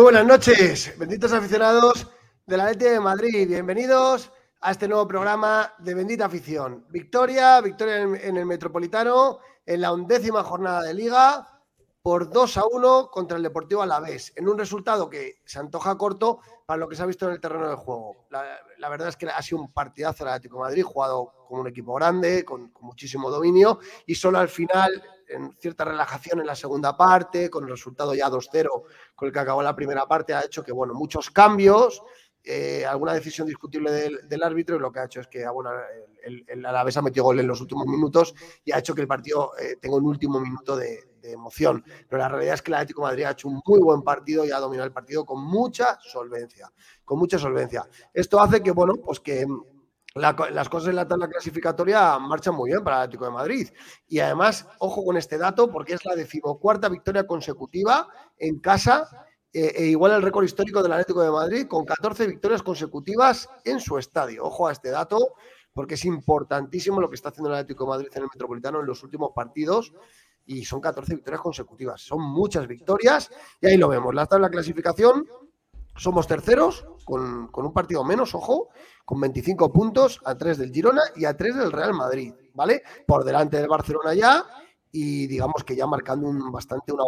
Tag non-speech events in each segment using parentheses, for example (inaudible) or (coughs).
Muy buenas noches, benditos aficionados de la Leti de Madrid. Bienvenidos a este nuevo programa de Bendita Afición. Victoria, victoria en el Metropolitano en la undécima jornada de Liga por 2 a 1 contra el Deportivo Alavés, en un resultado que se antoja corto para lo que se ha visto en el terreno de juego. La, verdad es que ha sido un partidazo el Atlético de Madrid, jugado como un equipo grande, con, muchísimo dominio, y solo al final, en cierta relajación en la segunda parte, con el resultado ya 2-0 con el que acabó la primera parte, ha hecho que, bueno, muchos cambios, eh, alguna decisión discutible del, árbitro, y lo que ha hecho es que ah, el, Alavés ha metido gol en los últimos minutos y ha hecho que el partido eh, tenga un último minuto de, emoción. Pero la realidad es que el Atlético Madrid ha hecho un muy buen partido y ha dominado el partido con mucha solvencia. Con mucha solvencia. Esto hace que, bueno, pues que las cosas en la tabla clasificatoria marchan muy bien para el Atlético de Madrid. Y además, ojo con este dato, porque es la decimocuarta victoria consecutiva en casa eh, e igual el récord histórico del Atlético de Madrid con 14 victorias consecutivas en su estadio. Ojo a este dato, porque es importantísimo lo que está haciendo el Atlético de Madrid en el Metropolitano en los últimos partidos y son 14 victorias consecutivas. Son muchas victorias y ahí lo vemos. La tabla clasificación, somos terceros con, un partido menos, ojo, con 25 puntos a 3 del Girona y a 3 del Real Madrid, ¿vale? Por delante del Barcelona ya y digamos que ya marcando un bastante una,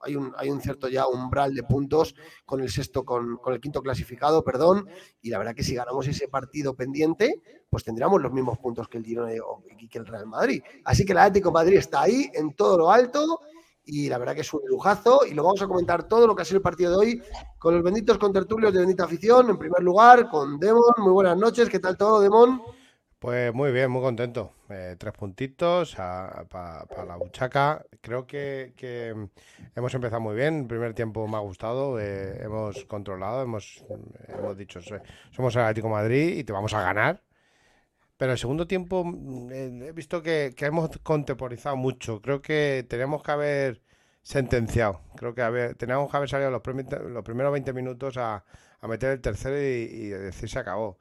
hay un, hay un cierto ya umbral de puntos con el sexto, con, el quinto clasificado, perdón, y la verdad que si ganamos ese partido pendiente, pues tendríamos los mismos puntos que el Girona y que el Real Madrid. Así que el Atlético Madrid está ahí en todo lo alto y la verdad que es un lujazo y lo vamos a comentar todo lo que ha sido el partido de hoy con los benditos contertulios de Bendita Afición, en primer lugar con Demon. Muy buenas noches, ¿qué tal todo, Demon? Pues muy bien, muy contento. Eh, tres puntitos para la buchaca. Creo que, hemos empezado muy bien. El primer tiempo me ha gustado. Eh, hemos controlado, hemos, hemos dicho, somos el Atlético Madrid y te vamos a ganar. Pero el segundo tiempo mm, he visto que, hemos contemporizado mucho. Creo que tenemos que haber sentenciado. Creo que haber, teníamos que haber salido los, los primeros 20 minutos a, meter el tercero y, y decir se acabó.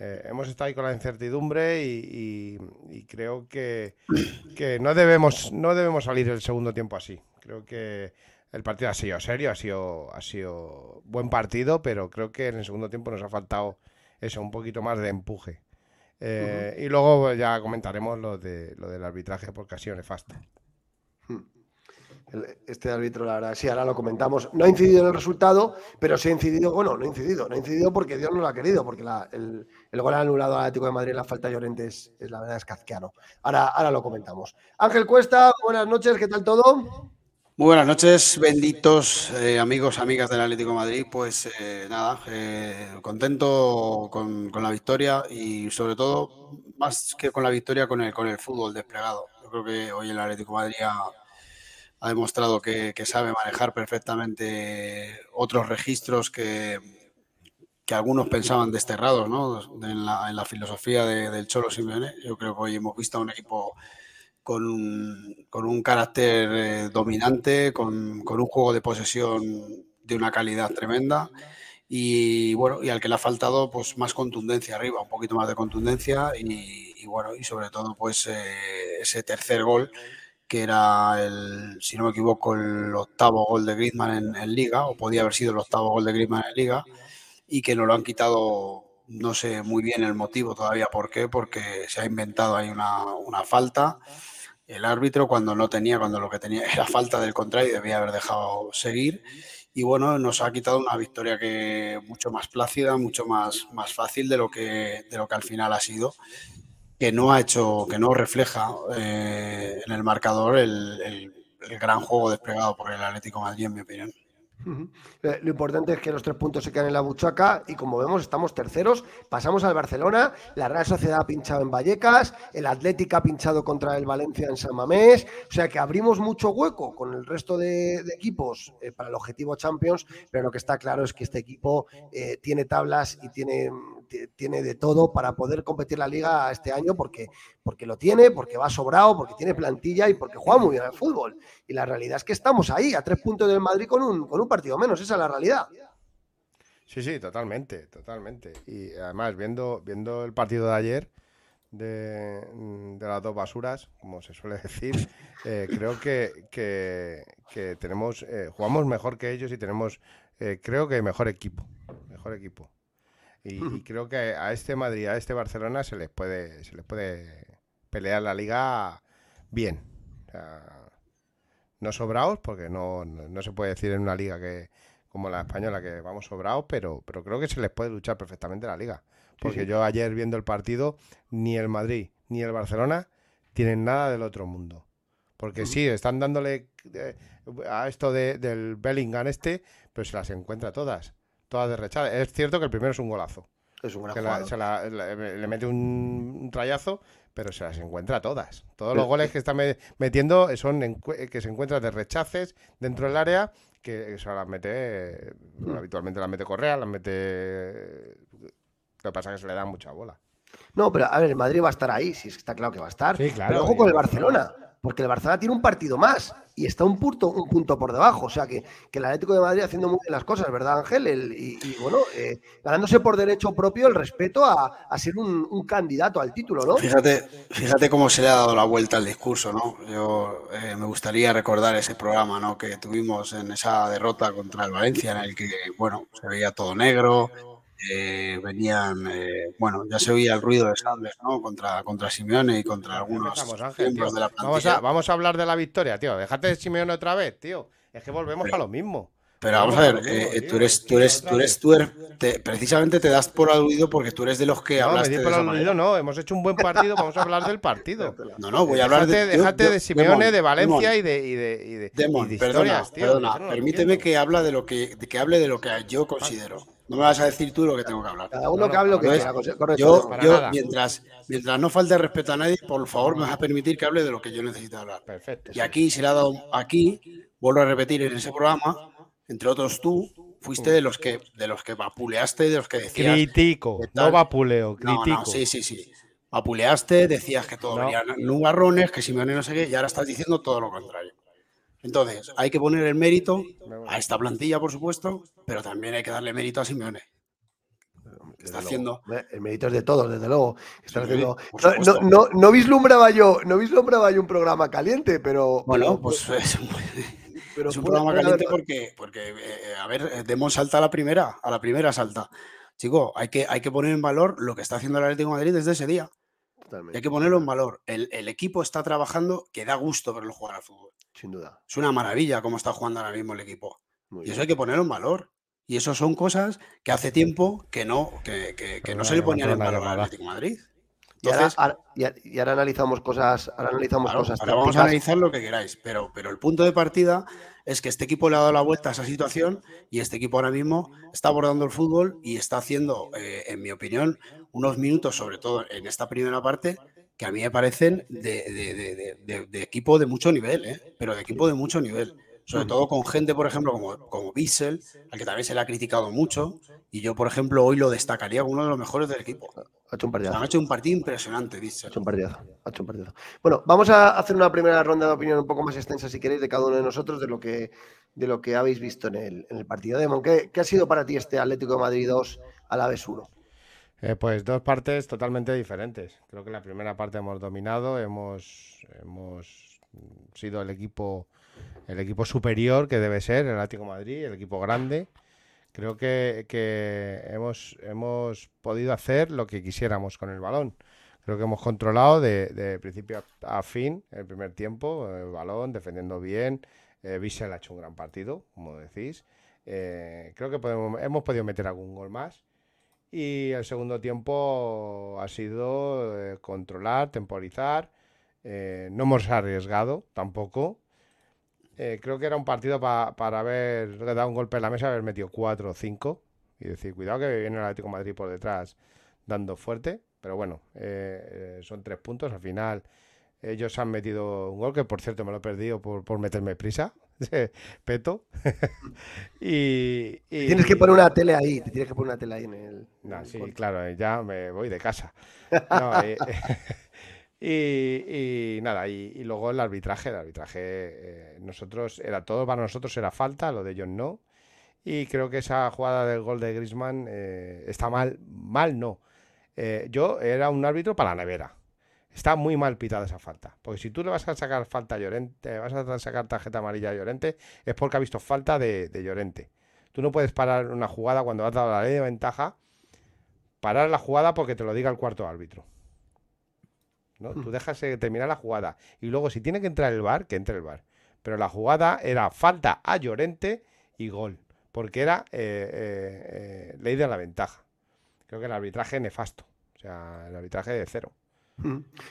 Eh, hemos estado ahí con la incertidumbre y, creo que, no, debemos, no debemos salir el segundo tiempo así. Creo que el partido ha sido serio, ha sido, ha sido buen partido, pero creo que en el segundo tiempo nos ha faltado eso, un poquito más de empuje. Eh, y luego ya comentaremos lo, de, lo del arbitraje porque ha sido nefasto. Hmm este árbitro, la verdad, sí, ahora lo comentamos, no ha incidido en el resultado, pero sí ha incidido, bueno, no ha incidido, no ha incidido porque Dios no lo ha querido, porque el, el, gol anulado al Atlético de Madrid, la falta de Llorente es, la verdad es kazkiano. Ahora, ahora lo comentamos. Ángel Cuesta, buenas noches, ¿qué tal todo? Muy buenas noches, benditos eh, amigos, amigas del Atlético Madrid. Pues eh, nada, eh, contento con, la victoria y sobre todo, más que con la victoria, con el, con el fútbol desplegado. Yo creo que hoy el Atlético Madrid ha, demostrado que, sabe manejar perfectamente otros registros que, algunos pensaban desterrados ¿no? en, la, filosofía del Cholo Simeone. Yo creo que hoy hemos visto a un equipo con con un carácter eh, dominante, con, con, un juego de posesión de una calidad tremenda y bueno, y al que le ha faltado pues más contundencia arriba, un poquito más de contundencia y, bueno, y sobre todo pues eh, ese tercer gol que era el, si no me equivoco, el octavo gol de Griezmann en, Liga, o podía haber sido el octavo gol de Griezmann en Liga, y que no lo han quitado, no sé muy bien el motivo todavía por qué, porque se ha inventado ahí una, falta. El árbitro cuando no tenía, cuando lo que tenía era falta del contrario, debía haber dejado seguir. Y bueno, nos ha quitado una victoria que mucho más plácida, mucho más, más fácil de lo que, de lo que al final ha sido que no ha hecho, que no refleja eh, en el marcador el, el, gran juego desplegado por el Atlético Madrid, en mi opinión. Eh, lo importante es que los tres puntos se quedan en la buchaca y como vemos estamos terceros, pasamos al Barcelona, la Real Sociedad ha pinchado en Vallecas, el Atlético ha pinchado contra el Valencia en San Mamés, o sea que abrimos mucho hueco con el resto de, equipos eh, para el objetivo Champions, pero lo que está claro es que este equipo tiene tablas y tiene tiene de todo para poder competir la liga este año porque, porque lo tiene, porque va sobrado, porque tiene plantilla y porque juega muy bien al fútbol. Y la realidad es que estamos ahí, a tres puntos del Madrid con un, con un partido menos, esa es la realidad. Sí, sí, totalmente, totalmente. Y además, viendo, viendo el partido de ayer, de, las dos basuras, como se suele decir, eh, creo que, que, tenemos, eh, jugamos mejor que ellos y tenemos eh, creo que mejor equipo. Mejor equipo. Y, creo que a este Madrid, a este Barcelona se les puede, se les puede pelear la liga bien. no sobrados, porque no, no, se puede decir en una liga que como la española que vamos sobrados, pero, pero creo que se les puede luchar perfectamente la liga. Porque yo ayer viendo el partido, ni el Madrid ni el Barcelona tienen nada del otro mundo. Porque sí, están dándole eh, a esto del Bellingham este, pero se las encuentra todas. Todas derrechadas. Es cierto que el primero es un golazo. Es un que le mete un, trayazo, pero se las encuentra todas. Todos los goles que está metiendo son que se encuentran de rechaces dentro del área, que se las mete, mm. habitualmente las mete Correa, las mete... Lo que pasa es que se le da mucha bola. No, pero a ver, el Madrid va a estar ahí, sí, está claro que va a estar. Sí, claro. Pero ojo con el Barcelona porque el Barcelona tiene un partido más y está un punto, un punto por debajo. O sea que, el Atlético de Madrid haciendo muy bien las cosas, ¿verdad, Ángel? y, bueno, eh, ganándose por derecho propio el respeto a, ser un, candidato al título, ¿no? Fíjate, fíjate cómo se le ha dado la vuelta al discurso, ¿no? Yo eh, me gustaría recordar ese programa ¿no? que tuvimos en esa derrota contra el Valencia, en el que, bueno, se veía todo negro, eh, venían, eh, bueno, ya se oía el ruido de sables, ¿no? Contra, contra Simeone y contra algunos miembros de la plantilla. Vamos a, hablar de la victoria, tío. Déjate de Simeone otra vez, tío. Es que volvemos a lo mismo. Pero vamos, a ver, eh, tú eres, tú eres, tú eres, tú eres, precisamente te das por aludido porque tú eres de los que no, hablaste por aludido, no, hemos hecho un buen partido, vamos a hablar del partido. (laughs) No, no, voy a hablar de. Déjate de Simeone, de Valencia y de, y de, y de, Demon, historias, perdona, tío. permíteme que, habla de lo que, que hable de lo que yo considero. No me vas a decir tú lo que tengo que hablar. Cada uno que hable lo que quiera, correcto. Yo, yo mientras, mientras no falte respeto a nadie, por favor, me vas a permitir que hable de lo que yo necesito hablar. Perfecto. Y aquí se le ha dado, aquí, vuelvo a repetir, en ese programa, entre otros tú, fuiste de los que de los que vapuleaste, de los que decías. Critico, no vapuleo, critico. sí, sí, sí. Vapuleaste, decías que todo venían nubarrones, que Simeone no sé qué, y ahora estás diciendo todo lo contrario. Entonces, hay que poner el mérito a esta plantilla, por supuesto, pero también hay que darle mérito a Simeone. Está haciendo. El mérito es de todos, desde luego. haciendo... no, no, vislumbraba yo, no vislumbraba yo un programa caliente, pero. Bueno, pues es, un programa caliente porque, porque eh, a ver, demos salta a la primera, a la primera salta. Chico, hay que, hay que poner en valor lo que está haciendo el Atlético de Madrid desde ese día. Hay que ponerlo en valor. El, el, equipo está trabajando que da gusto verlo jugar al fútbol. Sin duda. Es una maravilla cómo está jugando ahora mismo el equipo. y eso hay que ponerlo en valor. Y eso son cosas que hace tiempo que no, que, que, no se le ponían en valor al Atlético Madrid. Y, ahora, analizamos cosas. Ahora analizamos cosas. Ahora vamos a analizar lo que queráis. Pero, pero el punto de partida es que este equipo le ha dado la vuelta a esa situación y este equipo ahora mismo está abordando el fútbol y está haciendo, eh, en mi opinión, unos minutos, sobre todo en esta primera parte, que a mí me parecen de, equipo de mucho nivel, ¿eh? pero de equipo de mucho nivel. Sobre todo con gente, por ejemplo, como, como Bissell, al que también se le ha criticado mucho. Y yo, por ejemplo, hoy lo destacaría como uno de los mejores del equipo. Ha hecho un partido. Ha hecho un partido impresionante, Bissell. Ha hecho un. Ha hecho un partido. Bueno, vamos a hacer una primera ronda de opinión un poco más extensa, si queréis, de cada uno de nosotros, de lo que, de lo que habéis visto en el, en el partido. Demon, ¿qué, ¿qué ha sido para ti este Atlético de Madrid 2 a la vez 1? Eh, pues dos partes totalmente diferentes. Creo que la primera parte hemos dominado, hemos, hemos sido el equipo, el equipo superior que debe ser, el Atlético Madrid, el equipo grande. Creo que, hemos, hemos podido hacer lo que quisiéramos con el balón. Creo que hemos controlado de, principio a, fin el primer tiempo, el balón, defendiendo bien. Eh, ha hecho un gran partido, como decís. Eh, creo que podemos, hemos podido meter algún gol más. Y el segundo tiempo ha sido eh, controlar, temporizar. Eh, no hemos arriesgado tampoco. Eh, creo que era un partido para haber dado un golpe en la mesa, haber metido 4 o 5 y decir, cuidado que viene el Atlético Madrid por detrás dando fuerte. Pero bueno, son tres puntos. Al final ellos han metido un gol que, por cierto, me lo he perdido por, por meterme prisa. (laughs) peto. (laughs) y, Tienes que poner una tele ahí, te tienes que poner una tele ahí en el. No, sí, claro, ya me voy de casa. (laughs) y, nada, y, luego el arbitraje, el arbitraje, eh, nosotros, era todo para nosotros era falta, lo de ellos no. Y creo que esa jugada del gol de Grisman eh, está mal, mal no. Eh, yo era un árbitro para la nevera. Está muy mal pitada esa falta. Porque si tú le vas a sacar falta a Llorente, vas a sacar tarjeta amarilla a Llorente, es porque ha visto falta de, Llorente. tú no puedes parar una jugada cuando has dado la ley de ventaja, parar la jugada porque te lo diga el cuarto árbitro. ¿No? Tú dejas terminar la jugada. Y luego, si tiene que entrar el bar, que entre el bar. Pero la jugada era falta a Llorente y gol. Porque era eh, eh, eh, ley de la ventaja. Creo que el arbitraje nefasto. O sea, el arbitraje de cero.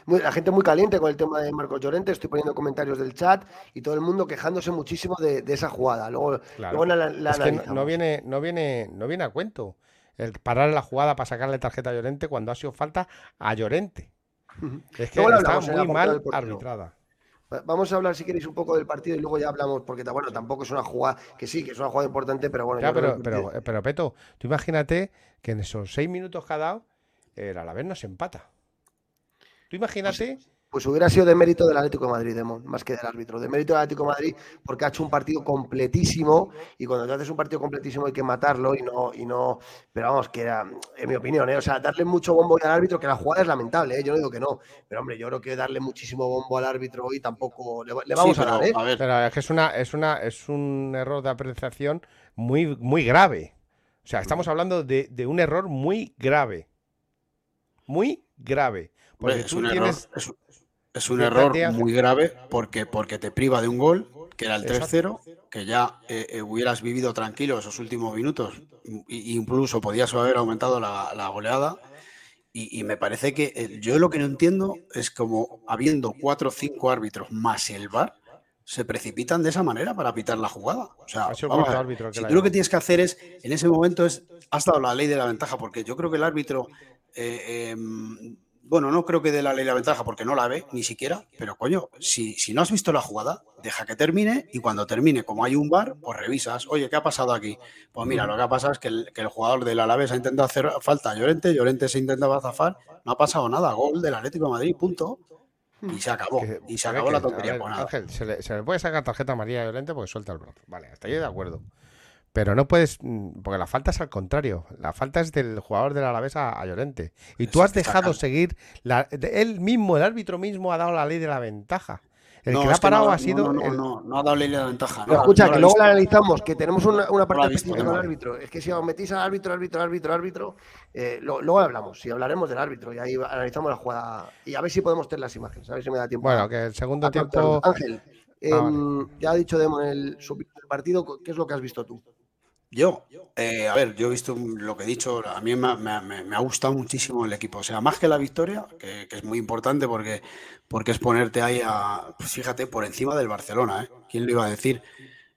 La gente muy caliente con el tema de Marcos Llorente, estoy poniendo comentarios del chat y todo el mundo quejándose muchísimo de, esa jugada. Luego, no viene, no viene, no viene a cuento el parar la jugada para sacarle tarjeta a Llorente cuando ha sido falta a Llorente. Es que está muy mal arbitrada. Vamos a hablar, si queréis, un poco del partido y luego ya hablamos, porque bueno, tampoco es una jugada, que sí, que es una jugada importante, pero bueno. pero, pero, pero, Peto, tú imagínate que en esos seis minutos que ha dado, el Alavés no se empata. Tú imagínate. Pues, hubiera sido de mérito del Atlético de Madrid, Demon, más que del árbitro. De mérito del Atlético de Madrid, porque ha hecho un partido completísimo. Y cuando te haces un partido completísimo hay que matarlo y no, y no. Pero vamos, que era, en mi opinión, ¿eh? o sea, darle mucho bombo al árbitro, que la jugada es lamentable, ¿eh? yo no digo que no. Pero hombre, yo creo que darle muchísimo bombo al árbitro hoy tampoco le, vamos a dar, ¿eh? Pero es que es una, es una, es un error de apreciación muy, muy grave. O sea, estamos hablando de, de un error muy grave. Muy grave es, un error, es, un error muy grave porque, porque te priva de un gol, que era el 3-0, que ya eh, eh, hubieras vivido tranquilo esos últimos minutos, incluso podías haber aumentado la, goleada. Y, me parece que eh, yo lo que no entiendo es como habiendo cuatro o cinco árbitros más el VAR, se precipitan de esa manera para pitar la jugada. O sea, si tú lo que tienes que hacer es, en ese momento es, has dado la ley de la ventaja, porque yo creo que el árbitro em, bueno, no creo que dé la ley la ventaja porque no la ve ni siquiera, pero coño, si, si no has visto la jugada, deja que termine y cuando termine, como hay un bar, pues revisas, oye, ¿qué ha pasado aquí? Pues mira, lo que ha pasado es que el, que el jugador del Alavés ha intentado hacer falta a Llorente, Llorente se intentaba zafar, no ha pasado nada, gol del Atlético de Madrid, punto. Y se acabó. y se acabó la tontería. Pues Ángel, se le, se le, puede sacar tarjeta amarilla Llorente porque suelta el brazo. Vale, hasta ahí de acuerdo. Pero no puedes, mm, porque la falta es al contrario. La falta es del jugador del Alavés a, a Llorente. Y tú has dejado seguir, la, él mismo, el árbitro mismo ha dado la ley de la ventaja. El que ha parado ha sido. No, no, no, ha dado ley de la ventaja. escucha, que luego la analizamos, que tenemos una, una parte específica con el árbitro. Es que si os metís al árbitro, árbitro, árbitro, árbitro, eh, luego hablamos, si hablaremos del árbitro y ahí analizamos la jugada. Y a ver si podemos tener las imágenes, a ver si me da tiempo. Bueno, que el segundo tiempo. Ángel, ah, em, ya ha dicho Demo en el, el partido, ¿qué es lo que has visto tú? Yo, eh, a ver, yo he visto lo que he dicho, a mí me, ha gustado muchísimo el equipo, o sea, más que la victoria, que, es muy importante porque, porque es ponerte ahí a, pues fíjate, por encima del Barcelona, ¿eh? ¿Quién le iba a decir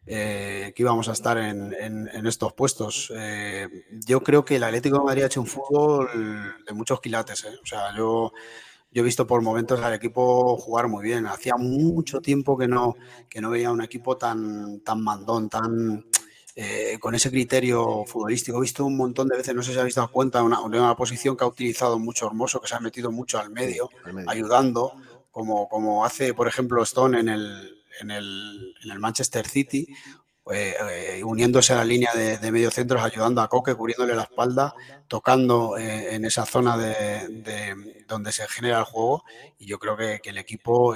eh, que íbamos a estar en, estos puestos? Eh, yo creo que el Atlético de Madrid hecho un fútbol de muchos quilates, o sea, yo yo he visto por momentos al equipo jugar muy bien. Hacía mucho tiempo que no, que no veía un equipo tan, tan mandón, tan, eh, con ese criterio futbolístico. He visto un montón de veces, no sé si habéis dado cuenta, una, una posición que ha utilizado mucho Hermoso, que se ha metido mucho al medio, ayudando, como, como hace, por ejemplo, Stone en el, en el, en el Manchester City, eh, eh, uniéndose a la línea de, medio centros, ayudando a Coque, cubriéndole la espalda, tocando eh, en esa zona de, donde se genera el juego. Y yo creo que, el equipo,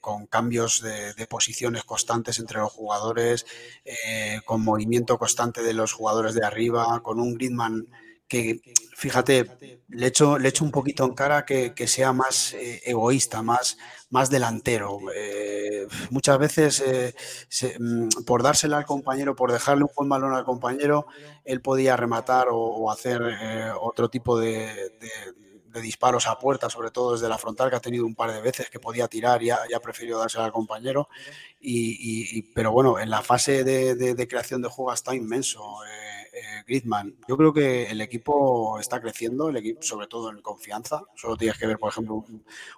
con cambios de, posiciones constantes entre los jugadores, con movimiento constante de los jugadores de arriba, con un Gridman que, fíjate, le echo, le echo un poquito en cara que, sea más egoísta, más, más delantero. Eh, muchas veces, eh, mm, por dársela al compañero, por dejarle un buen balón al compañero, él podía rematar o, hacer eh, otro tipo de, disparos a puerta, sobre todo desde la frontal, que ha tenido un par de veces que podía tirar y ha, ya preferido dársela al compañero. Y, pero bueno, en la fase de, creación de juego está inmenso. Griezmann. Yo creo que el equipo está creciendo, el equipo, sobre todo en confianza. Solo tienes que ver, por ejemplo,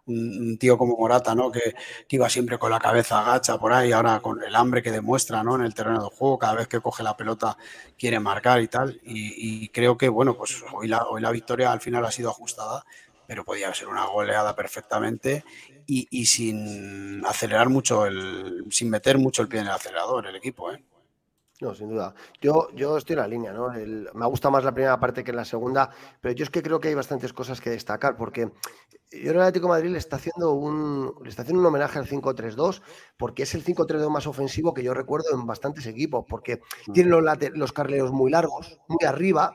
un, tío como Morata, ¿no? Que, iba siempre con la cabeza agacha por ahí, ahora con el hambre que demuestra ¿no? en el terreno de juego, cada vez que coge la pelota quiere marcar y tal. Y, creo que, bueno, pues hoy la, hoy la victoria al final ha sido ajustada, pero podía ser una goleada perfectamente y, sin acelerar mucho, el, sin meter mucho el pie en el acelerador el equipo, ¿eh? No, sin duda. Yo, yo estoy en la línea, ¿no? me gusta más la primera parte que la segunda, pero yo es que creo que hay bastantes cosas que destacar, porque yo el Atlético de Madrid le está haciendo un, le está haciendo un homenaje al 5-3-2, porque es el 5-3-2 más ofensivo que yo recuerdo en bastantes equipos, porque tiene los, los carrileros muy largos, muy arriba.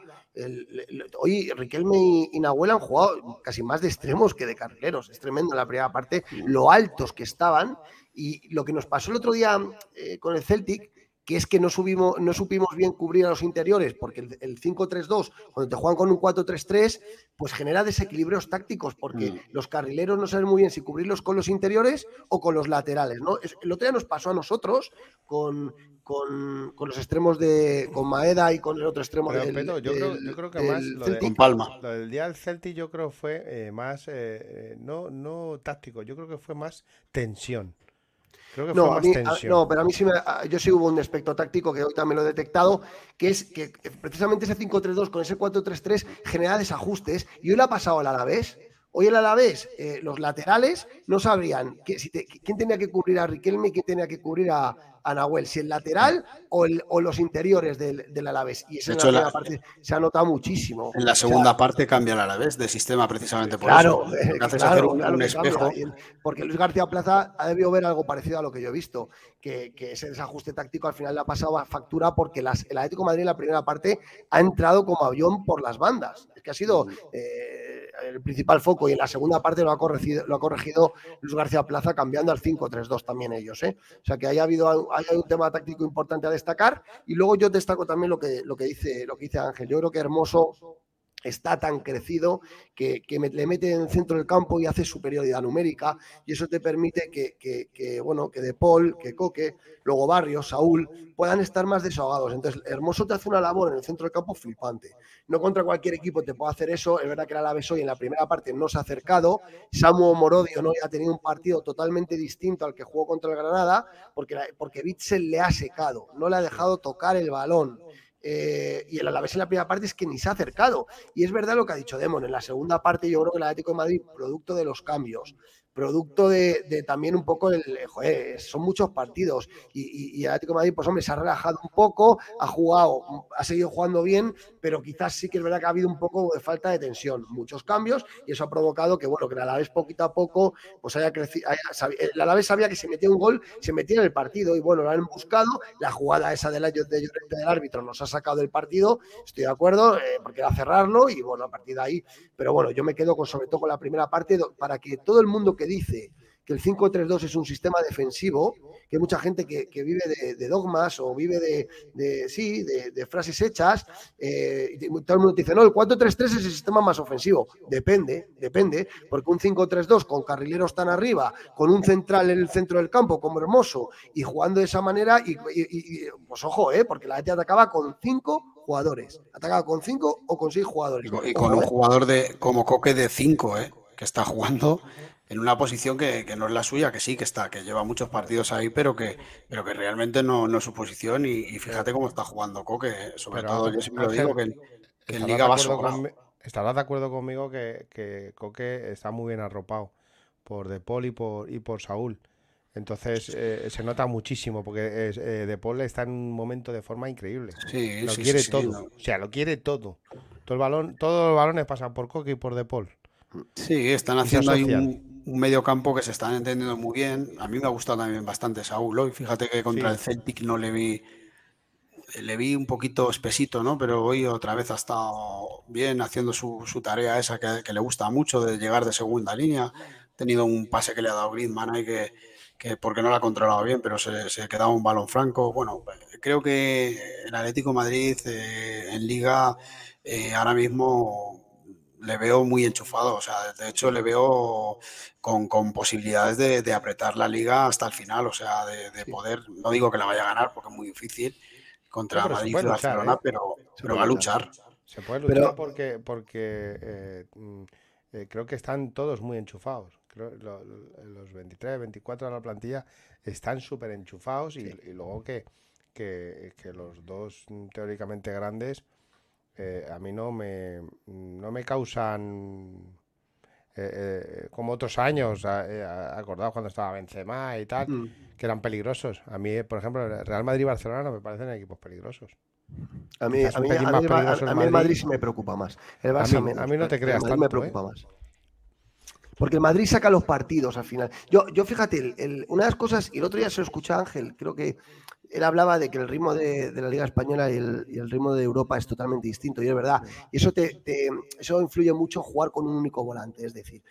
hoy Riquelme y, Nahuel han jugado casi más de extremos que de carrileros. Es tremendo en la primera parte, lo altos que estaban. Y lo que nos pasó el otro día eh, con el Celtic que es que no, subimos, no supimos bien cubrir a los interiores, porque el, 5-3-2, cuando te juegan con un 4-3-3, pues genera desequilibrios tácticos, porque mm. los carrileros no saben muy bien si cubrirlos con los interiores o con los laterales. ¿no? El otro día nos pasó a nosotros con, con, los extremos de con Maeda y con el otro extremo del, yo, creo, que más lo de, Palma. Lo del día del Celtic yo creo fue eh, más eh, eh, no, no táctico, yo creo que fue más tensión no, no, pero a mí sí me, yo sí hubo un aspecto táctico que hoy también lo he detectado, que es que precisamente ese 5-3-2 con ese 4-3-3 genera desajustes y hoy lo ha pasado al Alavés. Hoy el Alavés, eh, los laterales no sabrían que, si quién tenía que cubrir a Riquelme y quién tenía que cubrir a, a Nahuel, si el lateral o, los interiores del, del, Alavés. Y eso en la, parte se ha notado muchísimo. En la segunda parte cambia el Alavés de sistema precisamente por eso. (laughs) claro, un, espejo. porque Luis García Plaza ha debido ver algo parecido a lo que yo he visto, que, ese desajuste táctico al final le ha pasado a factura porque las, el Atlético Madrid en la primera parte ha entrado como avión por las bandas. Que ha sido eh, el principal foco y en la segunda parte lo ha corregido, lo ha corregido Luis García Plaza cambiando al 5-3-2 también ellos. ¿eh? O sea que haya habido hay un tema táctico importante a destacar. Y luego yo destaco también lo que, lo que, dice, lo que dice Ángel. Yo creo que Hermoso está tan crecido que, le mete en el centro del campo y hace superioridad numérica y eso te permite que, bueno, que De Paul, que Coque, luego Barrios, Saúl puedan estar más desahogados. Entonces, Hermoso te hace una labor en el centro del campo flipante. No contra cualquier equipo te puede hacer eso. Es verdad que la Alavés hoy en la primera parte no se ha acercado. Samu Morodio no ha tenido un partido totalmente distinto al que jugó contra el Granada porque, porque Bitzel le ha secado, no le ha dejado tocar el balón. Eh, y el Alavés en la primera parte es que ni se ha acercado. Y es verdad lo que ha dicho Demon. En la segunda parte, yo creo que el Atlético de Madrid, producto de los cambios, producto de, también un poco el, joder, son muchos partidos y, el Atlético de Madrid, pues hombre, se ha relajado un poco, ha jugado, ha seguido jugando bien, pero quizás sí que es verdad que ha habido un poco de falta de tensión, muchos cambios y eso ha provocado que, bueno, que el Alavés poquito a poco, pues haya crecido, el Alavés sabía que se metía un gol, se metía en el partido y bueno, lo han buscado, la jugada esa del, de Llorente del árbitro nos ha sacado del partido, estoy de acuerdo, eh, porque era cerrarlo y bueno, a partir de ahí, pero bueno, yo me quedo con sobre todo con la primera parte para que todo el mundo que dice que el 5-3-2 es un sistema defensivo, que hay mucha gente que, vive de, dogmas o vive de, sí, de, frases hechas, eh, y todo el mundo dice, no, el 4-3-3 es el sistema más ofensivo. Depende, depende, porque un 5-3-2 con carrileros tan arriba, con un central en el centro del campo como hermoso, y jugando de esa manera, y, pues ojo, eh, porque la gente atacaba con 5 jugadores. Atacaba con 5 o con 6 jugadores. Y con, un jugador de como Coque de 5, eh, que está jugando en una posición que, no es la suya, que sí, que está, que lleva muchos partidos ahí, pero que, pero que realmente no, no es su posición. Y, fíjate cómo está jugando Coque, sobre todo, yo siempre lo digo, que, en Liga va sobrado. estarás de acuerdo conmigo que, que, Coque está muy bien arropado por De Paul y por, y por Saúl. Entonces eh, se nota muchísimo porque eh, De Paul está en un momento de forma increíble. Sí, lo quiere todo. O sea, lo quiere todo. Todo el balón, todos los balones pasan por Coque y por De Paul. Sí, están haciendo ahí un, un medio campo que se están entendiendo muy bien. A mí me ha gustado también bastante Saúl hoy. Fíjate que contra el Celtic no le vi le vi un poquito espesito, ¿no? Pero hoy otra vez ha estado bien haciendo su, tarea esa que, le gusta mucho de llegar de segunda línea. Ha tenido un pase que le ha dado Griezmann ahí que, que porque no lo ha controlado bien, pero se, se quedaba un balón franco. Bueno, creo que el Atlético Madrid eh, en Liga eh, ahora mismo le veo muy enchufado. O sea, de hecho, le veo con, posibilidades de, apretar la liga hasta el final. O sea, de, poder, no digo que la vaya a ganar porque es muy difícil contra Madrid y Barcelona, ¿eh? pero, pero va a luchar. Se puede luchar porque, porque eh, mm, eh, creo que están todos muy enchufados. los 23, 24 de la plantilla están súper enchufados y, luego que, que, que los dos mm, teóricamente grandes eh, a mí no me, no me causan eh, eh, como otros años, acordado cuando estaba Benzema y tal, mm. que eran peligrosos. A mí, por ejemplo, Real Madrid y Barcelona no me parecen equipos peligrosos. A mí, a mí, el Madrid sí me preocupa más. El Barça a, mí, a mí no te creas. El me preocupa más. Porque el Madrid saca los partidos al final. Yo, yo fíjate, una de las cosas, y el otro día se lo escuché a Ángel, creo que él hablaba de que el ritmo de, la Liga Española y el, ritmo de Europa es totalmente distinto, y es verdad. Y eso, te, eso influye mucho en jugar con un único volante. Es decir,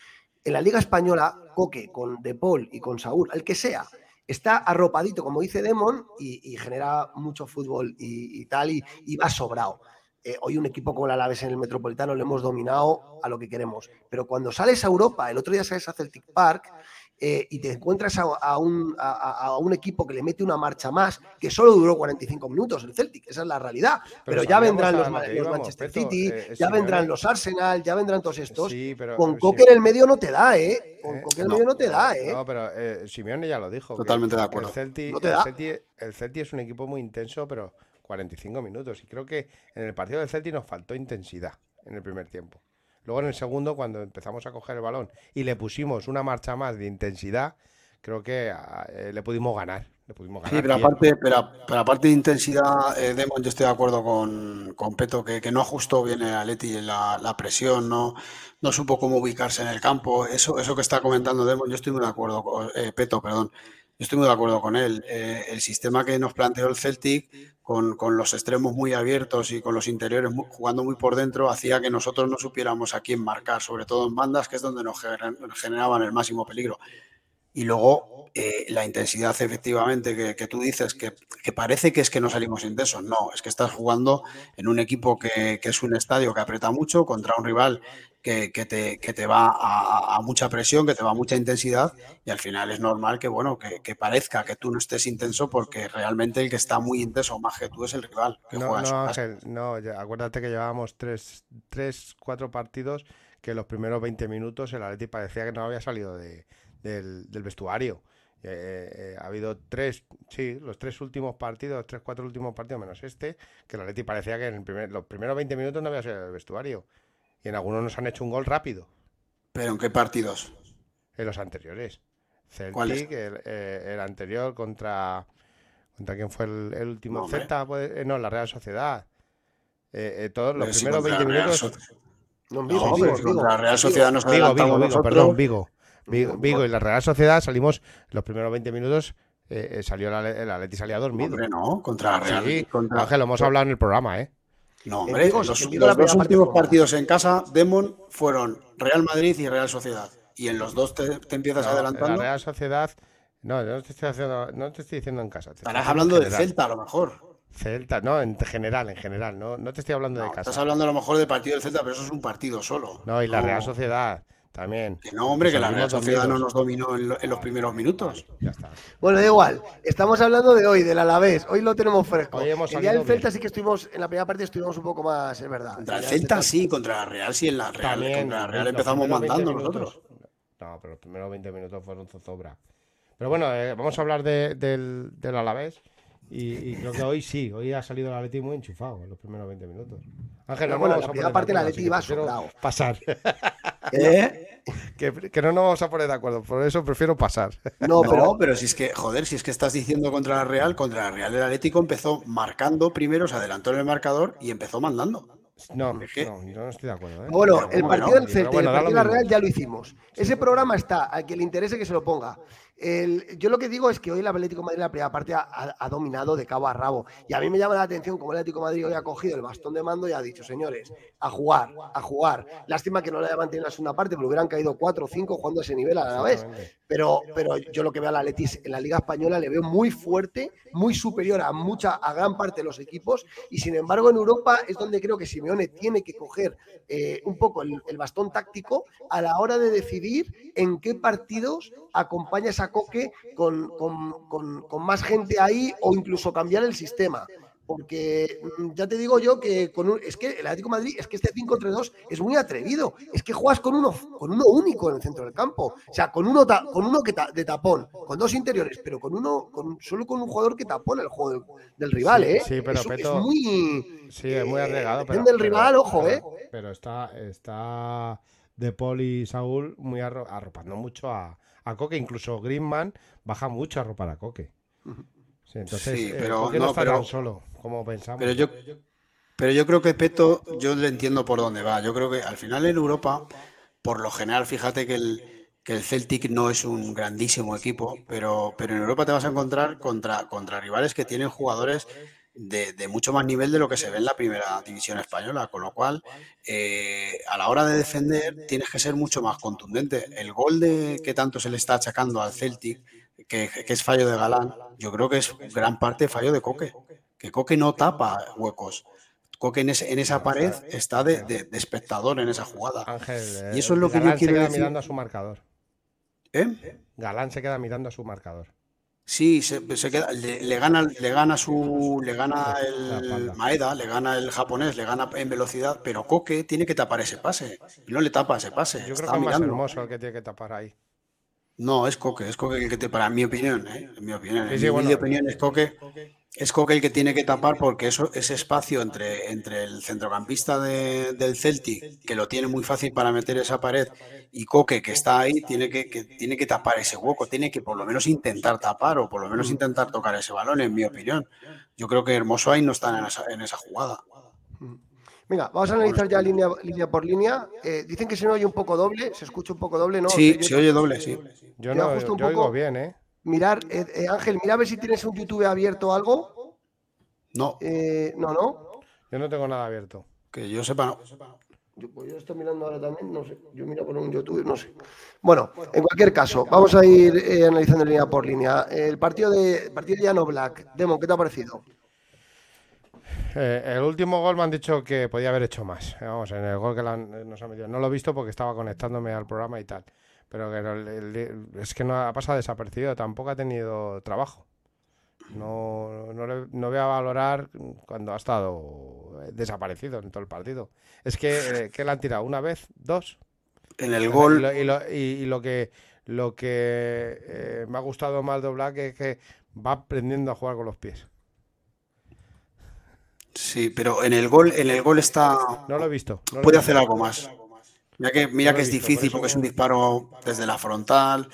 en la Liga Española, Coque con De Paul y con Saúl, el que sea, está arropadito, como dice Demon, y, genera mucho fútbol y, tal, y va sobrado. Eh, hoy un equipo como el Alaves en el Metropolitano lo hemos dominado a lo que queremos. Pero cuando sales a Europa, el otro día sales a Celtic Park eh, y te encuentras a, un, equipo que le mete una marcha más, que solo duró 45 minutos el Celtic, esa es la realidad. Pero, ya vendrán los, Manchester City, eh, ya vendrán los Arsenal, ya vendrán todos estos. Con Coque en el medio no te da, ¿eh? Con Coque en el medio no te da, ¿eh? No, pero Simeone ya lo dijo. Totalmente de acuerdo. El el Celtic es un equipo muy intenso, pero 45 minutos. Y creo que en el partido del Celtic nos faltó intensidad en el primer tiempo. Luego en el segundo, cuando empezamos a coger el balón y le pusimos una marcha más de intensidad, creo que ah, eh, le pudimos ganar. Le pudimos ganar sí, pero aparte, pero, aparte de intensidad, eh, Demon, yo estoy de acuerdo con, con Peto, que, que, no ajustó bien el Atleti la, la presión, no, no supo cómo ubicarse en el campo. Eso, eso que está comentando Demon, yo estoy muy de acuerdo, con, eh, Peto, perdón. Estoy muy de acuerdo con él. el sistema que nos planteó el Celtic con, los extremos muy abiertos y con los interiores jugando muy por dentro, hacía que nosotros no supiéramos a quién marcar, sobre todo en bandas, que es donde nos generaban el máximo peligro. Y luego eh, la intensidad efectivamente que, tú dices, que, parece que es que no salimos intensos. No, es que estás jugando en un equipo que, que, es un estadio que aprieta mucho contra un rival que, te, te, va a, mucha presión, que te va a mucha intensidad y al final es normal que, bueno, que, parezca que tú no estés intenso porque realmente el que está muy intenso más que tú es el rival. no, no, Ángel, no, acuérdate que llevábamos tres, tres, cuatro partidos que los primeros 20 minutos el Atleti parecía que no había salido de, del, vestuario. Eh, eh, eh, ha habido tres, sí, los tres últimos partidos, tres, cuatro últimos partidos menos este, que el Atleti parecía que en el primer, los primeros 20 minutos no había salido del vestuario y en algunos nos han hecho un gol rápido. ¿Pero en qué partidos? En los anteriores. Celtic, eh, el, anterior contra. ¿Contra quién fue el, último? No, Z, eh, no, la Real Sociedad. Eh, eh todos los primeros 20 minutos. No, Vigo, Vigo, la Real Sociedad nos Vigo, Vigo, Vigo, perdón, Vigo. Vigo, y la Real Sociedad salimos los primeros 20 minutos. salió la, el Atleti salía dormido. Hombre, no, contra la Real. Sí, contra... Ángel, lo hemos hablado en el programa, ¿eh? No, hombre, los, dos últimos partidos en casa, Demon, fueron Real Madrid y Real Sociedad. Y en los dos te, empiezas adelantando. La Real Sociedad, no, no te estoy, haciendo, no te estoy diciendo en casa. Estarás hablando de Celta, a lo mejor. Celta, no, en general, en general, no, no te estoy hablando de casa. Estás hablando a lo mejor del partido del Celta, pero eso es un partido solo. No, y la Real Sociedad. También. Que no, hombre, que la Real Sociedad no nos dominó en, los primeros minutos. Ya está. Bueno, da igual. Estamos hablando de hoy, del Alavés. Hoy lo tenemos fresco. el día del Celta sí que estuvimos, en la primera parte estuvimos un poco más, es verdad. Contra el Celta sí, contra la Real sí, en la Real. contra la Real empezamos mandando nosotros. No, pero los primeros 20 minutos fueron zozobra. Pero bueno, eh, vamos a hablar del, del Alavés. Y, creo que hoy sí, hoy ha salido la Leti muy enchufado en los primeros 20 minutos. Ángel, no, bueno, la primera parte la Leti iba sobrado. Pasar. (laughs) ¿Eh? Que, no nos vamos a poner de acuerdo, por eso prefiero pasar. No, pero, pero si es que, joder, si es que estás diciendo contra la Real, contra la Real el Atlético empezó marcando primero, se adelantó en el marcador y empezó mandando. No, no, yo no estoy de acuerdo. ¿eh? Bueno, el partido del Celta y el partido de la Real ya lo hicimos. Ese programa está, a quien le interese que se lo ponga yo lo que digo es que hoy el Atlético de Madrid la primera parte ha, dominado de cabo a rabo. Y a mí me llama la atención cómo el Atlético de Madrid hoy ha cogido el bastón de mando y ha dicho, señores, a jugar, a jugar. Lástima que no le haya mantenido en la segunda parte, pero hubieran caído cuatro o cinco jugando a ese nivel a la vez. Pero, pero yo lo que veo a la Letis en la Liga Española le veo muy fuerte, muy superior a mucha, a gran parte de los equipos. Y sin embargo, en Europa es donde creo que Simeone tiene que coger eh, un poco el, el bastón táctico a la hora de decidir en qué partidos acompaña esa Coque con, con, más gente ahí o incluso cambiar el sistema. Porque mm, ya te digo yo que con un, es que el Atlético Madrid, es que este 5-3-2 es muy atrevido. Es que juegas con uno, con uno único en el centro del campo. O sea, con uno, con uno que de tapón, con dos interiores, pero con uno, con, solo con un jugador que tapona el juego del, rival, ¿eh? Sí, pero es, muy. Sí, es muy arriesgado. Pero, del rival, ojo, ¿eh? Pero está, está De Paul y Saúl muy arropando mucho a a Coque, incluso Greenman baja mucho a ropa a Coque. Sí, entonces, Sí, eh, pero Coque no, no está pero- tan solo como pensamos. Pero yo, pero yo creo que Peto, yo le entiendo por dónde va. Yo creo que al final en Europa, por lo general, fíjate que el, que el Celtic no es un grandísimo equipo, pero, pero en Europa te vas a encontrar contra, contra rivales que tienen jugadores de, de mucho más nivel de lo que se ve en la primera división española, con lo cual eh, a la hora de defender tienes que ser mucho más contundente. El gol de que tanto se le está achacando al Celtic, que, que es fallo de Galán, yo creo que es gran parte fallo de Coque, que Coque no tapa huecos. Coque en, ese- en esa pared está de, de- de espectador en esa jugada. Ángel, eh, Y eso es lo que yo Galán quiero se queda decir. mirando a su marcador. ¿Eh? Galán se queda mirando a su marcador. Sí, se, se queda, le, le gana, le gana su, le gana el. Maeda, le gana el japonés, le gana en velocidad, pero Coque tiene que tapar ese pase. Y no le tapa ese pase. Yo creo que es más hermoso el que tiene que tapar ahí. No, es Coque, es Coque el que te, para mi opinión, ¿eh? En mi opinión, en Sí, sí, mi bueno. opinión es Coque, es Coque el que tiene que tapar porque eso, ese espacio entre, entre el centrocampista de- del Celtic, que lo tiene muy fácil para meter esa pared, y Coque que está ahí, tiene que, que- tiene que tapar ese hueco, tiene que por lo menos intentar tapar o por lo menos intentar tocar ese balón, en mi opinión. Yo creo que Hermoso ahí no está en esa, en esa jugada. Venga, vamos a analizar ya línea, línea por línea. Eh, dicen que se oye un poco doble, se escucha un poco doble, ¿no? Sí, se oye doble, sí. Yo no, ajusto un yo oigo poco. bien, ¿eh? Mirar, eh, eh, Ángel, mira a ver si tienes un YouTube abierto o algo. No, Eh, no, no. Yo no tengo nada abierto. que yo sepa, no. Yo, pues yo estoy mirando ahora también, no sé. Yo miro por un YouTube, no sé. Bueno, en cualquier caso, vamos a ir eh, analizando línea por línea. El partido de partido de Llano Black. Demon, ¿qué te ha parecido? Eh, el último gol me han dicho que podía haber hecho más. Vamos, en el gol que han- eh, nos han metido. No lo he visto porque estaba conectándome al programa y tal. Pero que el- el- es que no ha pasado desapercibido. Tampoco ha tenido trabajo. No, no, le- no voy a valorar cuando ha estado eh, desaparecido en todo el partido. Es que, eh, que le han tirado una vez, dos. En el Y gol, lo, y lo- y- y lo que, lo que eh, me ha gustado más de Oblak es que va aprendiendo a jugar con los pies. sí, pero en el gol, en el gol está, No lo he visto. no lo he puede visto. hacer algo más. Mira que, mira que es difícil porque es un disparo desde la frontal.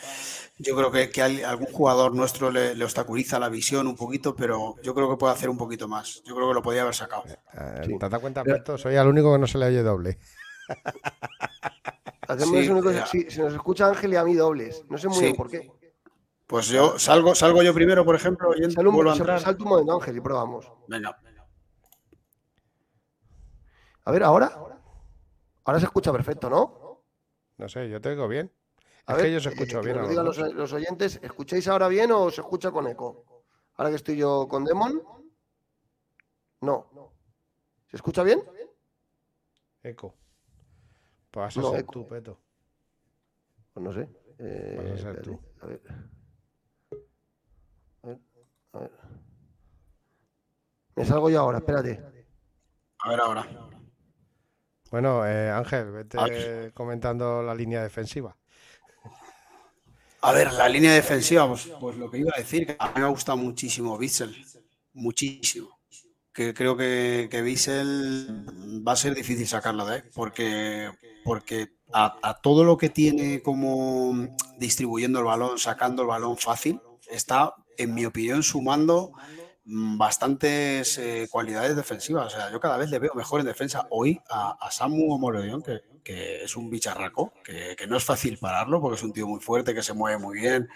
Yo creo que, que al- algún jugador nuestro le, le obstaculiza la visión un poquito, pero yo creo que puede hacer un poquito más. Yo creo que lo podía haber sacado. Eh, Sí. ¿Te das cuenta, Peto? Soy el único que no se le oye doble. (laughs) Hacemos Sí, se nos escucha Ángel y a mí dobles. No sé muy Sí. bien por qué. Pues yo salgo, salgo yo primero, por ejemplo, y ent- Sal un, vuelvo a sal- entrar. salta un momento, Ángel, y probamos. Venga. A ver, ahora. Ahora se escucha perfecto, ¿no? No sé, yo te oigo bien. A es ver, que yo os eh, escucho bien. digan los oyentes, ¿escucháis ahora bien o se escucha con eco? Ahora que estoy yo con Demon. No. ¿Se escucha bien? Eco. Pues vas a No, ser eco. tú, Peto. Pues no sé. Eh, Vas a ser tú. A ver. A ver, a ver. Me salgo yo ahora, espérate. A ver ahora. Bueno, eh, Ángel, vete comentando la línea defensiva. A ver, la línea defensiva, pues, pues lo que iba a decir, que a mí me gusta muchísimo Bissell, muchísimo. Que creo que, que Bissell va a ser difícil sacarlo de porque, porque a, a todo lo que tiene como distribuyendo el balón, sacando el balón fácil, está, en mi opinión, sumando bastantes eh, cualidades defensivas. O sea, yo cada vez le veo mejor en defensa. Hoy a, a Samu Morodeón, que, que es un bicharraco, que, no es fácil pararlo porque es un tío muy fuerte, que se mueve muy bien,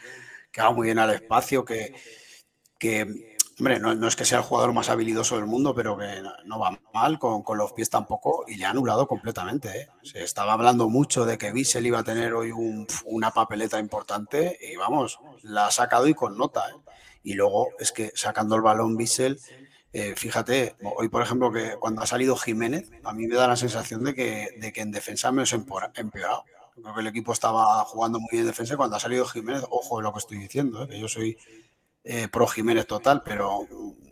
que va muy bien al espacio, que, hombre, no, es que sea el jugador más habilidoso del mundo, pero que no, va mal, con, con los pies tampoco, y le ha anulado completamente. ¿eh? Se estaba hablando mucho de que Bissell iba a tener hoy un- una papeleta importante, y vamos, la ha sacado y con nota. ¿eh? Y luego es que sacando el balón Bissell, eh, fíjate, hoy por ejemplo que cuando ha salido Jiménez, a mí me da la sensación de que, de que en defensa me ha empeorado. Creo que el equipo estaba jugando muy bien en defensa y cuando ha salido Jiménez, ojo de lo que estoy diciendo, ¿eh? que yo soy eh, pro Jiménez total, pero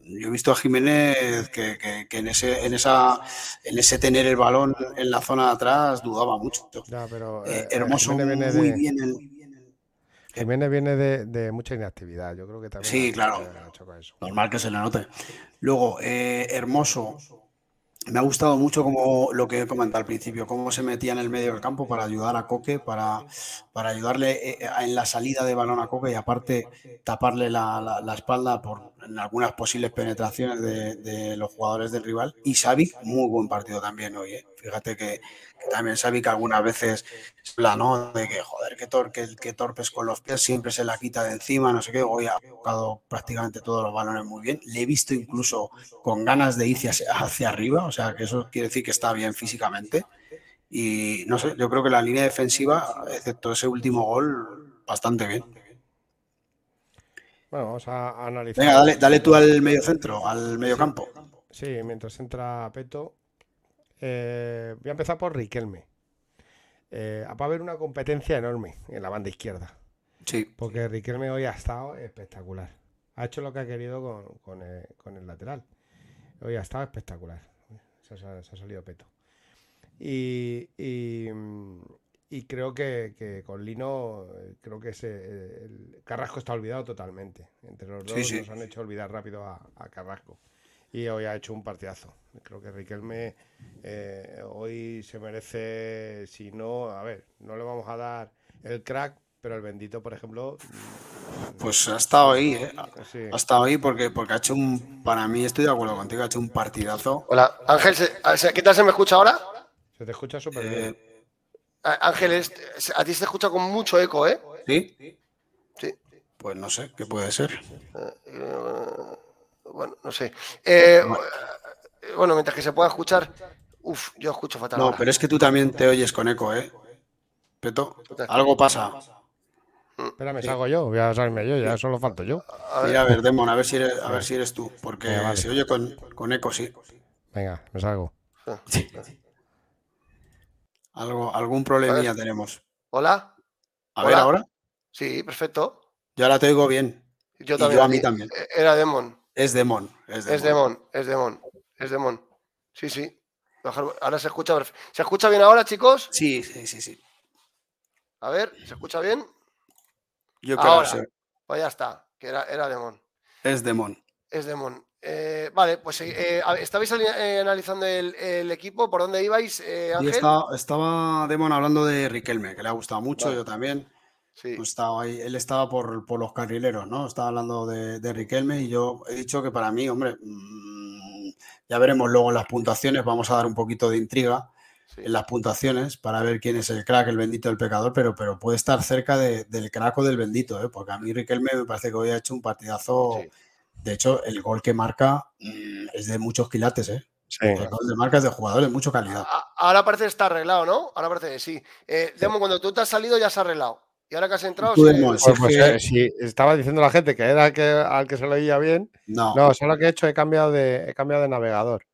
yo he visto a Jiménez que, que- que en, ese, en, esa, en ese tener el balón en la zona de atrás dudaba mucho. Ya, pero Eh, hermoso, viene muy de, bien. en- Jiménez viene de, de mucha inactividad. Yo creo que también. Sí, claro. eso. Normal que se le note. Luego, eh, Hermoso me ha gustado mucho como lo que he comentado al principio, cómo se metía en el medio del campo para ayudar a Coque, para, para ayudarle eh, en la salida de balón a Coque y aparte taparle la, espalda por en algunas posibles penetraciones de, los jugadores del rival. Y Xavi, muy buen partido también hoy. ¿eh? Fíjate que, también Xavi que algunas veces la ¿no? De que, joder, que, tor que, torpes con los pies, siempre se la quita de encima, no sé qué. Hoy ha tocado prácticamente todos los balones muy bien. Le he visto incluso con ganas de irse hacia, arriba, o sea, que eso quiere decir que está bien físicamente. Y no sé, yo creo que la línea defensiva, excepto ese último gol, bastante bien. Bueno, vamos a analizar. Venga, dale, dale tú al medio centro, al medio campo. Sí, mientras entra Peto, eh, voy a empezar por Riquelme. Eh, va a haber una competencia enorme en la banda izquierda. Sí. Porque Riquelme hoy ha estado espectacular. Ha hecho lo que ha querido con, eh, el, lateral. Hoy ha estado espectacular. Se ha, salido peto. Y, creo que, con Lino, creo que ese, el Carrasco está olvidado totalmente. Entre los dos nos han hecho olvidar rápido a Carrasco y hoy ha hecho un partidazo. Creo que Riquelme eh, hoy se merece, si no, a ver, no le vamos a dar el crack, pero el bendito, por ejemplo. Mm, pues ha estado ahí, ¿eh? Ha estado ahí porque, porque ha hecho un. Para mí, estoy de acuerdo contigo, ha hecho un partidazo. Hola, Ángel, ¿qué tal se me escucha ahora? Se te escucha súper bien. Eh, Ángel, a ti se te escucha con mucho eco, ¿eh? Sí. Sí. Pues no sé, ¿qué puede ser? Eh, bueno, no sé. Eh, bueno, mientras que se pueda escuchar, uff, yo escucho fatal. No, pero es que tú también te oyes con eco, ¿eh? Peto, algo pasa. Espérame, salgo yo, voy a salirme yo, ya solo falto yo. A ver, a ver Demon, a ver si eres, a ver si eres tú, porque se oye con, eco, sí. Venga, me salgo. Algo, algún problemilla tenemos. Hola. A ver ahora. Sí, perfecto. Yo ahora te oigo bien. Yo también. yo a mí también. Era Demon. Es Demon. Es Demon, es Demon. Es Demon. Sí, sí. Ahora se escucha. ¿Se escucha bien ahora, chicos? Sí, sí, sí, sí. A ver, ¿se escucha bien? Yo creo que sí. Pues ya está, que era, era Demon. Es Demon. Es Demon. Eh, vale, pues eh, ¿estabais eh, analizando el, equipo? ¿Por dónde ibais, Ángel? estaba, Demon hablando de Riquelme, que le ha gustado mucho, yo también. Pues estaba ahí, él estaba por, los carrileros, ¿no? Estaba hablando de, Riquelme y yo he dicho que para mí, hombre, mm, ya veremos luego en las puntuaciones, vamos a dar un poquito de intriga en las puntuaciones para ver quién es el crack, el bendito, el pecador, pero, pero puede estar cerca del crack o del bendito, ¿eh? porque a mí Riquelme me parece que hoy ha hecho un partidazo. De hecho, el gol que marca mm, es de muchos quilates, ¿eh? El gol de marcas de jugadores, mucha calidad. Ahora parece que está arreglado, ¿no? Ahora parece que sí. Eh, Demo, cuando tú te has salido ya se ha arreglado. Y ahora que has entrado. Pues, pues, eh, si estaba diciendo la gente que era que, al que se lo oía bien. No. No, solo que he hecho he cambiado de, he cambiado de navegador.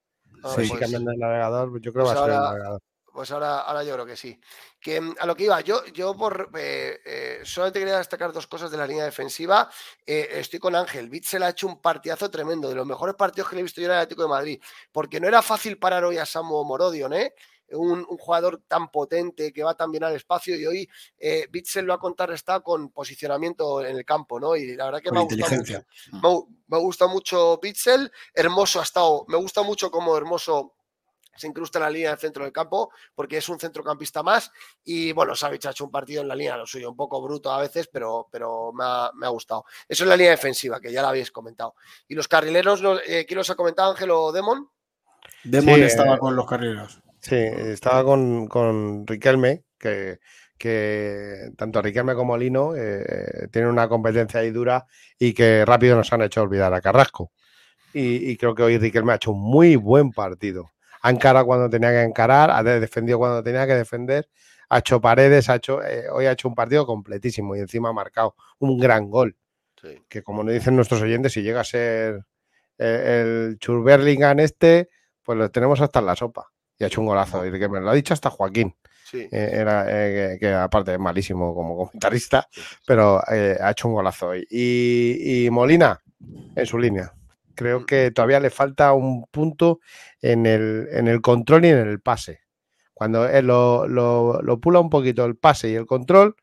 Ah, sí, pues, cambiando de navegador, yo creo que va a ser el navegador. Pues ahora, ahora yo creo que sí. Que mm, a lo que iba, yo, yo por eh, eh, solamente quería destacar dos cosas de la línea defensiva. estoy con Ángel. Bitzel ha hecho un partidazo tremendo, de los mejores partidos que le he visto yo en el Atlético de Madrid. Porque no era fácil parar hoy a Samu Morodion, ¿eh? un, jugador tan potente que va tan bien al espacio y hoy eh, Bitzel lo ha contrarrestado con posicionamiento en el campo, ¿no? Y la verdad que me ha, gustado mucho, me, gusta mucho Bitzel, Hermoso ha estado, me gusta mucho como Hermoso se incrusta en la línea del centro del campo porque es un centrocampista más y bueno, Savic ha hecho un partido en la línea, lo suyo, un poco bruto a veces, pero, pero me, ha, gustado. Eso es la línea defensiva, que ya la habéis comentado. ¿Y los carrileros, eh, quién los ha comentado, Ángel o Demon? Demon estaba eh, con los carrileros. Sí, estaba con, Riquelme, que, que tanto Riquelme como Lino eh, tienen una competencia ahí dura y que rápido nos han hecho olvidar a Carrasco. Y, creo que hoy Riquelme ha hecho un muy buen partido. Ha encarado cuando tenía que encarar, ha defendido cuando tenía que defender, ha hecho paredes, ha hecho, eh, hoy ha hecho un partido completísimo y encima ha marcado un gran gol. Que como nos dicen nuestros oyentes, si llega a ser eh, el Churberlingan este, pues lo tenemos hasta en la sopa y ha hecho un golazo. Y que me lo ha dicho hasta Joaquín. Eh, era, eh, que, aparte es malísimo como comentarista, pero ha hecho un golazo. Y, y Molina, en su línea. Creo que todavía le falta un punto en el, en el control y en el pase. Cuando él lo, lo, pula un poquito el pase y el control,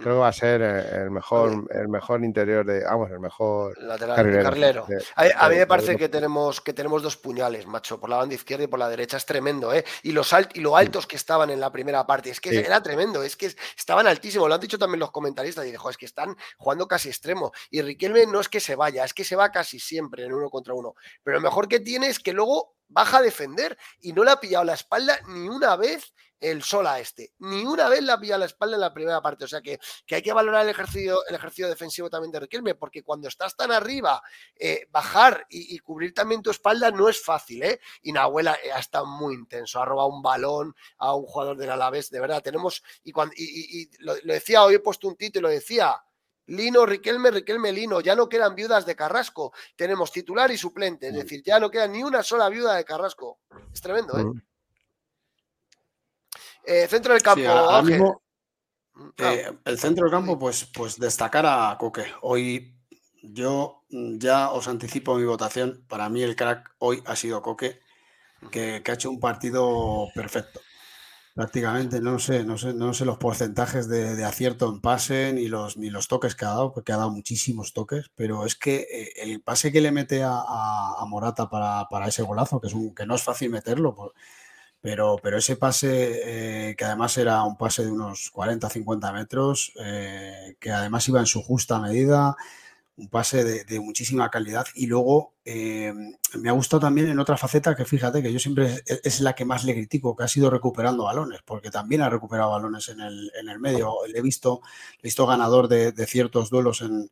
Creo que va a ser eh, el mejor, el mejor interior de, vamos, el mejor lateral carrilero. a, mí me parece que tenemos que tenemos dos puñales, macho, por la banda izquierda y por la derecha. Es tremendo, ¿eh? Y los y lo altos que estaban en la primera parte, es que era tremendo, es que estaban altísimos. Lo han dicho también los comentaristas y dijo, es que están jugando casi extremo. Y Riquelme no es que se vaya, es que se va casi siempre en uno contra uno. Pero lo mejor que tiene es que luego baja a defender y no le ha pillado la espalda ni una vez el Sola este. Ni una vez le ha pillado la espalda en la primera parte. O sea que, que hay que valorar el ejercicio, el ejercicio defensivo también de Riquelme, porque cuando estás tan arriba, eh, bajar y, cubrir también tu espalda no es fácil, ¿eh? Y Nahuela eh, ha estado muy intenso, ha robado un balón a un jugador del Alavés, de verdad, tenemos, y, cuando, y, lo, decía, hoy he puesto un título, lo decía, Lino, Riquelme, Riquelme, Lino. Ya no quedan viudas de Carrasco. Tenemos titular y suplente. Es mm. decir, ya no queda ni una sola viuda de Carrasco. Es tremendo, ¿eh? Mm. eh centro del campo. Mm, eh, el centro del campo, pues, pues destacar a Coque. Hoy yo ya os anticipo mi votación. Para mí el crack hoy ha sido Coque, que ha hecho un partido perfecto. Prácticamente, no sé, no sé, no sé los porcentajes de, acierto en pase ni los, ni los toques que ha dado, porque ha dado muchísimos toques, pero es que eh, el pase que le mete a, Morata para, ese golazo, que, es un, que no es fácil meterlo, pero, pero ese pase, eh, que además era un pase de unos 40-50 metros, eh, que además iba en su justa medida, un pase de, muchísima calidad. Y luego eh, me ha gustado también en otra faceta que fíjate que yo siempre es, la que más le critico, que ha sido recuperando balones, porque también ha recuperado balones en el, en el medio. Le he visto, visto ganador de, ciertos duelos en,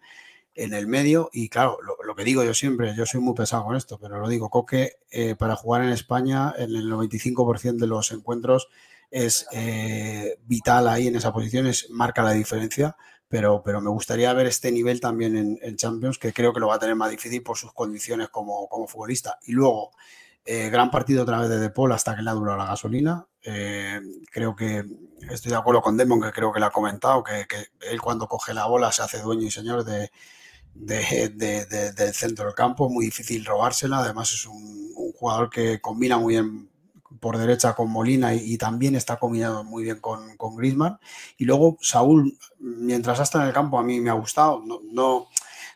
el medio. Y claro, lo, que digo yo siempre, yo soy muy pesado con esto, pero lo digo, Coque eh, para jugar en España en el 95% de los encuentros es eh, vital ahí en esa posición, es, marca la diferencia pero, pero me gustaría ver este nivel también en, Champions, que creo que lo va a tener más difícil por sus condiciones como, futbolista. Y luego, eh, gran partido otra vez de De Paul hasta que le ha durado la gasolina. Eh, creo que estoy de acuerdo con Demon, que creo que le ha comentado, que, él cuando coge la bola se hace dueño y señor de, del centro del campo, muy difícil robársela, además es un, un, jugador que combina muy bien por derecha con Molina y, también está combinado muy bien con, con Griezmann. Y luego Saúl, mientras ha estado en el campo, a mí me ha gustado. No,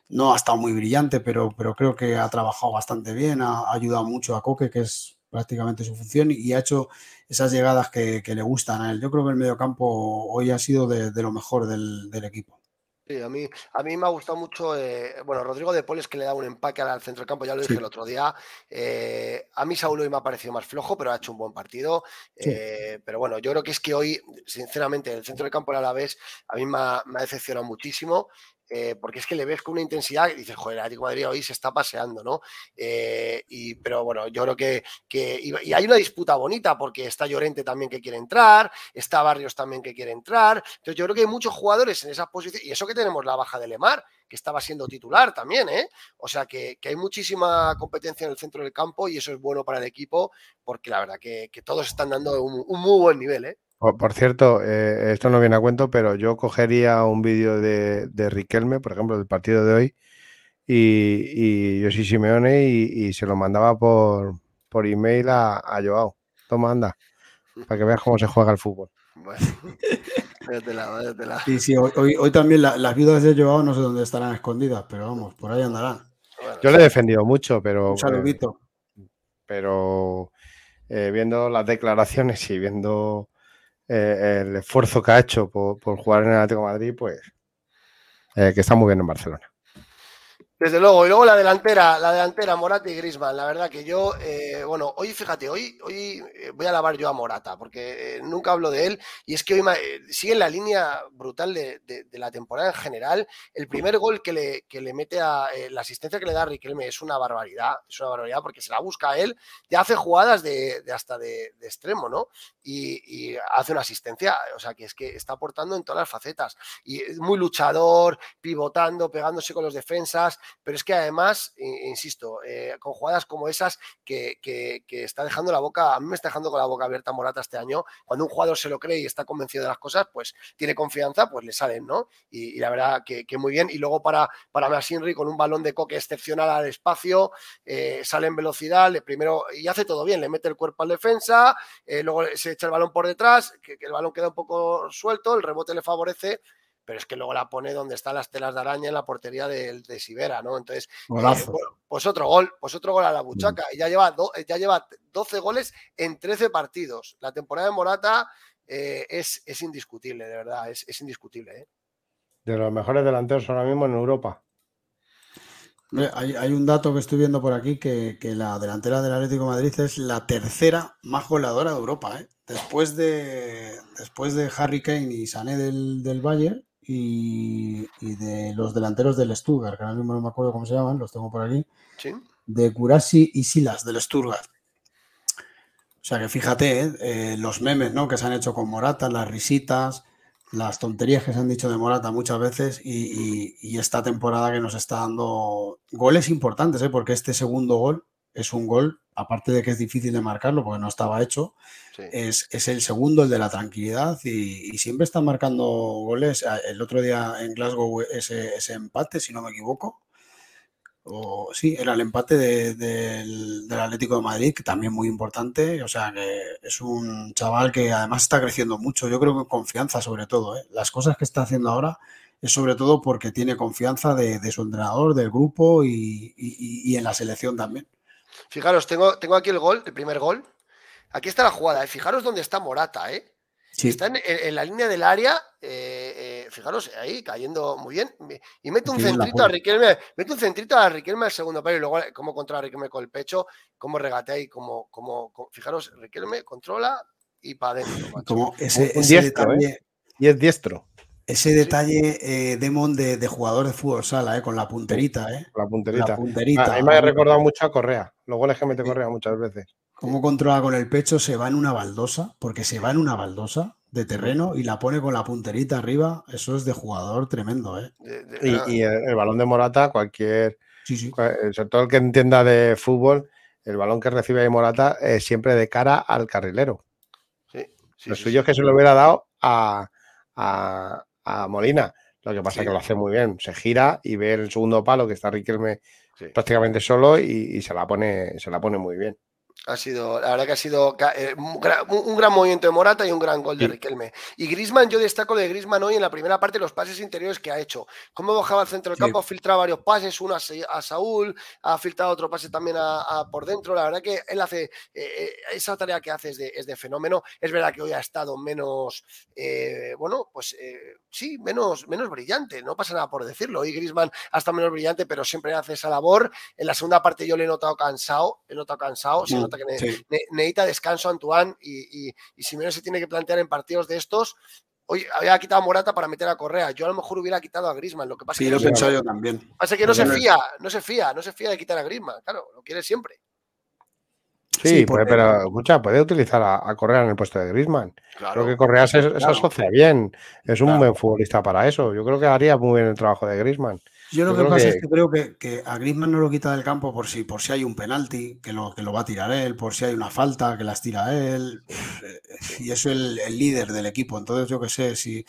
no, ha estado muy brillante, pero, pero creo que ha trabajado bastante bien, ha, ayudado mucho a Coque, que es prácticamente su función, y ha hecho esas llegadas que, le gustan a él. Yo creo que el mediocampo hoy ha sido de, lo mejor del equipo a mí, a mí me ha gustado mucho, eh, bueno, Rodrigo de Poles que le da un empaque al centro del campo, ya lo dije el otro día. Eh, a mí Saúl hoy me ha parecido más flojo, pero ha hecho un buen partido. Eh, pero bueno, yo creo que es que hoy, sinceramente, el centro del campo la vez a mí me ha, me ha decepcionado muchísimo. Eh, porque es que le ves con una intensidad y dices, joder, el Atlético Madrid hoy se está paseando, ¿no? Eh, y, pero bueno, yo creo que, y, hay una disputa bonita porque está Llorente también que quiere entrar, está Barrios también que quiere entrar, entonces yo creo que hay muchos jugadores en esa posición, y eso que tenemos la baja de Lemar, que estaba siendo titular también, ¿eh? O sea que, hay muchísima competencia en el centro del campo y eso es bueno para el equipo porque la verdad que, todos están dando un, un muy buen nivel, ¿eh? Por, cierto, eh, esto no viene a cuento, pero yo cogería un vídeo de, Riquelme, por ejemplo, del partido de hoy, y, yo soy Simeone y, se lo mandaba por, por email a, a Joao. Toma, anda, para que veas cómo se juega el fútbol. Bueno, (laughs) Sí, sí, hoy, también las viudas de Joao no sé dónde estarán escondidas, pero vamos, por ahí andarán. yo le he defendido mucho, pero. Un saludito. pero eh, viendo las declaraciones y viendo eh, el esfuerzo que ha hecho por, jugar en el Atlético Madrid, pues eh, que está muy bien en Barcelona. Desde luego, y luego la delantera, la delantera, Morata y Grisman. La verdad que yo, eh, bueno, hoy fíjate, hoy, hoy eh, voy a lavar yo a Morata, porque eh, nunca hablo de él, y es que hoy sigue en la línea brutal de, la temporada en general. El primer gol que le, que le mete a la asistencia que le da a Riquelme es una barbaridad, es una barbaridad, porque se la busca a él, ya hace jugadas de, hasta de, extremo, ¿no? Y, y, hace una asistencia, o sea, que es que está aportando en todas las facetas. Y es muy luchador, pivotando, pegándose con los defensas pero es que además, insisto, eh, con jugadas como esas que, está dejando la boca, a mí me está dejando con la boca abierta Morata este año, cuando un jugador se lo cree y está convencido de las cosas, pues tiene confianza, pues le salen, ¿no? Y, la verdad que, muy bien. Y luego para, para Masinri con un balón de coque excepcional al espacio, eh, sale en velocidad, le primero, y hace todo bien, le mete el cuerpo al defensa, eh, luego se echa el balón por detrás, que, que el balón queda un poco suelto, el rebote le favorece pero es que luego la pone donde están las telas de araña en la portería de, de Sibera, ¿no? Entonces, pues otro gol, pues otro gol a la mm. buchaca. Y ya lleva, ya lleva 12 goles en 13 partidos. La temporada de Morata es, es, indiscutible, de verdad, es, es indiscutible. De los mejores delanteros ahora mismo en Europa. Hay, un dato que estoy viendo por aquí que, la delantera del Atlético de Madrid es la tercera más goleadora de Europa. ¿eh? Después, de, después de Harry Kane y Sané del, del Bayern y, de los delanteros del Stuttgart, que ahora mismo no me acuerdo cómo se llaman, los tengo por aquí. De Curasi y Silas del Stuttgart. O sea que fíjate, ¿eh? Eh, los memes ¿no? que se han hecho con Morata, las risitas, las tonterías que se han dicho de Morata muchas veces y, esta temporada que nos está dando goles importantes, ¿eh? porque este segundo gol es un gol, aparte de que es difícil de marcarlo porque no estaba hecho, es, el segundo, el de la tranquilidad y, siempre está marcando goles. El otro día en Glasgow ese, ese empate, si no me equivoco, o sí, era el empate del Atlético de Madrid, que también muy importante. O sea, que es un chaval que además está creciendo mucho. Yo creo que confianza, sobre todo. ¿eh? Las cosas que está haciendo ahora es sobre todo porque tiene confianza de, su entrenador, del grupo y, en la selección también. Fijaros, tengo, tengo aquí el gol, el primer gol. Aquí está la jugada. ¿eh? Fijaros dónde está Morata, ¿eh? Está en, la línea del área, eh, eh, fijaros, ahí cayendo muy bien. Y mete un centrito a Riquelme, mete un centrito a Riquelme al segundo palo y luego cómo controla a Riquelme con el pecho, cómo regatea y cómo, cómo, fijaros, Riquelme controla y para adentro. Como ese, detalle, Y es diestro. Ese detalle, Demon, de, de, jugador de fútbol sala, con la punterita. ¿eh? La punterita. La punterita. a mí me ha recordado mucho a Correa. Los goles que mete Correa muchas veces cómo controla con el pecho, se va en una baldosa, porque se va en una baldosa de terreno y la pone con la punterita arriba. Eso es de jugador tremendo, ¿eh? y, el, balón de Morata, cualquier. Sí, sí. Eh, sobre todo el que entienda de fútbol, el balón que recibe de Morata es siempre de cara al carrilero. Sí, lo suyo es que se lo hubiera dado a, Molina. Lo que pasa es que lo hace muy bien. Se gira y ve el segundo palo que está Riquelme prácticamente solo y, y, se la pone, se la pone muy bien. Ha sido, la verdad que ha sido eh, un, gran, movimiento de Morata y un gran gol de Riquelme. Y Grisman, yo destaco de Grisman hoy en la primera parte los pases interiores que ha hecho. Cómo bajaba al centro del campo, ha filtrado varios pases, uno a, Saúl, ha filtrado otro pase también a, por dentro. La verdad que él hace, eh, eh, esa tarea que hace es de, fenómeno. Es verdad que hoy ha estado menos, bueno, pues sí, menos, menos brillante, no pasa nada por decirlo. Hoy Grisman ha estado menos brillante, pero siempre hace esa labor. En la segunda parte yo le he notado cansado, he notado cansado, que necesita descanso Antoine y, y, y Simeone se tiene que plantear en partidos de estos Oye, había quitado a Morata para meter a Correa. Yo a lo mejor hubiera quitado a Grisman. Lo que pasa sí, lo he pensado yo también. Pasa que no se fía, no se fía, no se fía de quitar a Grisman. Claro, lo quiere siempre. Sí, pero escucha, puede utilizar a, Correa en el puesto de Grisman. Creo que Correa se, asocia bien. Es un buen futbolista para eso. Yo creo que haría muy bien el trabajo de Grisman. Yo lo que pasa es que creo que, a Griezmann no lo quita del campo por si, por si hay un penalti, que lo, que lo va a tirar él, por si hay una falta, que las tira él. Y eso es el, líder del equipo. Entonces, yo qué sé, si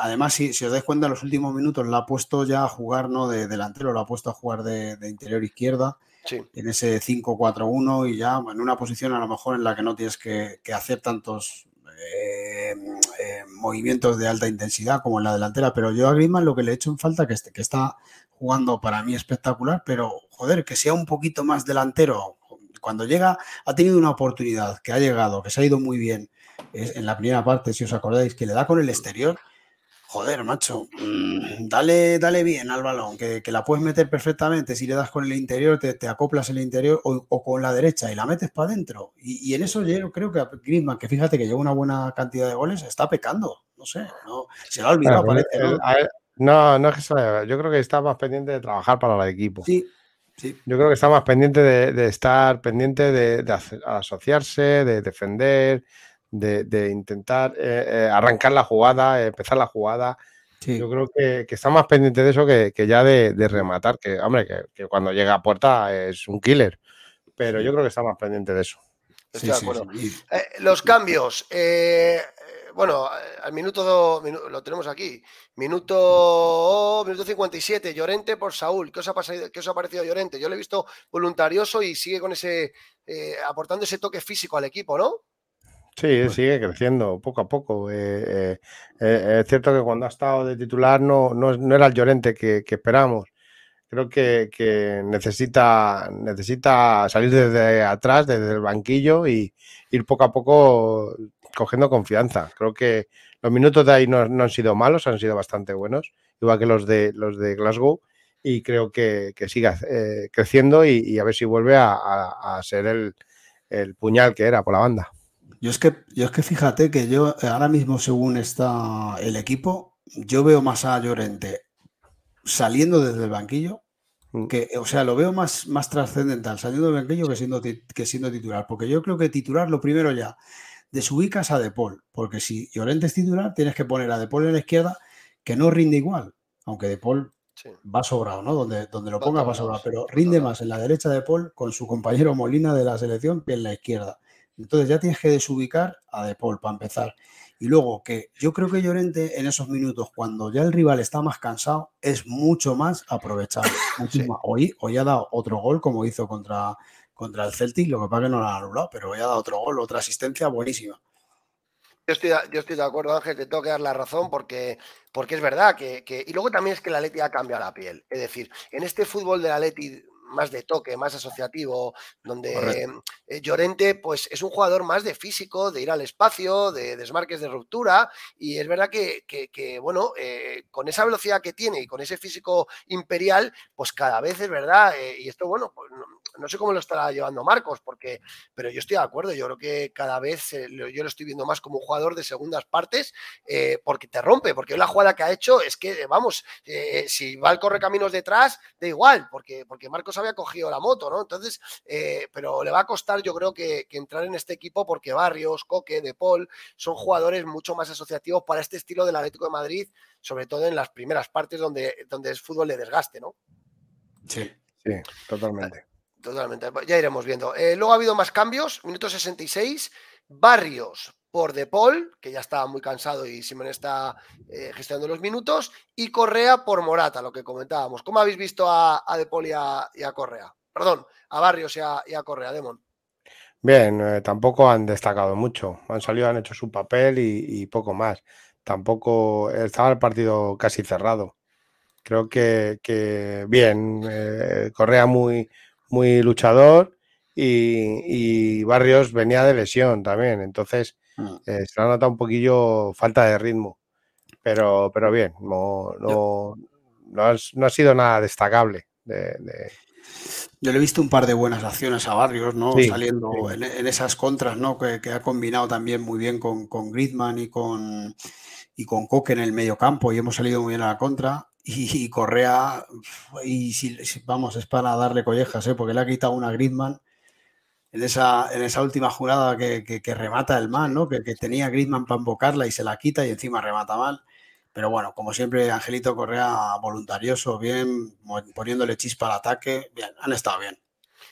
además, si, si, os dais cuenta, en los últimos minutos lo ha puesto ya a jugar, no de delantero, lo ha puesto a jugar de, interior izquierda. En ese 5-4-1 y ya en una posición a lo mejor en la que no tienes que, hacer tantos eh, eh, movimientos de alta intensidad como en la delantera, pero yo a Griezmann lo que le he hecho en falta que, que está jugando para mí espectacular, pero joder, que sea un poquito más delantero. Cuando llega, ha tenido una oportunidad, que ha llegado, que se ha ido muy bien en la primera parte, si os acordáis, que le da con el exterior. Joder, macho, mm, dale, dale bien al balón, que, la puedes meter perfectamente. Si le das con el interior, te, acoplas el interior o, con la derecha y la metes para adentro. Y, en eso yo creo que Griezmann, que fíjate que lleva una buena cantidad de goles, está pecando. No sé, no, se lo ha olvidado, parece. ¿no? No, no es que sea, yo creo que está más pendiente de trabajar para el equipo. Sí, sí. Yo creo que está más pendiente de, estar pendiente de, asociarse, de defender, de, intentar eh, eh, arrancar la jugada, empezar la jugada. Yo creo que, está más pendiente de eso que, ya de, rematar, que hombre, que, cuando llega a puerta es un killer. Pero yo creo que está más pendiente de eso. Sí, eh, los cambios bueno, al minuto, lo tenemos aquí, minuto, minuto 57, Llorente por Saúl. ¿Qué os, ha pasado, qué os ha parecido Llorente? Yo lo he visto voluntarioso y sigue con ese, eh, aportando ese toque físico al equipo, ¿no? Sí, sigue creciendo poco a poco. Eh, eh, es cierto que cuando ha estado de titular no, no, era el Llorente que, esperamos. Creo que, necesita, necesita salir desde atrás, desde el banquillo y ir poco a poco cogiendo confianza. Creo que los minutos de ahí no, han sido malos, han sido bastante buenos, igual que los de los de Glasgow. Y creo que, siga eh, creciendo y, a ver si vuelve a, ser el, el puñal que era por la banda. Yo es que, yo es que fíjate que yo ahora mismo, según está el equipo, yo veo más a Llorente saliendo desde el banquillo, mm. que, o sea, lo veo más, más trascendental saliendo del banquillo que siendo, que siendo titular. Porque yo creo que titular, lo primero ya, desubicas a De Paul, porque si Llorente es titular, tienes que poner a De Paul en la izquierda, que no rinde igual, aunque De Paul va sobrado, ¿no? Donde, donde lo pongas va sobrado, pero rinde más en la derecha de Paul con su compañero Molina de la selección que en la izquierda. Entonces ya tienes que desubicar a De Paul para empezar. Y luego que yo creo que Llorente en esos minutos, cuando ya el rival está más cansado, es mucho más aprovechable. Hoy, hoy ha dado otro gol como hizo contra, contra el Celtic, lo que pasa que no lo ha anulado, pero hoy ha dado otro gol, otra asistencia buenísima. Yo estoy, yo estoy de acuerdo, Ángel, te tengo que dar la razón porque, porque es verdad que, que, Y luego también es que la Leti ha cambiado la piel. Es decir, en este fútbol de la Leti más de toque, más asociativo, donde eh, Llorente pues es un jugador más de físico, de ir al espacio, de desmarques de ruptura y es verdad que, bueno, eh, con esa velocidad que tiene y con ese físico imperial, pues cada vez es verdad, eh, y esto bueno, pues no, sé cómo lo estará llevando Marcos, porque, pero yo estoy de acuerdo, yo creo que cada vez yo lo estoy viendo más como un jugador de segundas partes, porque te rompe, porque la jugada que ha hecho es que, vamos, si va el correcaminos detrás, da igual, porque, porque Marcos había cogido la moto, ¿no? Entonces, eh, pero le va a costar, yo creo que, entrar en este equipo porque Barrios, Coque, De Paul son jugadores mucho más asociativos para este estilo del Atlético de Madrid, sobre todo en las primeras partes donde, donde es fútbol de desgaste, ¿no? Sí, sí, totalmente. Totalmente, ya iremos viendo. Eh, luego ha habido más cambios, minuto 66, Barrios por De Paul, que ya estaba muy cansado y Simón está eh, gestionando los minutos, y Correa por Morata, lo que comentábamos. ¿Cómo habéis visto a, De Paul y a, Correa? Perdón, a Barrios y a, Correa, Demon. Bien, eh, tampoco han destacado mucho. Han salido, han hecho su papel y, poco más. Tampoco estaba el partido casi cerrado. Creo que, bien, eh, Correa muy, muy luchador y, y Barrios venía de lesión también. Entonces, Mm. Eh, se ha notado un poquillo falta de ritmo, pero, pero bien, no, no, ha, sido nada destacable. Yo le he visto un par de buenas acciones a Barrios, ¿no? Saliendo En, esas contras, ¿no? Que, ha combinado también muy bien con, con Griezmann y con, y con Coque en el medio campo y hemos salido muy bien a la contra. Y, Correa, y si, vamos, es para darle collejas, ¿eh? porque le ha quitado una Griezmann en esa, en esa última jugada que, remata el mal, ¿no? Que, tenía Griezmann para invocarla y se la quita y encima remata mal. Pero bueno, como siempre, Angelito Correa voluntarioso, bien, poniéndole chispa al ataque, bien, han estado bien.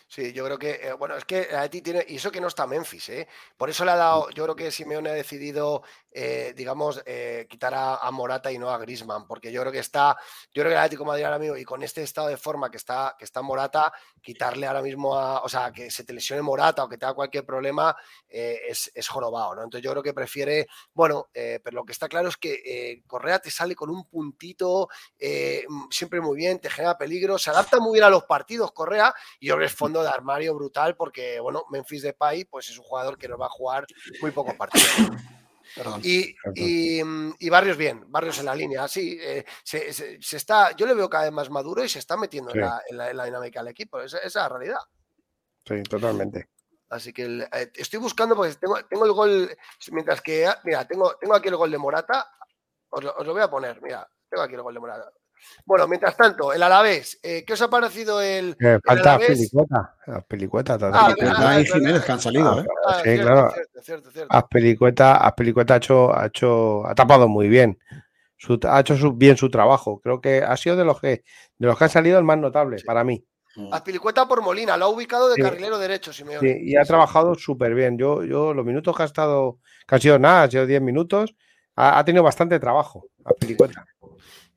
Sí, yo creo que, eh, bueno, es que ti tiene, y eso que no está Memphis, ¿eh? Por eso le ha dado, yo creo que Simeone ha decidido, eh, digamos, eh, quitar a, Morata y no a Grisman, porque yo creo que está, yo creo que el Atlético Madrid ahora mismo, y con este estado de forma que está, que está Morata, quitarle ahora mismo a, o sea, que se te lesione Morata o que tenga cualquier problema, es, es, jorobado, ¿no? Entonces yo creo que prefiere, bueno, pero lo que está claro es que Correa te sale con un puntito, siempre muy bien, te genera peligro, se adapta muy bien a los partidos, Correa, y yo creo es fondo de armario brutal porque, bueno, Memphis Depay pues es un jugador que nos va a jugar muy pocos partidos. Y, y, Barrios bien, Barrios en la línea, sí, eh, se, está, yo le veo cada vez más maduro y se está metiendo en, la, dinámica del equipo, esa, es la realidad. Sí, totalmente. Así que eh, estoy buscando, porque tengo, tengo el gol, mientras que, ah, mira, tengo, tengo aquí el gol de Morata, os os lo voy a poner, mira, tengo aquí el gol de Morata. Bueno, mientras tanto, el Alavés, eh, ¿qué os ha parecido el. Eh, falta Pelicueta. Pelicueta. Ah, ah, y Jiménez que han salido, ah, ¿eh? Ah, sí, claro. Cierto, cierto, ha hecho, ha hecho, ha tapado muy bien. ha hecho bien su trabajo. Creo que ha sido de los que, de los que han salido el más notable para mí. Mm. Azpilicueta por Molina, lo ha ubicado de carrilero derecho, si me sí, y ha trabajado súper bien. Yo, yo, los minutos que ha estado, que han sido nada, han sido 10 minutos, ha, ha, tenido bastante trabajo, Azpilicueta.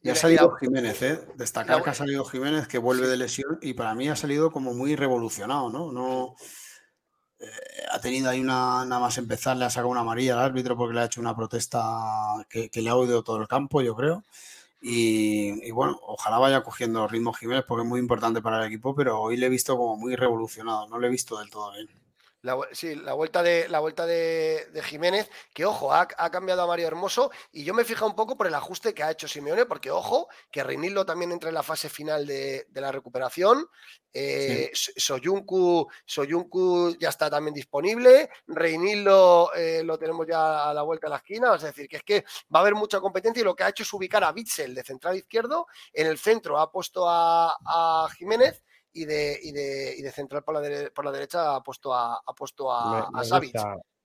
Y ha salido Jiménez, ¿eh? Destacar que ha salido Jiménez, que vuelve de lesión y para mí ha salido como muy revolucionado, ¿no? no ha tenido ahí una, nada más empezar, le ha sacado una amarilla al árbitro porque le ha hecho una protesta que, le ha oído todo el campo, yo creo. Y, bueno, ojalá vaya cogiendo ritmo Jiménez porque es muy importante para el equipo, pero hoy le he visto como muy revolucionado, no le he visto del todo bien. La, sí, la vuelta de la vuelta de, Jiménez, que ojo, ha, cambiado a Mario Hermoso y yo me he fijado un poco por el ajuste que ha hecho Simeone, porque ojo, que Reinildo también entra en la fase final de, la recuperación. Eh, Soyuncu, ya está también disponible. Reinildo eh, lo tenemos ya a la vuelta de la esquina. Es decir, que es que va a haber mucha competencia y lo que ha hecho es ubicar a Bitzel de central izquierdo. En el centro ha puesto a Jiménez y de, y de, y de central por la, por la derecha ha puesto a, ha puesto a, me,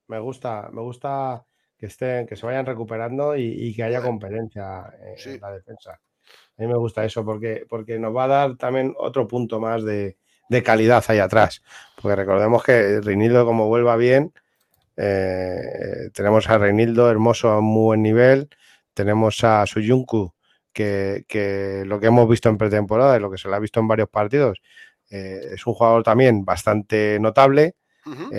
me Gusta, me gusta, que estén, que se vayan recuperando y, que haya competencia en, la defensa. A mí me gusta eso porque, porque nos va a dar también otro punto más de, de calidad ahí atrás. Porque recordemos que Reinildo, como vuelva bien, eh, tenemos a Reinildo hermoso a muy buen nivel, tenemos a Suyunku que, lo que hemos visto en pretemporada y lo que se le ha visto en varios partidos, eh, es un jugador también bastante notable. Uh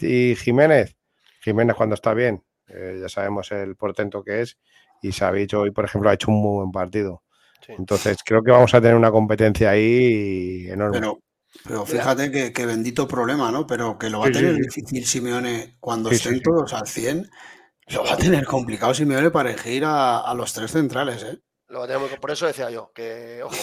y Jiménez, Jiménez cuando está bien, eh, ya sabemos el portento que es, y Savic hoy, por ejemplo, ha hecho un muy buen partido. Entonces, creo que vamos a tener una competencia ahí enorme. Pero, fíjate que, bendito problema, ¿no? Pero que lo va a tener difícil Simeone cuando estén todos al 100. Lo va a tener complicado Simeone para elegir a, a los tres centrales, ¿eh? Por eso decía yo, que ojo.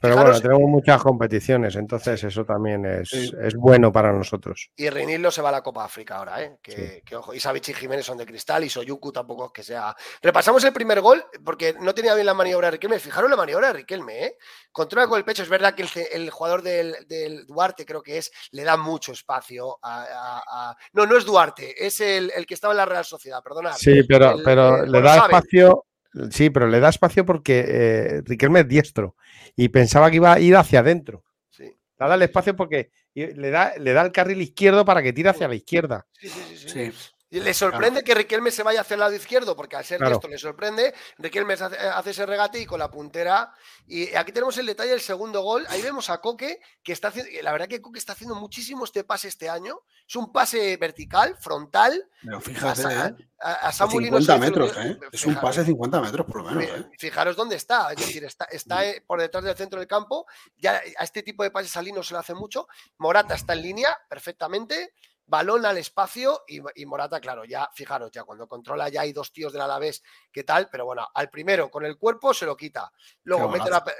Pero bueno, tenemos muchas competiciones, entonces eso también es, es bueno para nosotros. Y Reinildo se va a la Copa África ahora, ¿eh? Que, ojo. Y Savich y Jiménez son de cristal y Soyuku tampoco es que sea. Repasamos el primer gol, porque no tenía bien la maniobra de Riquelme. Fijaros la maniobra de Riquelme, ¿eh? Controla con el pecho. Es verdad que el, jugador del, Duarte, creo que es, le da mucho espacio a. No, no es Duarte, es el, que estaba en la Real Sociedad, perdona. Sí, pero, pero le da espacio Sí, pero le da espacio porque eh, Riquelme es diestro y pensaba que iba a ir hacia adentro. Sí. Le da el espacio porque le da, le da el carril izquierdo para que tire hacia la izquierda. Sí, sí, sí. sí. Le sorprende que Riquelme se vaya hacia el lado izquierdo, porque al ser esto le sorprende. Riquelme hace, ese regate y con la puntera. Y aquí tenemos el detalle del segundo gol. Ahí vemos a Coque, que está haciendo. La verdad que Coque está haciendo muchísimo este pase este año. Es un pase vertical, frontal. Pero fíjate, a, ¿eh? a, 50 metros, ¿eh? Es un pase de 50 metros, por lo menos. ¿eh? Fijaros dónde está. Es decir, está, está por detrás del centro del campo. Ya a este tipo de pases al se le hace mucho. Morata está en línea perfectamente balón al espacio y, Morata, claro, ya fijaros, ya cuando controla ya hay dos tíos del Alavés, ¿qué tal? Pero bueno, al primero con el cuerpo se lo quita. Luego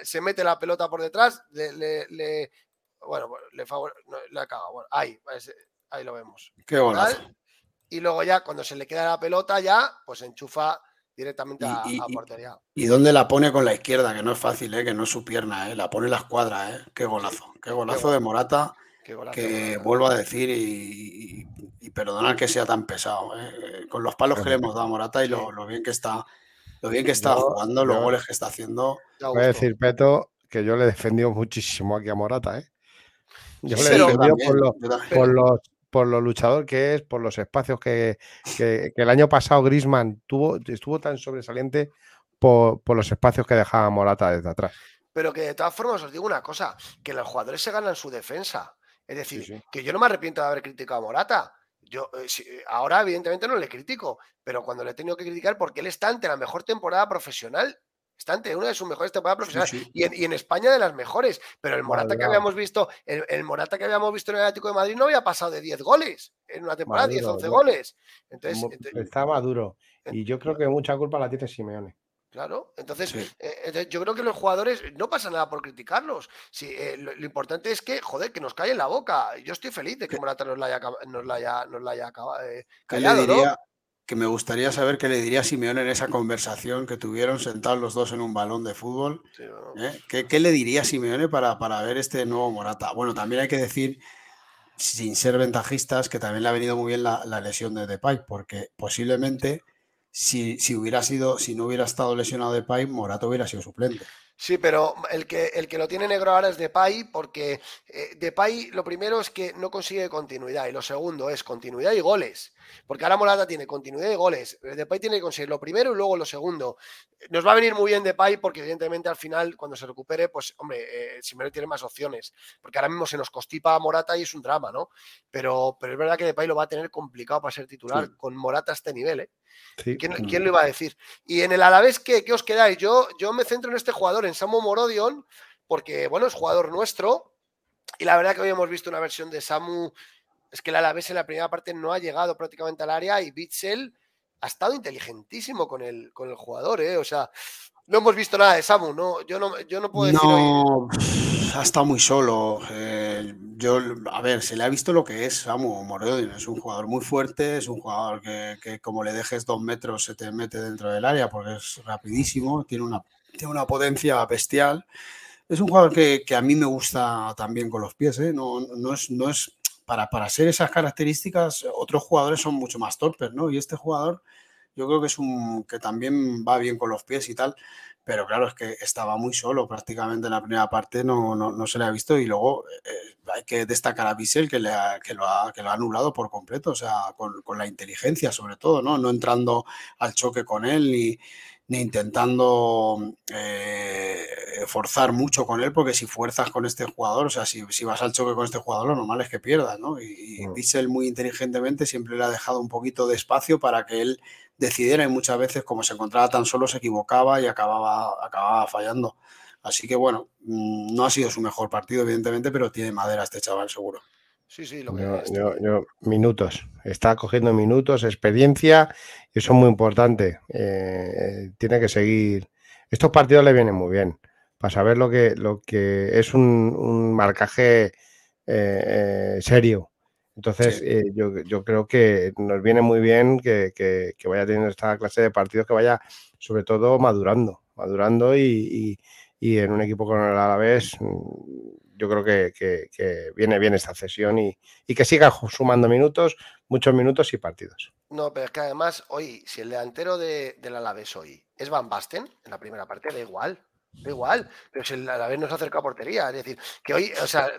se mete la pelota por detrás, le, bueno, le, favor, le acaba. Bueno, ahí, ahí lo vemos. Qué Y luego ya cuando se le queda la pelota ya, pues enchufa directamente a, portería. Y, dónde la pone con la izquierda? Que no es fácil, ¿eh? que no es su pierna, ¿eh? la pone en la escuadra. ¿eh? Qué golazo, qué golazo de Morata que vuelvo a decir y, y, perdonar que sea tan pesado, ¿eh? con los palos que le hemos dado a Morata y lo, bien que está, lo bien que está jugando, los goles que está haciendo. Voy a decir, Peto, que yo le he defendido muchísimo aquí a Morata, ¿eh? Yo le he defendido por, los, por lo luchador que es, por los espacios que, el año pasado Grisman tuvo, estuvo tan sobresaliente por, por los espacios que dejaba Morata desde atrás. Pero que de todas formas os digo una cosa, que los jugadores se ganan su defensa. Es decir, que yo no me arrepiento de haber criticado a Morata. Yo eh, eh, ahora, evidentemente, no le critico, pero cuando le he tenido que criticar, porque él está ante la mejor temporada profesional. Está ante una de sus mejores temporadas profesionales y, en, España de las mejores. Pero el Morata que habíamos visto, el, Morata que habíamos visto en el Atlético de Madrid no había pasado de 10 goles en una temporada, 10, 11 goles. Entonces, estaba duro. Y yo creo que mucha culpa la tiene Simeone. Claro, entonces eh, yo creo que los jugadores no pasa nada por criticarlos. Sí, eh, lo, importante es que, joder, que nos en la boca. Yo estoy feliz de que Morata nos la haya, nos la haya, nos la haya eh, callado, Que me gustaría saber qué le diría Simeone en esa conversación que tuvieron sentados los dos en un balón de fútbol. ¿Qué, le diría Simeone para, para ver este nuevo Morata? Bueno, también hay que decir sin ser ventajistas, que también le ha venido muy bien la, la lesión de Depay, porque posiblemente si, hubiera sido, si no hubiera estado lesionado de Pai, Morato hubiera sido suplente. Sí, pero el que, el que lo tiene negro ahora es Depay, porque eh, Depay lo primero es que no consigue continuidad y lo segundo es continuidad y goles. Porque ahora Morata tiene continuidad y goles. Depay tiene que conseguir lo primero y luego lo segundo. Nos va a venir muy bien Depay porque evidentemente al final cuando se recupere, pues hombre, eh, Simeone tiene más opciones. Porque ahora mismo se nos constipa a Morata y es un drama, ¿no? Pero, pero es verdad que Depay lo va a tener complicado para ser titular con Morata a este nivel, ¿eh? ¿Quién, lo iba a decir? Y en el Alavés, ¿qué, ¿qué, os quedáis? Yo, yo me centro en este jugador, en Samu Morodion, porque, bueno, es jugador nuestro. Y la verdad que hoy hemos visto una versión de Samu. Es que el Alavés en la primera parte no ha llegado prácticamente al área y Bitzel ha estado inteligentísimo con el, con el jugador, ¿eh? O sea, no hemos visto nada de Samu, ¿no? Yo no, yo no puedo decir. No, ha estado muy solo. Eh, yo, a ver, se le ha visto lo que es Samu Morodion. Es un jugador muy fuerte, es un jugador que, como le dejes dos metros se te mete dentro del área porque es rapidísimo, tiene una, tiene una potencia bestial. Es un jugador que, a mí me gusta también con los pies, ¿eh? no, no, es, no es para, para ser esas características, otros jugadores son mucho más torpes, ¿no? Y este jugador yo creo que es un que también va bien con los pies y tal, pero claro, es que estaba muy solo prácticamente en la primera parte, no, no, se le ha visto y luego eh, hay que destacar a Bissell que, le que, lo ha, que lo ha anulado por completo, o sea, con, con, la inteligencia sobre todo, ¿no? No entrando al choque con él ni, ni intentando eh, forzar mucho con él, porque si fuerzas con este jugador, o sea, si, si, vas al choque con este jugador, lo normal es que pierdas, ¿no? Y, y mm. muy inteligentemente siempre le ha dejado un poquito de espacio para que él decidiera y muchas veces como se encontraba tan solo se equivocaba y acababa, acababa fallando. Así que bueno, mm, no ha sido su mejor partido, evidentemente, pero tiene madera este chaval, seguro. Sí, sí, lo que yo, yo, minutos. Está cogiendo minutos, experiencia, y eso es muy importante. Eh, tiene que seguir. Estos partidos le vienen muy bien para saber lo que, lo que es un, marcaje eh, eh, serio. Entonces, yo, creo que nos viene muy bien que, vaya teniendo esta clase de partidos, que vaya sobre todo madurando, madurando y, y en un equipo con el Alavés yo creo que, viene bien esta cesión y, que siga sumando minutos, muchos minutos y partidos. No, pero es que además, hoy, si el delantero de, del Alavés hoy es Van Basten, en la primera parte, da igual. Da igual, pero a la vez nos acerca a portería. Es decir, que hoy, o sea,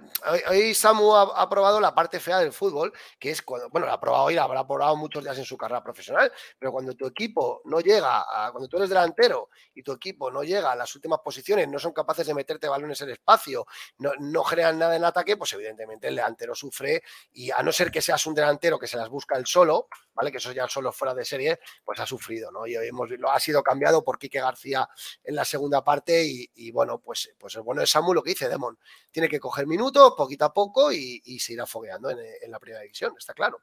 hoy, Samu ha, probado la parte fea del fútbol, que es cuando, bueno, la ha probado hoy, la habrá probado muchos días en su carrera profesional, pero cuando tu equipo no llega, a, cuando tú eres delantero y tu equipo no llega a las últimas posiciones, no son capaces de meterte balones en espacio, no, no generan nada en ataque, pues evidentemente el delantero sufre y a no ser que seas un delantero que se las busca el solo, ¿vale? Que eso ya solo fuera de serie, pues ha sufrido, ¿no? Y hoy hemos, lo ha sido cambiado por Quique García en la segunda parte y, bueno, pues, pues el bueno de Samu lo que dice Demon, tiene que coger minutos poquito a poco y, se irá fogueando en, la primera división, está claro.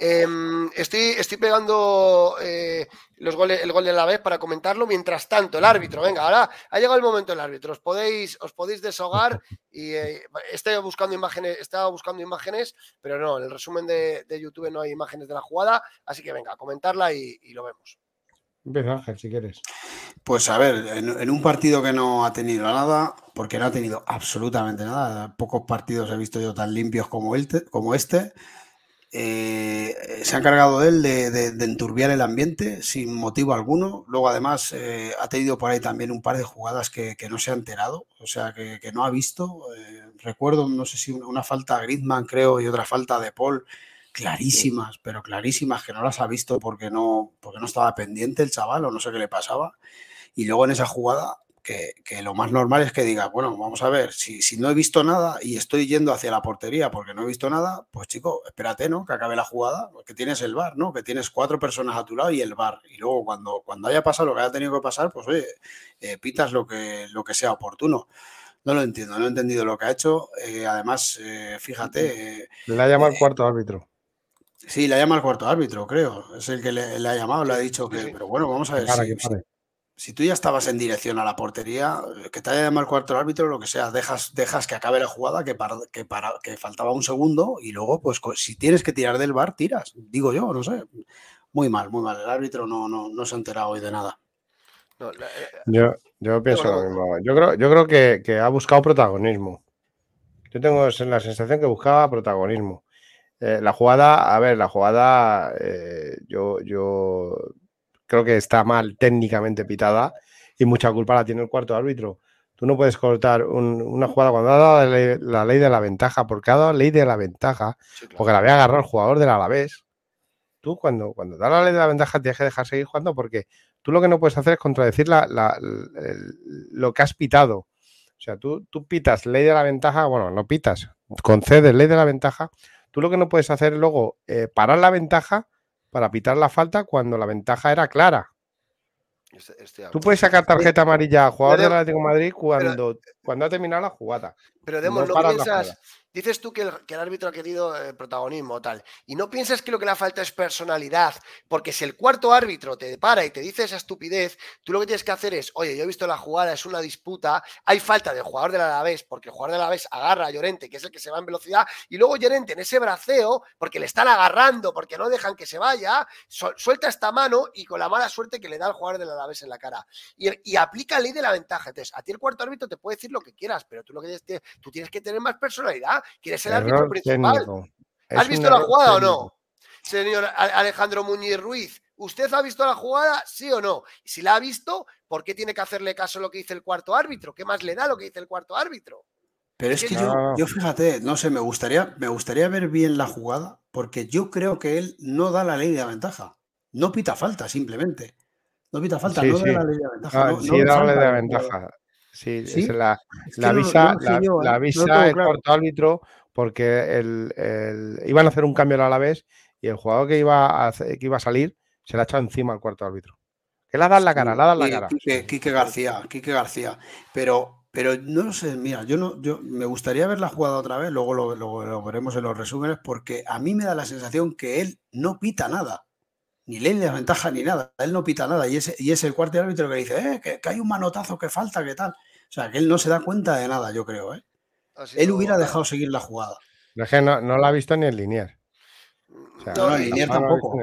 Em, estoy, estoy pegando eh, los goles, el gol de la vez para comentarlo. Mientras tanto, el árbitro, venga, ahora ha llegado el momento del árbitro. Os podéis, os podéis deshogar y eh, estoy buscando imágenes, estaba buscando imágenes, pero no, en el resumen de, YouTube no hay imágenes de la jugada, así que venga, comentarla y, lo vemos. Ángel, si quieres. Pues a ver, en, un partido que no ha tenido nada, porque no ha tenido absolutamente nada, pocos partidos he visto yo tan limpios como, como este eh, se ha encargado él de, enturbiar el ambiente sin motivo alguno. Luego, además, eh, ha tenido por ahí también un par de jugadas que, no se ha enterado, o sea, que, no ha visto. Eh, recuerdo, no sé si una, falta a Griezmann, creo, y otra falta de Paul, clarísimas, pero clarísimas, que no las ha visto porque no, porque no estaba pendiente el chaval o no sé qué le pasaba. Y luego en esa jugada que, lo más normal es que diga, bueno, vamos a ver, si, si, no he visto nada y estoy yendo hacia la portería porque no he visto nada, pues chico, espérate, ¿no? Que acabe la jugada, que tienes el bar, ¿no? Que tienes cuatro personas a tu lado y el bar. Y luego cuando, cuando haya pasado lo que haya tenido que pasar, pues oye, eh, pitas lo que, lo que sea oportuno. No lo entiendo, no he entendido lo que ha hecho. Eh, además, eh, fíjate. le ha llamado el cuarto árbitro. Sí, le ha llamado el cuarto árbitro, creo. Es el que le, ha llamado, le ha dicho que. Pero bueno, vamos a ver. si, si tú ya estabas en dirección a la portería, que te haya llamado el cuarto árbitro, lo que sea, dejas, dejas que acabe la jugada, que, para, que, para, que faltaba un segundo, y luego, pues si tienes que tirar del bar, tiras. Digo yo, no sé. Muy mal, muy mal. El árbitro no, no, no se ha enterado hoy de nada. Eh, yo, yo pienso lo mismo. Yo creo, yo creo que, que, ha buscado protagonismo. Yo tengo la sensación que buscaba protagonismo. Eh, la jugada, a ver, la jugada, yo, yo creo que está mal técnicamente pitada y mucha culpa la tiene el cuarto árbitro. Tú no puedes cortar una jugada cuando ha dado la ley, de la ventaja, porque ha dado la ley de la ventaja, porque la había agarrado el jugador del Alavés. Tú cuando, cuando da la ley de la ventaja tienes que dejar seguir jugando porque tú lo que no puedes hacer es contradecir lo que has pitado. O sea, tú, tú pitas ley de la ventaja, bueno, no pitas, concedes ley de la ventaja. Tú lo que no puedes hacer luego eh, parar la ventaja para pitar la falta cuando la ventaja era clara. Tú puedes sacar tarjeta amarilla a jugador del Atlético de Madrid cuando, cuando ha terminado la jugada. Pero Demos, no, piensas, dices tú que el, árbitro ha querido eh, protagonismo tal, y no piensas que lo que le falta es personalidad, porque si el cuarto árbitro te para y te dice esa estupidez, tú lo que tienes que hacer es, oye, yo he visto la jugada, es una disputa, hay falta del jugador del Alavés, porque el jugador del Alavés agarra a Llorente, que es el que se va en velocidad, y luego Llorente en ese braceo, porque le están agarrando, porque no dejan que se vaya, suelta esta mano y con la mala suerte que le da al jugador del Alavés en la cara. Y, y aplica ley de la ventaja. Entonces, a ti el cuarto árbitro te puede decir lo que quieras, pero tú lo que tienes, tú tienes que tener más personalidad. ¿Quieres ser el árbitro principal? ¿Has visto la jugada o no? Señor Alejandro Muñiz Ruiz, ¿usted ha visto la jugada, sí o no? Y si la ha visto, ¿por qué tiene que hacerle caso a lo que dice el cuarto árbitro? ¿Qué más le da lo que dice el cuarto árbitro? Pero es, que, yo, fíjate, no sé, me gustaría, me gustaría ver bien la jugada, porque yo creo que él no da la ley de la ventaja. No pita falta, simplemente. No pita falta, no da la ley de ventaja. Ah, sí, da la ley de ventaja. Sí, ¿Sí? la, la, visa, la, visa el cuarto árbitro porque el, iban a hacer un cambio a la vez y el jugador que iba a, que iba a salir se le ha echado encima al cuarto árbitro. Que le ha dado la cara, le ha dado la cara. Quique, García, Quique García. Pero, pero no sé, mira, yo no, yo me gustaría ver la jugada otra vez, luego lo, lo, veremos en los resúmenes, porque a mí me da la sensación que él no pita nada ni ley de ventaja ni nada. Él no pita nada. Y es, y es el cuarto árbitro que dice, eh, que, hay un manotazo que falta, que tal. O sea, que él no se da cuenta de nada, yo creo. ¿eh? Él hubiera dejado seguir la jugada. Es que no, no la ha visto ni el No, el Linier tampoco.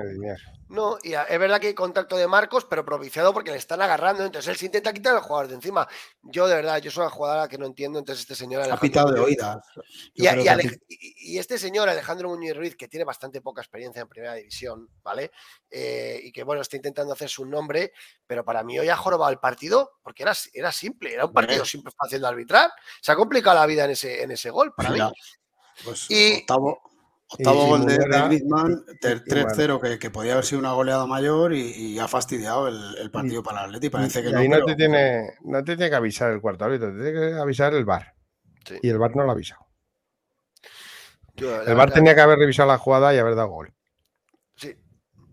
No, y es verdad que hay contacto de Marcos, pero propiciado porque le están agarrando. Entonces él se intenta quitar al jugador de encima. Yo, de verdad, yo soy una jugadora que no entiendo. Entonces, este señor. Ha pitado de oídas. Y, este señor, Alejandro Muñoz Ruiz, que tiene bastante poca experiencia en primera división, ¿vale? Eh, y que, bueno, está intentando hacer su nombre, pero para mí hoy ha jorobado el partido porque era, era simple, era un partido simple fácil de arbitrar. Se ha complicado la vida en ese, en ese gol, para mí. Pues y, octavo, Octavo gol de, Griezmann, 3-0, que, podía haber sido una goleada mayor y, ha fastidiado el, partido para el Atleti. Parece que no. no, te tiene, no te tiene que avisar el cuarto árbitro, te tiene que avisar el VAR. Y el VAR no lo ha avisado. el VAR tenía que haber revisado la jugada y haber dado gol.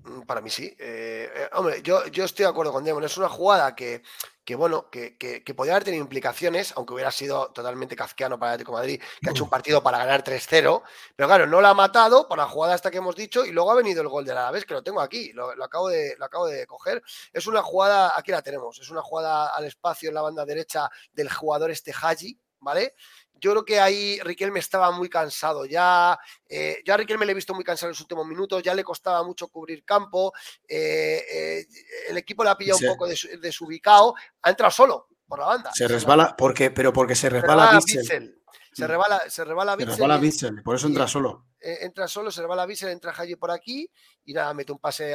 Mm, para mí sí. Eh, eh, hombre, yo, yo estoy de acuerdo con Demon. Es una jugada que, que bueno, que, que, podría haber tenido implicaciones, aunque hubiera sido totalmente kafkiano para el Atlético Madrid, que ha hecho un partido para ganar 3-0, pero claro, no la ha matado por la jugada esta que hemos dicho y luego ha venido el gol de la vez que lo tengo aquí, lo, acabo de, lo acabo de coger. Es una jugada, aquí la tenemos, es una jugada al espacio en la banda derecha del jugador este Haji, ¿vale? Yo creo que ahí Riquelme estaba muy cansado. Ya, eh, a Riquelme le he visto muy cansado en los últimos minutos, ya le costaba mucho cubrir campo. Eh, eh, el equipo le ha pillado un poco desubicado. Ha entrado solo por la banda. Se resbala, porque, pero porque se resbala, Se resbala, se resbala por eso entra solo. Eh, entra solo, se le va la visa, entra Haji por aquí y nada, mete un pase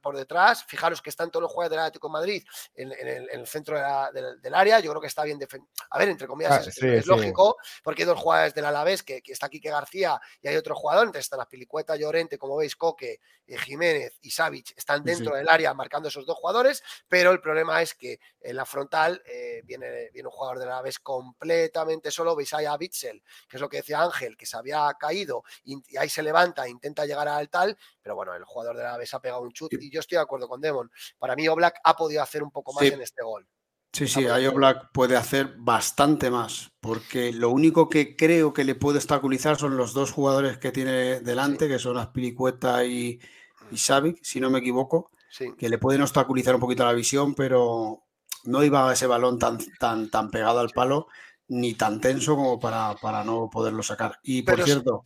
por detrás. Fijaros que están todos los jugadores del Atlético de Madrid en, el, centro del, área. Yo creo que está bien defendido. A ver, entre comillas, ah, es, lógico, porque hay dos jugadores del Alavés, que, que está Quique García y hay otro jugador. Entonces están las Pilicueta, Llorente, como veis, Coque, eh, Jiménez y Savic están dentro del área marcando esos dos jugadores. Pero el problema es que en la frontal eh, viene, viene un jugador del Alavés completamente solo. Veis ahí a Bitzel, que es lo que decía Ángel, que se había caído y, ahí se levanta, intenta llegar al tal, pero bueno, el jugador de la Aves ha pegado un chut y yo estoy de acuerdo con Demon. Para mí Oblak ha podido hacer un poco más en este gol. Sí, sí, ahí Oblak puede hacer bastante más, porque lo único que creo que le puede obstaculizar son los dos jugadores que tiene delante, que son Aspiricueta y, y Savic, si no me equivoco, que le pueden obstaculizar un poquito la visión, pero no iba ese balón tan, tan, tan pegado al palo ni tan tenso como para, para no poderlo sacar. Y por cierto,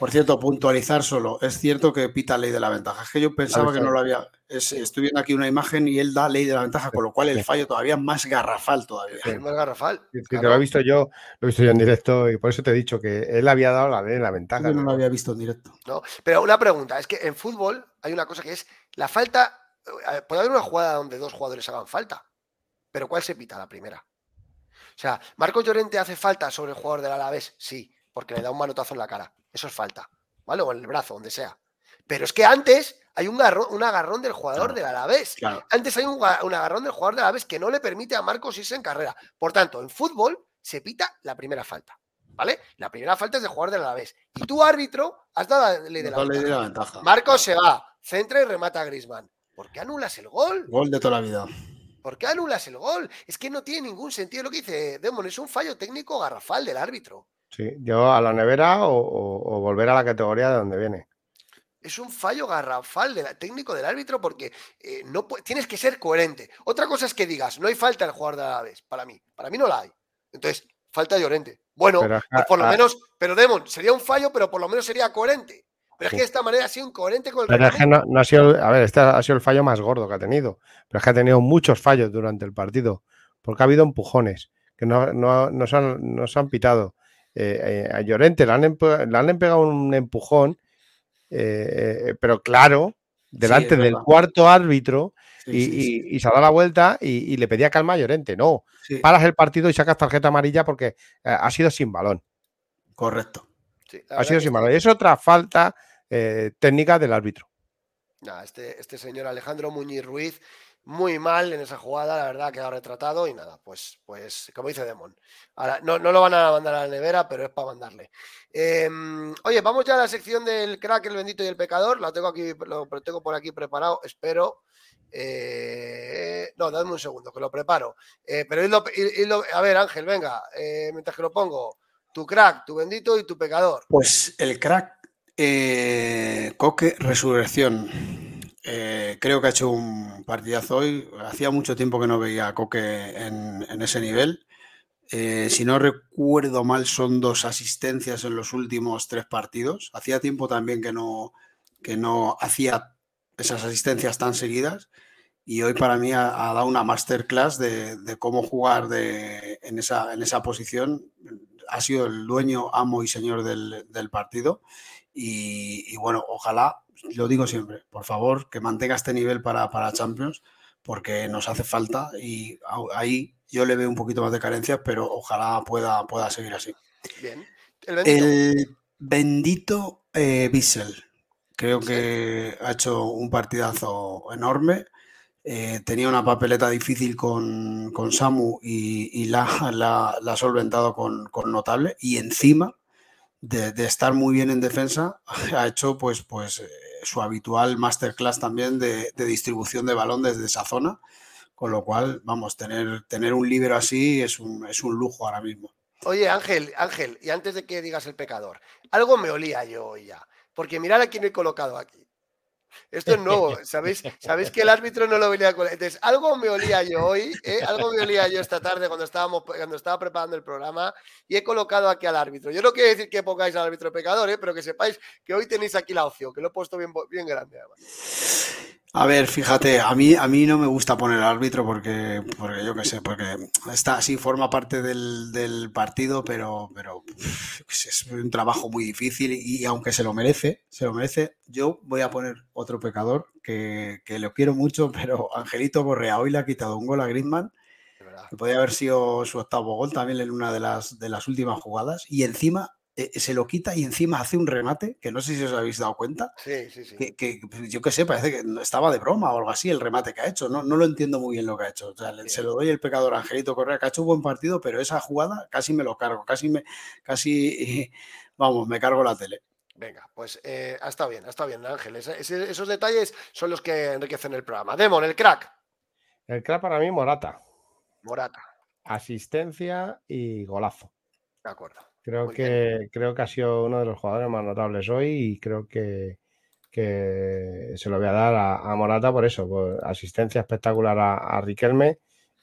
por cierto, puntualizar solo. Es cierto que pita ley de la ventaja. Es que yo pensaba que no lo había. estoy viendo aquí una imagen y él da ley de la ventaja, con lo cual el fallo todavía es más garrafal todavía. más garrafal. lo he visto yo, lo he visto yo en directo y por eso te he dicho que él había dado la ley de la ventaja. Yo no lo había visto en directo. No, pero una pregunta, es que en fútbol hay una cosa que es la falta. Eh, puede haber una jugada donde dos jugadores hagan falta. pero ¿cuál se pita la primera? O sea, ¿Marco Llorente hace falta sobre el jugador del Alavés? Sí, porque le da un manotazo en la cara. Eso es falta, ¿vale? O en el brazo, donde sea. Pero es que antes hay un, un agarrón del jugador del Alavés. Antes hay un, agarrón del jugador del Alavés que no le permite a Marcos irse en carrera. Por tanto, en fútbol se pita la primera falta. ¿Vale? La primera falta es del jugador del Alavés. Y tú, árbitro, has dado la ley de la, ventaja. Marcos se va, centra y remata a Grisman. ¿Por qué anulas el gol? Gol de toda la vida. ¿Por qué anulas el gol? Es que no tiene ningún sentido lo que dice Demon. Es un fallo técnico garrafal del árbitro. Sí, yo a la nevera o volver a la categoría de donde viene es un fallo garrafal del técnico del árbitro porque eh, no tienes que ser coherente. Otra cosa es que digas, no hay falta el jugador de la vez, para mí. Para mí no la hay. Entonces, falta Llorente. Bueno, pues por lo menos, pero Demon, sería un fallo, pero por lo menos sería coherente. Pero es que de esta manera ha sido incoherente con el Pero es que no, ha sido, a ver, este ha sido el fallo más gordo que ha tenido. Pero es que ha tenido muchos fallos durante el partido. Porque ha habido empujones que no, no, se, han, pitado. Eh, a Llorente le han, le han pegado un empujón eh, eh, pero claro, delante del cuarto árbitro y, se ha dado la vuelta y, le pedía calma a Llorente. No, paras el partido y sacas tarjeta amarilla porque eh, ha sido sin balón. Correcto. ha sido sin balón. Y es otra falta técnica del árbitro. este, este señor Alejandro Muñiz Ruiz muy mal en esa jugada, la verdad, ha quedado retratado y nada, pues, pues como dice Demon. Ahora, no, lo van a mandar a la nevera, pero es para mandarle. Em, oye, vamos ya a la sección del crack, el bendito y el pecador. La tengo aquí, lo tengo por aquí preparado, espero. Eh, no, dame un segundo, que lo preparo. Eh, pero a ver, Ángel, venga, eh, mientras que lo pongo, tu crack, tu bendito y tu pecador. Pues el crack, Coque Resurrección. Eh, creo que ha hecho un partidazo hoy. Hacía mucho tiempo que no veía a Coque en, ese nivel. Eh, si no recuerdo mal, son dos asistencias en los últimos tres partidos. Hacía tiempo también que no, que no hacía esas asistencias tan seguidas. Y hoy para mí ha, dado una masterclass de, cómo jugar en, esa, en esa posición. Ha sido el dueño, amo y señor del, partido. y, bueno, ojalá lo digo siempre, por favor, que mantenga este nivel para, para Champions, porque nos hace falta y ahí yo le veo un poquito más de carencias, pero ojalá pueda, pueda seguir así. Bien. El bendito, el Bissell. Eh, Creo que ha hecho un partidazo enorme. Eh, tenía una papeleta difícil con, Samu y, la, ha solventado con, notable. Y encima de, estar muy bien en defensa, (laughs) ha hecho pues, pues eh, su habitual masterclass también de, distribución de balón desde esa zona, con lo cual, vamos, tener, tener un libro así es un, es un lujo ahora mismo. Oye, Ángel, Ángel, y antes de que digas el pecador, algo me olía yo hoy ya, porque mirad a quién he colocado aquí. Esto es (laughs) nuevo, ¿sabéis? Sabéis que el árbitro no lo venía con. Entonces, algo me olía yo hoy, ¿eh? algo me olía yo esta tarde cuando, estábamos, cuando estaba preparando el programa y he colocado aquí al árbitro. Yo no quiero decir que pongáis al árbitro pecador, ¿eh? pero que sepáis que hoy tenéis aquí la opción, que lo he puesto bien, bien grande. Además. A ver, fíjate, a mí, a mí no me gusta poner árbitro porque, porque yo qué sé, porque está así, forma parte del, partido, pero, pero es un trabajo muy difícil y, aunque se lo merece, se lo merece, yo voy a poner otro pecador que, que lo quiero mucho, (laughs) pero Angelito Correa hoy le ha quitado un gol a Griezmann, que podría haber sido su octavo gol también en una de las, de las últimas jugadas, y encima eh, se lo quita y encima hace un remate, que no sé si os habéis dado cuenta. Sí, sí, sí. Que, pues, yo qué sé, parece que estaba de broma o algo así el remate que ha hecho. No, no lo entiendo muy bien lo que ha hecho. se lo doy el pecador Angelito Correa, que ha hecho un buen partido, pero esa jugada casi me lo cargo, casi me, casi, (laughs) vamos, me cargo la tele. Venga, pues eh, ha estado bien, ha estado bien, Ángel. esos detalles son los que enriquecen el programa. Demon, el crack. El crack para mí, Morata. Morata. Asistencia y golazo. De acuerdo. Creo que, creo que ha sido uno de los jugadores más notables hoy y creo que, se lo voy a dar a, Morata por eso, por asistencia espectacular a, Riquelme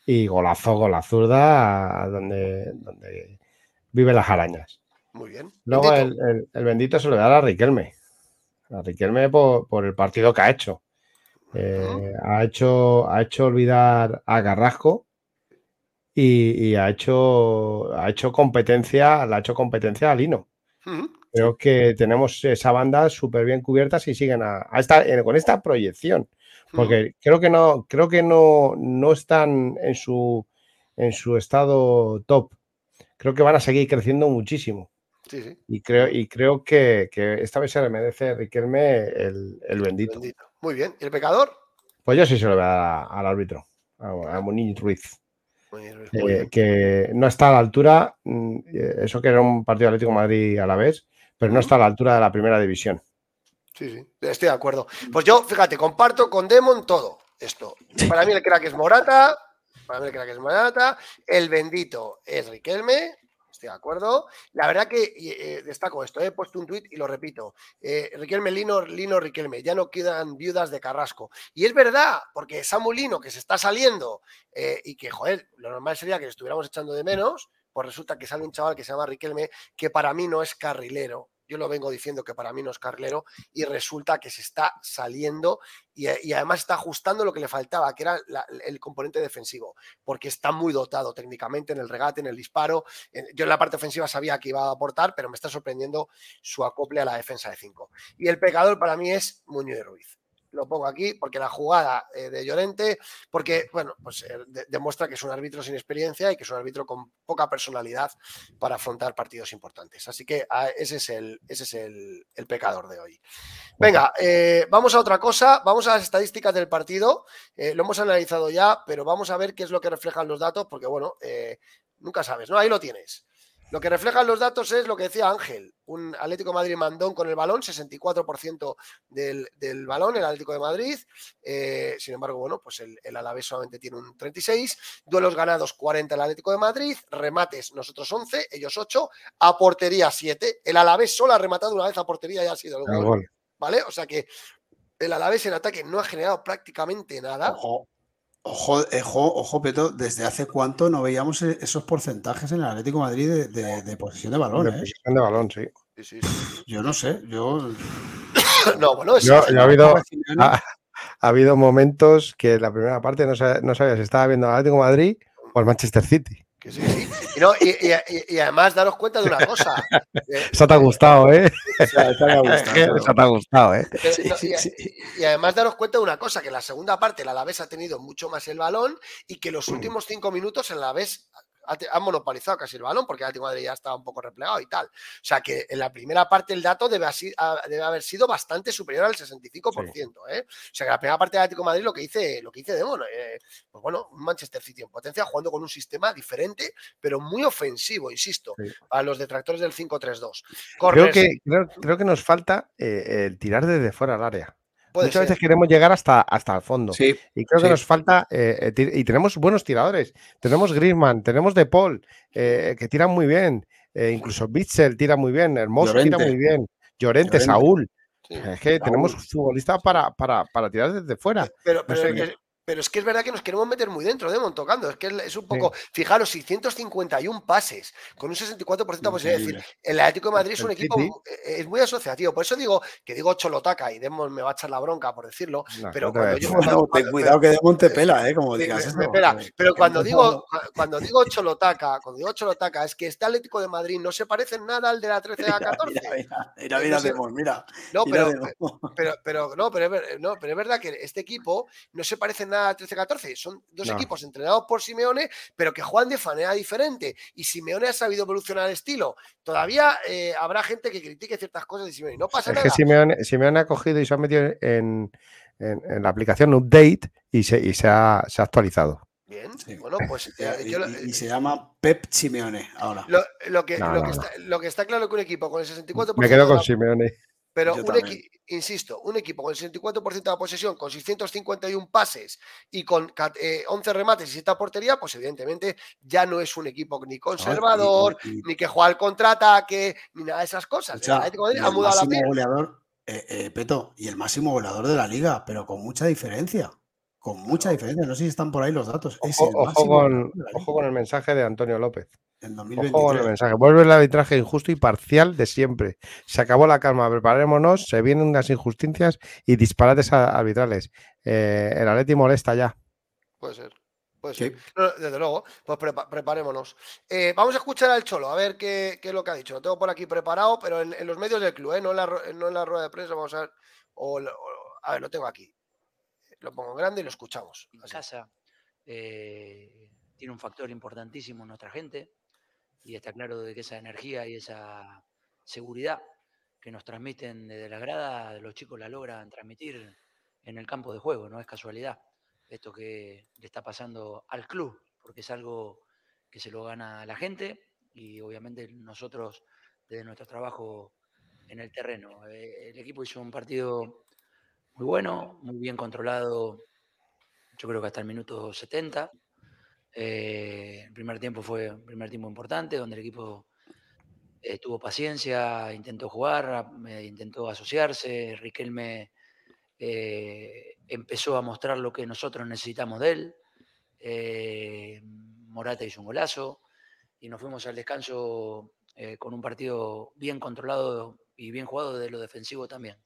y golazo con la zurda a donde, donde viven las arañas. Muy bien. Luego el, bendito se lo voy a dar a Riquelme. A Riquelme por, el partido que ha hecho. Eh, ha hecho. Ha hecho olvidar a Carrasco y, ha hecho ha hecho competencia, la ha hecho competencia a Lino. creo que tenemos esa banda súper bien cubierta si siguen a, esta, con esta proyección. Porque creo que no, creo que no, no están en su, en su estado top. Creo que van a seguir creciendo muchísimo. Sí, sí. Y creo, y creo que, esta vez se le merece Riquelme el, el bendito. Muy bien. ¿Y el pecador? Pues yo sí se lo voy a dar al árbitro, a, a Ruiz. Eh, que no está a la altura, mm, eh, eso que era un partido Atlético Madrid a la vez, pero no está a la altura de la primera división. Sí, sí, estoy de acuerdo. Pues yo, fíjate, comparto con Demon todo esto. Para mí el crack es Morata, para mí el crack es Morata, el bendito es Riquelme, estoy de acuerdo. La verdad que eh, destaco esto, he puesto un tuit y lo repito. Eh, Riquelme, Lino, Lino, Riquelme, ya no quedan viudas de Carrasco. Y es verdad, porque Samu Lino, que se está saliendo eh, y que, joder, lo normal sería que le estuviéramos echando de menos, pues resulta que sale un chaval que se llama Riquelme, que para mí no es carrilero, yo lo vengo diciendo que para mí no es carrilero y resulta que se está saliendo y, además está ajustando lo que le faltaba, que era el componente defensivo, porque está muy dotado técnicamente en el regate, en el disparo. Yo en la parte ofensiva sabía que iba a aportar, pero me está sorprendiendo su acople a la defensa de 5. Y el pecador para mí es Muñoz Ruiz lo pongo aquí, porque la jugada eh, de Llorente, porque, bueno, pues eh, demuestra que es un árbitro sin experiencia y que es un árbitro con poca personalidad para afrontar partidos importantes. Así que ah, ese es el, ese es el, pecador de hoy. Venga, eh, vamos a otra cosa, vamos a las estadísticas del partido. lo hemos analizado ya, pero vamos a ver qué es lo que reflejan los datos, porque, bueno, nunca sabes, ¿no? Ahí lo tienes. Lo que reflejan los datos es lo que decía Ángel, un Atlético de Madrid mandón con el balón, 64% del, del, balón, el Atlético de Madrid. Eh, sin embargo, bueno, pues el, el, Alavés solamente tiene un 36. Duelos ganados, 40 el Atlético de Madrid. Remates, nosotros 11, ellos 8. A portería, 7. El Alavés solo ha rematado una vez a portería y ha sido el gol. ¿Vale? O sea que el Alavés en ataque no ha generado prácticamente nada. Ojo, ojo, ojo, Peto, ¿desde hace cuánto no veíamos e-, esos porcentajes en el Atlético de Madrid de, posesión de balón? De ¿eh? posesión de balón, sí. Yo no sé, yo. (coughs) no, bueno, yo, ha, habido, ha, habido momentos que la primera parte no, no sabía si estaba viendo el Atlético de Madrid o el Manchester City. Y, además, daros cuenta de una cosa. (laughs) Eso te ha gustado, ¿eh? Eso (laughs) te ha gustado, ¿eh? y, además, daros cuenta de una cosa: que la segunda parte, el Alavés ha tenido mucho más el balón y que los últimos cinco minutos, el Alavés ha, monopolizado casi el balón porque el Atlético Madrid ya estaba un poco replegado y tal. O sea que en la primera parte el dato debe, haber sido bastante superior al 65%. ¿eh? O sea que la primera parte del Atlético Madrid lo que hice, lo que hice de bueno, eh, pues bueno, un Manchester City en potencia jugando con un sistema diferente, pero muy ofensivo, insisto, a los detractores del 5-3-2. Creo que, creo, que nos falta eh, el tirar desde fuera al área. Muchas veces queremos llegar hasta, hasta el fondo. y creo que nos falta. Eh, eh, y tenemos buenos tiradores. Tenemos Griezmann, tenemos De Paul, eh, que tiran muy bien. incluso Bitzel tira muy bien. Hermoso tira muy bien. Llorente, Saúl. Es que tenemos futbolistas para, para, para, tirar desde fuera. Pero, pero es que es verdad que nos queremos meter muy dentro, de tocando. Es que es un poco. Fijaros, 651 pases con un 64% de posibilidad. Es decir, el Atlético de Madrid es un equipo. Eh, es muy asociativo. Por eso digo que digo Cholotaca y Demon me va a echar la bronca por decirlo. pero cuando yo. ten cuidado que Demon te (laughs) pela, ¿eh? Como digas. pero cuando digo, cuando digo Cholotaca, cuando digo Cholotaca, es que este Atlético de Madrid no se parece en nada al de la 13 a 14. Mira, mira, Demon, mira. No, pero, pero, pero, no, pero, no, pero es verdad que este equipo no se parece en nada 13-14. Son dos equipos entrenados por Simeone, pero que juegan de manera diferente. Y Simeone ha sabido evolucionar el estilo. Todavía eh, habrá gente que critique ciertas cosas de Simeone. No pasa es que Simeone, ha cogido y se ha metido en, la aplicación Update y se, ha, actualizado. Bien, bueno, pues. (laughs) y, se llama Pep Simeone ahora. Lo, que, está, claro que un equipo con el 64%. Me quedo con Simeone. Pero, insisto, un equipo con el 64% de la posesión, con 651 pases y con 11 eh, remates y 7 portería, pues evidentemente ya no es un equipo ni conservador, ni que juega al contraataque, ni nada de esas cosas. el ha mudado la goleador, eh, eh, Peto, y el máximo goleador de la liga, pero con mucha diferencia. Con mucha diferencia. No sé si están por ahí los datos. ojo con el mensaje de Antonio López. Vuelve el arbitraje injusto y parcial de siempre. Se acabó la calma, preparémonos, se vienen unas injusticias y disparates arbitrales. Eh, el Atleti molesta ya. Puede ser. Pues desde luego, pues preparémonos. Eh, vamos a escuchar al Cholo, a ver qué, es lo que ha dicho. Lo tengo por aquí preparado, pero en, los medios del club, ¿eh? no, en la, rueda de prensa, vamos a ver. a ver, lo tengo aquí. Lo pongo grande y lo escuchamos. En casa eh, tiene un factor importantísimo en nuestra gente y está claro de que esa energía y esa seguridad que nos transmiten desde la grada, los chicos la logran transmitir en el campo de juego, no es casualidad esto que le está pasando al club, porque es algo que se lo gana la gente y obviamente nosotros desde nuestro trabajo en el terreno. Eh, el equipo hizo un partido muy bueno, muy bien controlado, yo creo que hasta el minuto 70. Eh, el primer tiempo fue un primer tiempo importante, donde el equipo eh, tuvo paciencia, intentó jugar, intentó asociarse, Riquelme eh, empezó a mostrar lo que nosotros necesitamos de él. Eh, Morata hizo un golazo y nos fuimos al descanso eh, con un partido bien controlado y bien jugado de lo defensivo también.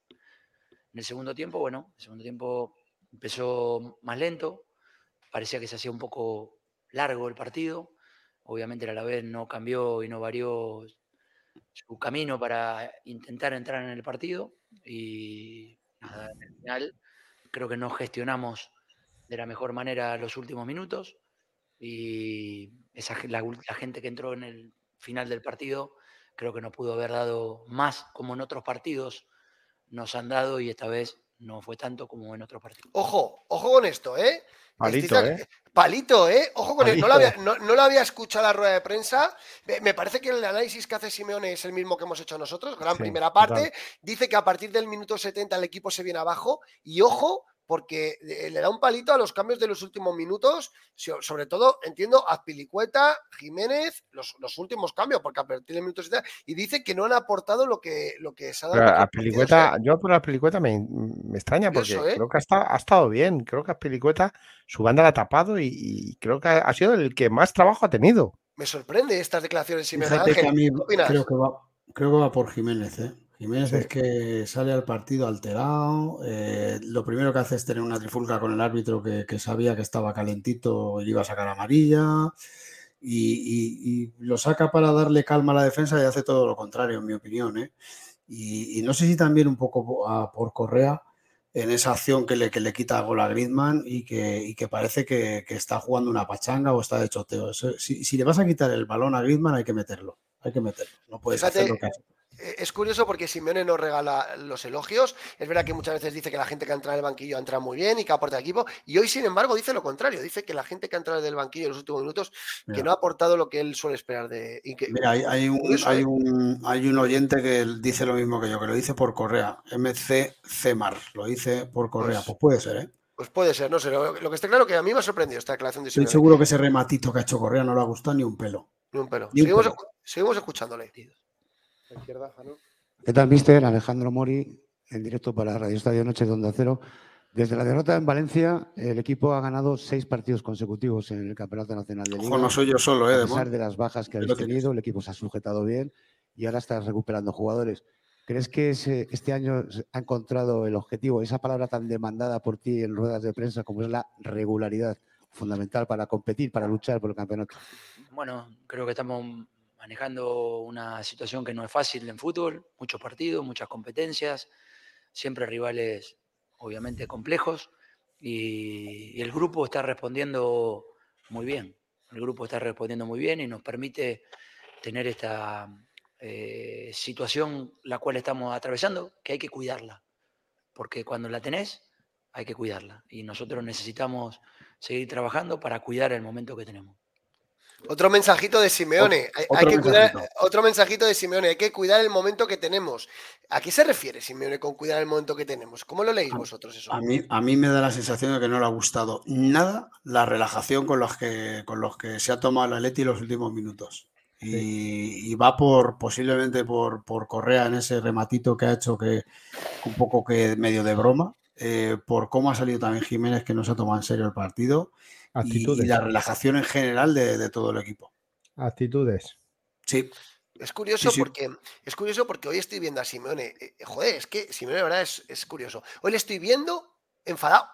En el segundo tiempo, bueno, el segundo tiempo empezó más lento, parecía que se hacía un poco largo el partido, obviamente la vez no cambió y no varió su camino para intentar entrar en el partido y en el final creo que no gestionamos de la mejor manera los últimos minutos y esa, la, gente que entró en el final del partido creo que no pudo haber dado más como en otros partidos nos han dado y esta vez no fue tanto como en otros partidos. Ojo, ojo con esto, ¿eh? Palito, ¿eh? Palito, ¿eh? Ojo con él. No lo, había, no, había, escuchado la rueda de prensa. Me parece que el análisis que hace Simeone es el mismo que hemos hecho nosotros. Gran primera parte. Dice que a partir del minuto 70 el equipo se viene abajo. Y ojo, porque eh, le da un palito a los cambios de los últimos minutos, sobre todo, entiendo, Azpilicueta, Jiménez, los, últimos cambios, porque a partir del minuto 70, y dice que no han aportado lo que, lo que se ha dado. Azpilicueta, yo por Azpilicueta me, me extraña porque ¿eh? creo que ha estado, ha estado, bien, creo que Azpilicueta su banda la ha tapado y, creo que ha, sido el que más trabajo ha tenido. Me sorprende estas declaraciones, Jiménez Creo que va, creo que va por Jiménez, ¿eh? Jiménez es que sale al partido alterado. Eh, lo primero que hace es tener una trifulca con el árbitro que, sabía que estaba calentito y iba a sacar amarilla. Y, lo saca para darle calma a la defensa y hace todo lo contrario, en mi opinión. ¿eh? Y, no sé si también un poco por Correa en esa acción que le, que le quita gol a Griezmann y que, que parece que, está jugando una pachanga o está de choteo. Si, si, le vas a quitar el balón a Griezmann hay que meterlo. Hay que meterlo. No puedes hacer lo que hace. Eh, es curioso porque Simeone nos regala los elogios. Es verdad que muchas veces dice que la gente que ha entrado en el banquillo ha entrado muy bien y que aporta al equipo. Y hoy, sin embargo, dice lo contrario. Dice que la gente que ha entrado del banquillo en los últimos minutos que no ha aportado lo que él suele esperar de. Mira, hay, un, hay, un, hay, un, oyente que dice lo mismo que yo, que lo dice por Correa. MC Cemar, lo dice por Correa. Pues, pues puede ser, ¿eh? Pues puede ser, no sé. Lo, que está claro que a mí me ha sorprendido esta declaración de Simeone. Estoy seguro que ese rematito que ha hecho Correa no le ha gustado ni un pelo. Ni un pelo. seguimos, seguimos escuchándole. La izquierda, ¿Qué tal, mister? Alejandro Mori, en directo para Radio Estadio Noche de Onda Cero. Desde la derrota en Valencia, el equipo ha ganado seis partidos consecutivos en el Campeonato Nacional de Liga. no soy yo solo, ¿eh? A pesar de las bajas que habéis tenido, el equipo se ha sujetado bien y ahora está recuperando jugadores. ¿Crees que este año ha encontrado el objetivo, esa palabra tan demandada por ti en ruedas de prensa como es la regularidad, fundamental para competir, para luchar por el campeonato? Bueno, creo que estamos manejando una situación que no es fácil en fútbol, muchos partidos, muchas competencias, siempre rivales obviamente complejos y, el grupo está respondiendo muy bien. El grupo está respondiendo muy bien y nos permite tener esta eh, situación la cual estamos atravesando, que hay que cuidarla, porque cuando la tenés hay que cuidarla y nosotros necesitamos seguir trabajando para cuidar el momento que tenemos. Otro mensajito de Simeone. Hay, que otro mensajito de Simeone. Hay que cuidar el momento que tenemos. ¿A qué se refiere Simeone con cuidar el momento que tenemos? ¿Cómo lo leéis vosotros eso? A mí, a mí me da la sensación de que no le ha gustado nada la relajación con los que, con los que se ha tomado la Leti los últimos minutos. Y, va por posiblemente por, por Correa en ese rematito que ha hecho que un poco que medio de broma. Eh, por cómo ha salido también Jiménez que no se ha tomado en serio el partido y, la relajación en general de, todo el equipo. Actitudes. Sí. Es curioso porque es curioso porque hoy estoy viendo a Simeone. Eh, eh, joder, es que Simeone de verdad es, curioso. Hoy le estoy viendo enfadado.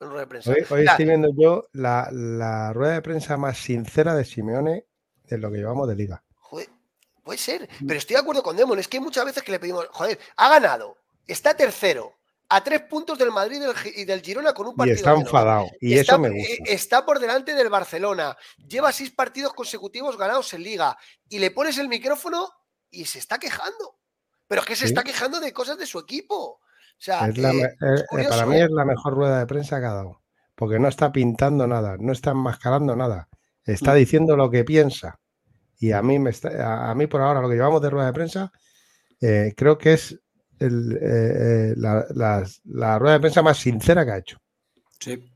en rueda de prensa. Hoy, estoy viendo yo la, rueda de prensa más sincera de Simeone de lo que llevamos de liga. Joder, puede ser, pero estoy de acuerdo con Demon. Es que hay muchas veces que le pedimos, joder, ha ganado, está tercero, a tres puntos del Madrid y del Girona con un partido. Y está enfadado. Y eso me gusta. Eh, está por delante del Barcelona. Lleva seis partidos consecutivos ganados en Liga. Y le pones el micrófono y se está quejando. Pero es que se está quejando de cosas de su equipo. O sea, eh, eh, para mí es la mejor rueda de prensa que ha dado. Porque no está pintando nada, no está enmascarando nada. Está mm. diciendo lo que piensa. Y a mí, me está, a mí por ahora, lo que llevamos de rueda de prensa, creo que es el, eh, eh, la, rueda de prensa más sincera que ha hecho. Sí.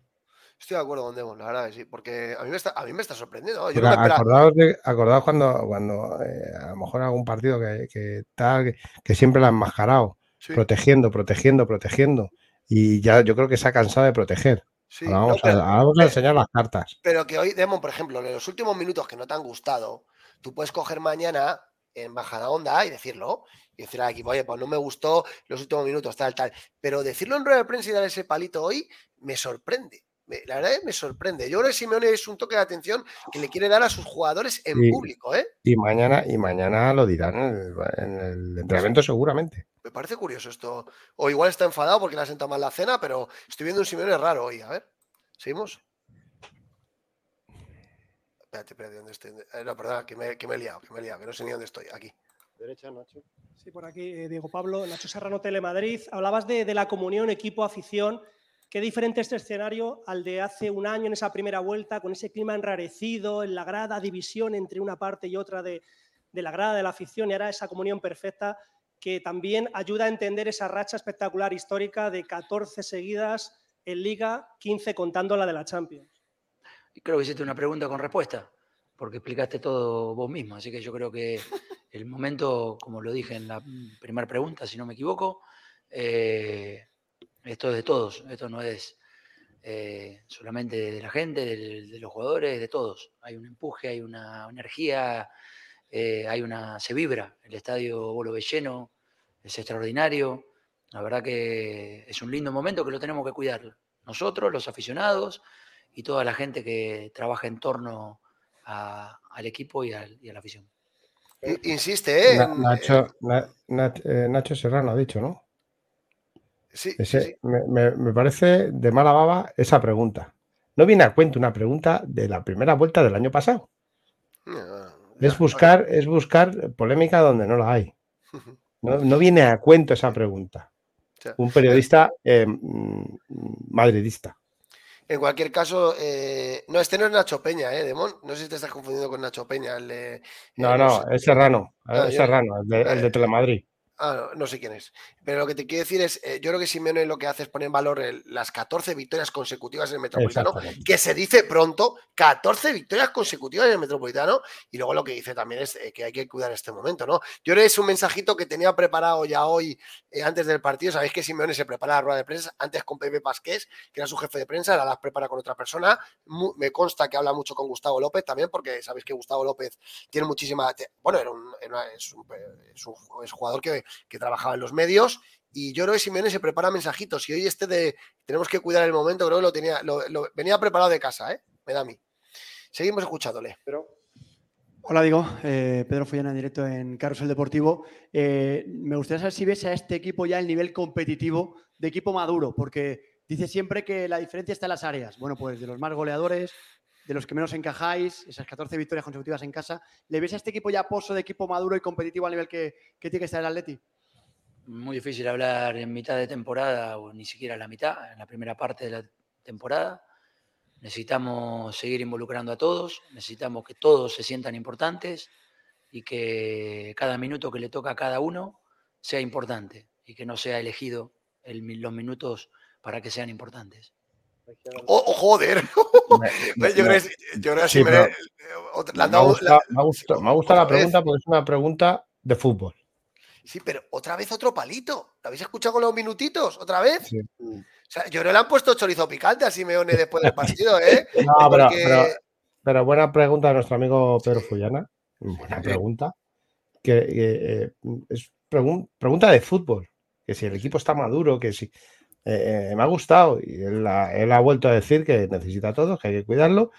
Estoy de acuerdo con Demon, la verdad sí, porque a mí me está, a mí me está sorprendiendo. acordaos, cuando, cuando eh, a lo mejor algún partido que, que, tal, que, siempre la han enmascarado, protegiendo, protegiendo, protegiendo. Y ya yo creo que se ha cansado de proteger. vamos, a, enseñar las cartas. Pero que hoy, Demon, por ejemplo, en los últimos minutos que no te han gustado, tú puedes coger mañana en bajada onda y decirlo y decir al equipo, oye, pues no me gustó los últimos minutos, tal, tal. Pero decirlo en rueda de prensa y dar ese palito hoy me sorprende. la verdad es que me sorprende. Yo creo que Simeone es un toque de atención que le quiere dar a sus jugadores en público, ¿eh? Y mañana, y mañana lo dirán en el, entrenamiento seguramente. Me parece curioso esto. O igual está enfadado porque le ha sentado mal la cena, pero estoy viendo un Simeone raro hoy. A ver, ¿seguimos? Espérate, espérate, ¿dónde estoy? Eh, no, perdona, que me, que me he liado, que me he liado, que no sé ni dónde estoy. Aquí. Derecha, Nacho. Sí, por aquí, eh, Diego Pablo, Nacho Serrano, Telemadrid. Hablabas de, la comunión equipo-afición. Qué diferente este escenario al de hace un año en esa primera vuelta, con ese clima enrarecido, en la grada, división entre una parte y otra de, la grada de la afición, y ahora esa comunión perfecta que también ayuda a entender esa racha espectacular histórica de 14 seguidas en Liga, 15 contando la de la Champions. Creo que hiciste una pregunta con respuesta, porque explicaste todo vos mismo, así que yo creo que el momento, como lo dije en la primera pregunta, si no me equivoco, eh, esto es de todos, esto no es eh, solamente de la gente, de, los jugadores, de todos. Hay un empuje, hay una energía, eh, hay una, se vibra. El estadio Bolo lleno, es extraordinario. La verdad que es un lindo momento que lo tenemos que cuidar. Nosotros, los aficionados y toda la gente que trabaja en torno al equipo y a la afición. Insiste, ¿eh? Nacho, eh, Nacho Serrano ha dicho, ¿no? Sí. Me, parece de mala baba esa pregunta. No viene a cuento una pregunta de la primera vuelta del año pasado. es, buscar, es buscar polémica donde no la hay. No, viene a cuento esa pregunta. Un periodista eh, mm, madridista. En cualquier caso, eh, no, este no es Nacho Peña, ¿eh, Demón? No sé si te estás confundiendo con Nacho Peña, el de... No, no, es Serrano, ah, es Serrano, el de, el de Telemadrid. Ah, no, sé quién es. Pero lo que te quiero decir es, eh, yo creo que Simeone lo que hace es poner en valor las 14 victorias consecutivas en el Metropolitano, que se dice pronto, 14 victorias consecutivas en el Metropolitano, y luego lo que dice también es eh, que hay que cuidar este momento, ¿no? Yo creo que es un mensajito que tenía preparado ya hoy, eh, antes del partido, sabéis que Simeone se prepara la rueda de prensa, antes con Pepe Pasqués, que era su jefe de prensa, ahora las prepara con otra persona, me consta que habla mucho con Gustavo López también, porque sabéis que Gustavo López tiene muchísima, bueno, era un, es, un, es un jugador que que trabajaba en los medios. Y yo creo que Simeone se prepara mensajitos. Y hoy este de tenemos que cuidar el momento, creo que lo tenía, lo, venía preparado de casa, ¿eh? Me da a mí. Seguimos escuchándole. Pero... Hola, digo, eh, Pedro Follana en directo en Carrusel Deportivo. Eh, me gustaría saber si ves a este equipo ya el nivel competitivo de equipo maduro, porque dice siempre que la diferencia está en las áreas. Bueno, pues de los más goleadores, de los que menos encajáis, esas 14 victorias consecutivas en casa. ¿Le ves a este equipo ya pozo de equipo maduro y competitivo a nivel que, tiene que estar el Atleti? Muy difícil hablar en mitad de temporada o ni siquiera la mitad, en la primera parte de la temporada. Necesitamos seguir involucrando a todos, necesitamos que todos se sientan importantes y que cada minuto que le toca a cada uno sea importante y que no sea elegido los minutos para que sean importantes. Oh, oh, joder. me, (laughs) yo me, gusta, la pregunta porque es una pregunta de fútbol. Sí, pero otra vez otro palito. ¿Lo habéis escuchado con los minutitos? ¿Otra vez? O sea, yo no le han puesto chorizo picante a Simeone después del partido, (laughs) ¿eh? No, pero, buena pregunta de nuestro amigo Pedro Fullana. Buena pregunta. Que, eh, es pregunta de fútbol. Que si el equipo está maduro, que si eh, me ha gustado y él ha, vuelto a decir que necesita a todos, que hay que cuidarlo,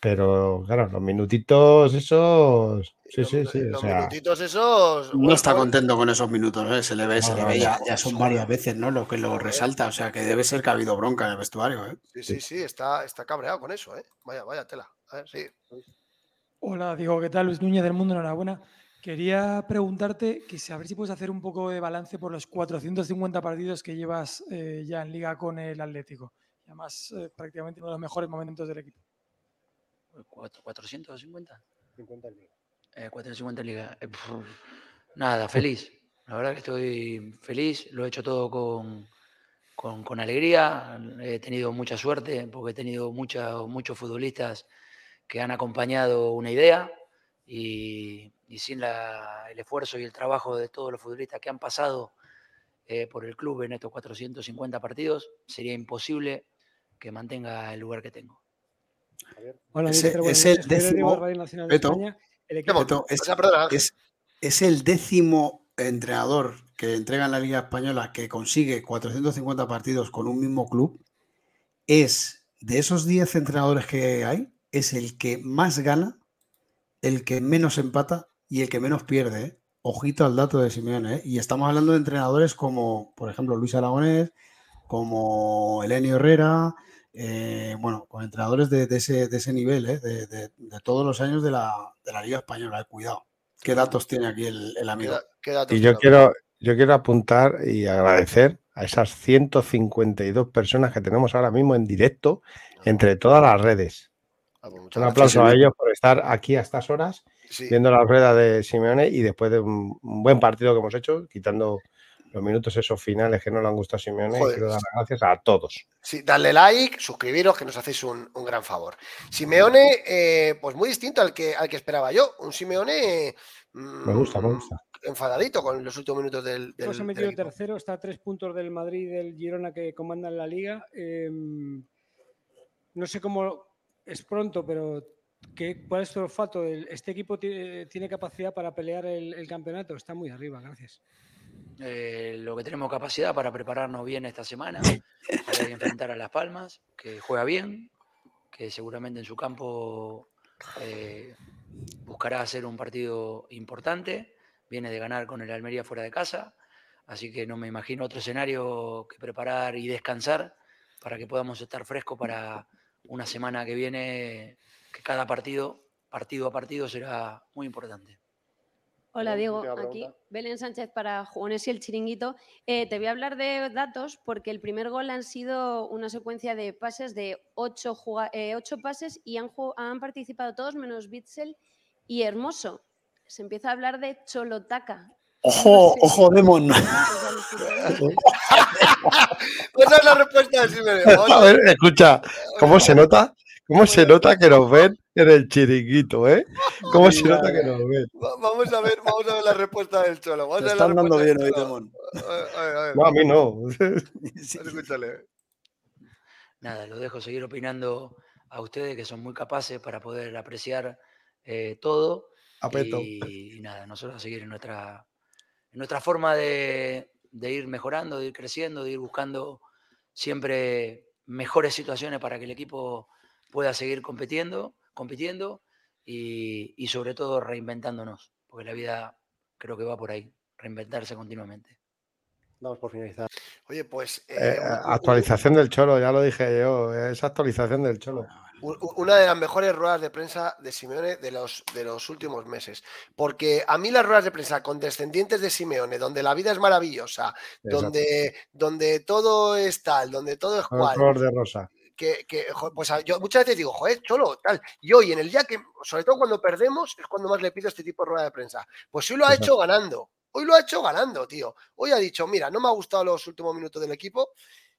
pero claro, los minutitos esos. Sí, sí, sí. Los minutitos esos. No está contento con esos minutos, ¿eh? se le ve, se le ve. Ya, son varias veces, ¿no? Lo que lo resalta. O sea, que debe ser que ha habido bronca en el vestuario, ¿eh? Sí, sí, sí, está, está cabreado con eso, ¿eh? Vaya, vaya tela. A ver, sí. Hola, digo, ¿qué tal? Luis Núñez del Mundo, enhorabuena. Quería preguntarte que a ver si puedes hacer un poco de balance por los 450 partidos que llevas eh, ya en liga con el Atlético. Y además, eh, prácticamente uno de los mejores momentos del equipo. ¿450? 50 en liga. 450 en liga. nada, feliz. La verdad que estoy feliz. Lo he hecho todo con, con, alegría. He tenido mucha suerte porque he tenido muchos futbolistas que han acompañado una idea y, sin el esfuerzo y el trabajo de todos los futbolistas que han pasado eh, por el club en estos 450 partidos, sería imposible que mantenga el lugar que tengo. Hola, es, el décimo, es, el décimo entrenador que entrega en la Liga Española que consigue 450 partidos con un mismo club. Es de esos 10 entrenadores que hay, es el que más gana el que menos empata y el que menos pierde. ¿eh? Ojito al dato de Simeone. ¿eh? Y estamos hablando de entrenadores como, por ejemplo, Luis Aragonés, como Elenio Herrera, eh, bueno, con entrenadores de, ese, nivel, de, todos los años de la, Liga Española. Cuidado. ¿Qué datos tiene aquí el, amigo? y yo quiero, yo quiero apuntar y agradecer a esas 152 personas que tenemos ahora mismo en directo entre todas las redes. Ah, pues un aplauso a ellos por estar aquí a estas horas, viendo la rueda de Simeone y después de un, buen partido que hemos hecho, quitando los minutos esos finales que no le han gustado a Simeone. quiero dar las gracias a todos. Sí, darle like, suscribiros, que nos hacéis un, gran favor. Simeone, eh, pues muy distinto al que, al que esperaba yo. Un Simeone. me gusta, me gusta. Enfadadito con los últimos minutos del. del se ha metido tercero, está a tres puntos del Madrid y del Girona que comandan la liga. Em, no sé cómo, es pronto, pero ¿qué, ¿cuál es tu olfato? ¿Este equipo tiene, capacidad para pelear el, campeonato? Está muy arriba, gracias. Eh, lo que tenemos capacidad para prepararnos bien esta semana, (laughs) para enfrentar a Las Palmas, que juega bien, que seguramente en su campo eh, buscará hacer un partido importante, viene de ganar con el Almería fuera de casa, así que no me imagino otro escenario que preparar y descansar para que podamos estar frescos para una semana que viene, que cada partido, partido a partido, será muy importante. Hola Diego, aquí Belén Sánchez para Jugones y el Chiringuito. Eh, te voy a hablar de datos porque el primer gol han sido una secuencia de pases de ocho, eh, pases y han, han, participado todos menos Bitzel y Hermoso. Se empieza a hablar de Cholotaca, Ojo, ojo, Demon. (laughs) (laughs) Esa es la respuesta de (laughs) A ver, escucha, ¿cómo se nota? ¿Cómo se nota que nos ven en el chiringuito, eh? ¿Cómo se nota que nos ven? Vamos a ver, vamos a ver la respuesta del Cholo. Vamos Te están dando bien hoy, Demon. No, a mí no. Escúchale. Nada, lo dejo seguir opinando a ustedes que son muy capaces para poder apreciar eh, todo. Apeto. Y, y nada, nosotros a seguir en nuestra nuestra forma de, ir mejorando, de ir creciendo, de ir buscando siempre mejores situaciones para que el equipo pueda seguir compitiendo, compitiendo y, sobre todo reinventándonos, porque la vida creo que va por ahí, reinventarse continuamente. Vamos por finalizar. Oye, pues... Eh, eh, actualización del Cholo, ya lo dije yo, es actualización del Cholo una de las mejores ruedas de prensa de Simeone de los, de los últimos meses. Porque a mí las ruedas de prensa con descendientes de Simeone, donde la vida es maravillosa, donde, donde todo es tal, donde todo es cual. Color de rosa. Que, pues yo muchas veces digo, joder, cholo, tal. Y hoy, en el día que, sobre todo cuando perdemos, es cuando más le pido este tipo de rueda de prensa. Pues hoy lo ha hecho ganando. Hoy lo ha hecho ganando, tío. Hoy ha dicho, mira, no me ha gustado los últimos minutos del equipo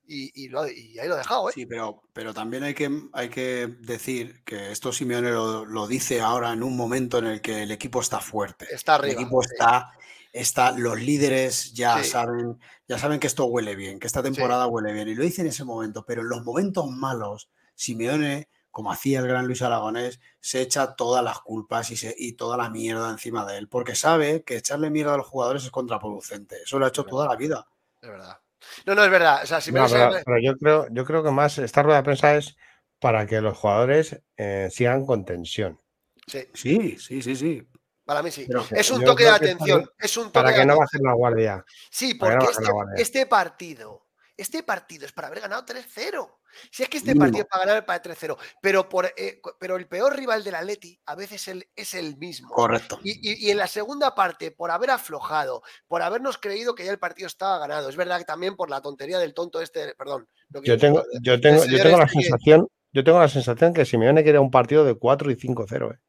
y, ahí lo he dejado. ¿eh? Sí, pero, pero también hay que, hay que decir que esto Simeone lo, dice ahora en un momento en el que el equipo está fuerte. Está arriba. El equipo está, está los líderes ya saben, ya saben que esto huele bien, que esta temporada huele bien. Y lo dice en ese momento, pero en los momentos malos, Simeone, como hacía el gran Luis Aragonés, se echa todas las culpas y, se, y toda la mierda encima de él, porque sabe que echarle mierda a los jugadores es contraproducente. Eso lo ha hecho toda la vida. Es verdad. No, no, es verdad. O sea, no, pero, yo, creo, yo creo que más esta rueda de prensa es para que los jugadores eh, sigan con tensión. Sí, sí, sí, sí. sí. Para mí sí. es un toque de atención. Es un para que no bajen la guardia. Sí, porque este, este, partido, este partido es para haber ganado 3-0. Si es que este partido es para ganar para 3-0, pero, por, eh, pero el peor rival del Atleti a veces es el mismo. Correcto. Y, en la segunda parte, por haber aflojado, por habernos creído que ya el partido estaba ganado, es verdad que también por la tontería del tonto este, perdón. yo tengo, yo tengo, yo tengo la este sensación, yo tengo la sensación que Simeone quiere un partido de 4 y 5-0. ¿eh?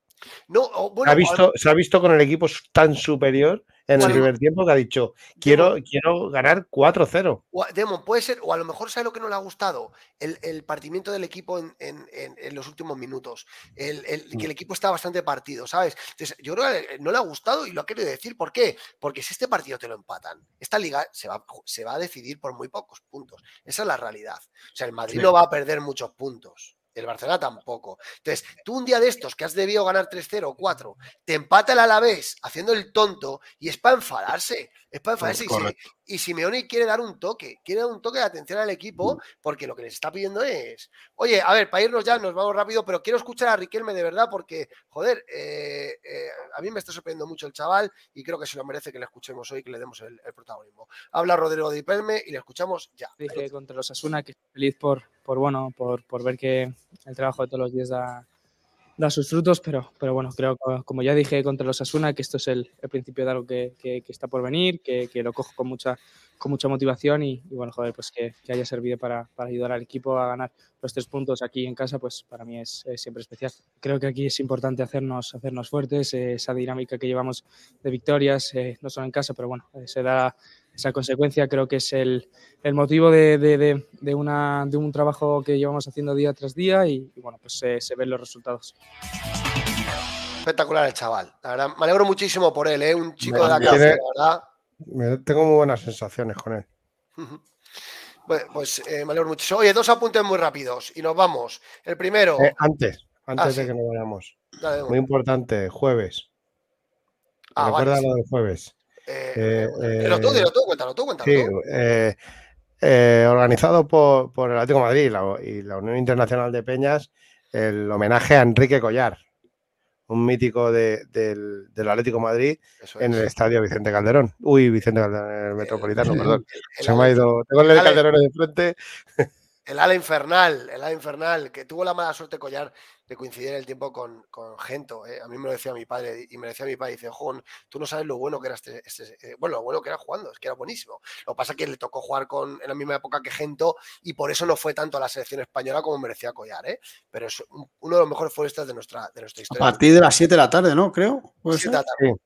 No, se, ha visto, se ha visto con el equipo tan superior en el primer tiempo que ha dicho, quiero, quiero ganar 4-0. Demon, puede ser, o a lo mejor sabe lo que no le ha gustado, el, partimiento del equipo en, los últimos minutos, el, que el mm. equipo está bastante partido, ¿sabes? Entonces, yo creo que no le ha gustado y lo ha querido decir. ¿Por qué? Porque si este partido te lo empatan, esta liga se va, se va a decidir por muy pocos puntos. Esa es la realidad. O sea, el Madrid no va a perder muchos puntos. El Barcelona tampoco. Entonces, tú un día de estos que has debido ganar 3-0 o 4, te empata el Alavés haciendo el tonto y es para enfadarse. Es para enfadarse. Y, Simeone quiere dar un toque, quiere dar un toque de atención al equipo porque lo que les está pidiendo es, oye, a ver, para irnos ya, nos vamos rápido, pero quiero escuchar a Riquelme de verdad porque, joder, eh, eh, a mí me está sorprendiendo mucho el chaval y creo que se lo merece que le escuchemos hoy, que le demos el, protagonismo. Habla Rodrigo de Riquelme y le escuchamos ya. Dije contra los Asuna que estoy feliz por, por bueno, por, por ver que el trabajo de todos los días da, da sus frutos, pero, pero bueno, creo que como ya dije contra los Asuna, que esto es el, principio de algo que, está por venir, que, lo cojo con mucha, con mucha motivación y, bueno, joder, pues que, haya servido para, ayudar al equipo a ganar los tres puntos aquí en casa, pues para mí es, siempre especial. Creo que aquí es importante hacernos, hacernos fuertes, eh, esa dinámica que llevamos de victorias, eh, no solo en casa, pero bueno, eh, se da esa consecuencia creo que es el, motivo de, una, de, un trabajo que llevamos haciendo día tras día y, bueno, pues se, ven los resultados. Espectacular el chaval, la verdad, me alegro muchísimo por él, ¿eh? un chico de la clase, verdad. tengo muy buenas sensaciones con él. (laughs) pues eh, me alegro muchísimo. Oye, dos apuntes muy rápidos y nos vamos. El primero. Eh, antes, antes ah, de que nos vayamos. muy importante, jueves. Ah, Recuerda lo del jueves. Eh, lo tú, cuéntalo tú, cuéntalo sí, organizado por, por, el Atlético Madrid y la, Unión Internacional de Peñas, el homenaje a Enrique Collar, un mítico del, Atlético Madrid en el estadio Vicente Calderón. Uy, Vicente Calderón, el Metropolitano, perdón. Se me ha ido. Tengo el de Calderón de frente. El ala infernal, el ala infernal, que tuvo la mala suerte Collar de coincidir en el tiempo con, con Gento. ¿eh? A mí me lo decía mi padre y me decía mi padre, dice, Juan, tú no sabes lo bueno que era este, este eh, bueno, lo bueno que era jugando, es que era buenísimo. Lo que pasa es que le tocó jugar con, en la misma época que Gento y por eso no fue tanto a la selección española como merecía Collar, ¿eh? pero es uno de los mejores futbolistas de nuestra, de nuestra historia. A partir de las 7 de la tarde, ¿no? Creo. Sí.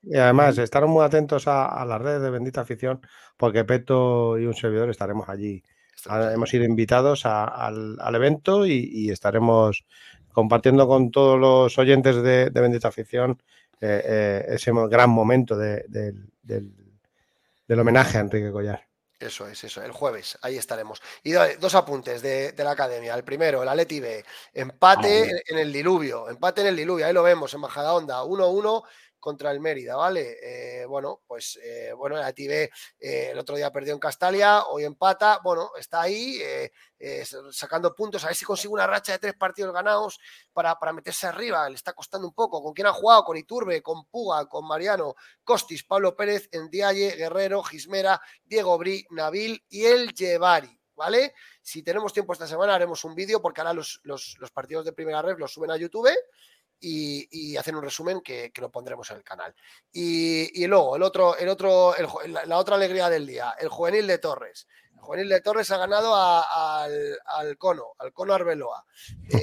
Y además, estaron muy atentos a, las redes de Bendita Afición porque Peto y un servidor estaremos allí. Hemos sido invitados al, evento y estaremos compartiendo con todos los oyentes de, Bendita Afición eh, eh, ese gran momento del, homenaje a Enrique Collar. Eso es, eso, el jueves, ahí estaremos. Y dos apuntes de, la academia. El primero, el Aleti B, empate en, el diluvio, empate en el diluvio, ahí lo vemos, en Bajada Onda, 1-1 contra el Mérida, ¿vale? Eh, bueno, pues eh, bueno, el ATV eh, el otro día perdió en Castalia, hoy empata, bueno, está ahí sacando puntos, a ver si consigue una racha de tres partidos ganados para, para, meterse arriba, le está costando un poco. ¿Con quién ha jugado? Con Iturbe, con Puga, con Mariano, Costis, Pablo Pérez, Endiaye, Guerrero, Gismera, Diego Bri, Nabil y el Llevari. ¿Vale? Si tenemos tiempo esta semana haremos un vídeo porque ahora los, los, los partidos de primera red los suben a YouTube y, hacen un resumen que, lo pondremos en el canal. Y, luego, el otro, el otro, la, otra alegría del día, el juvenil de Torres. El juvenil de Torres ha ganado al, Cono, al Cono Arbeloa.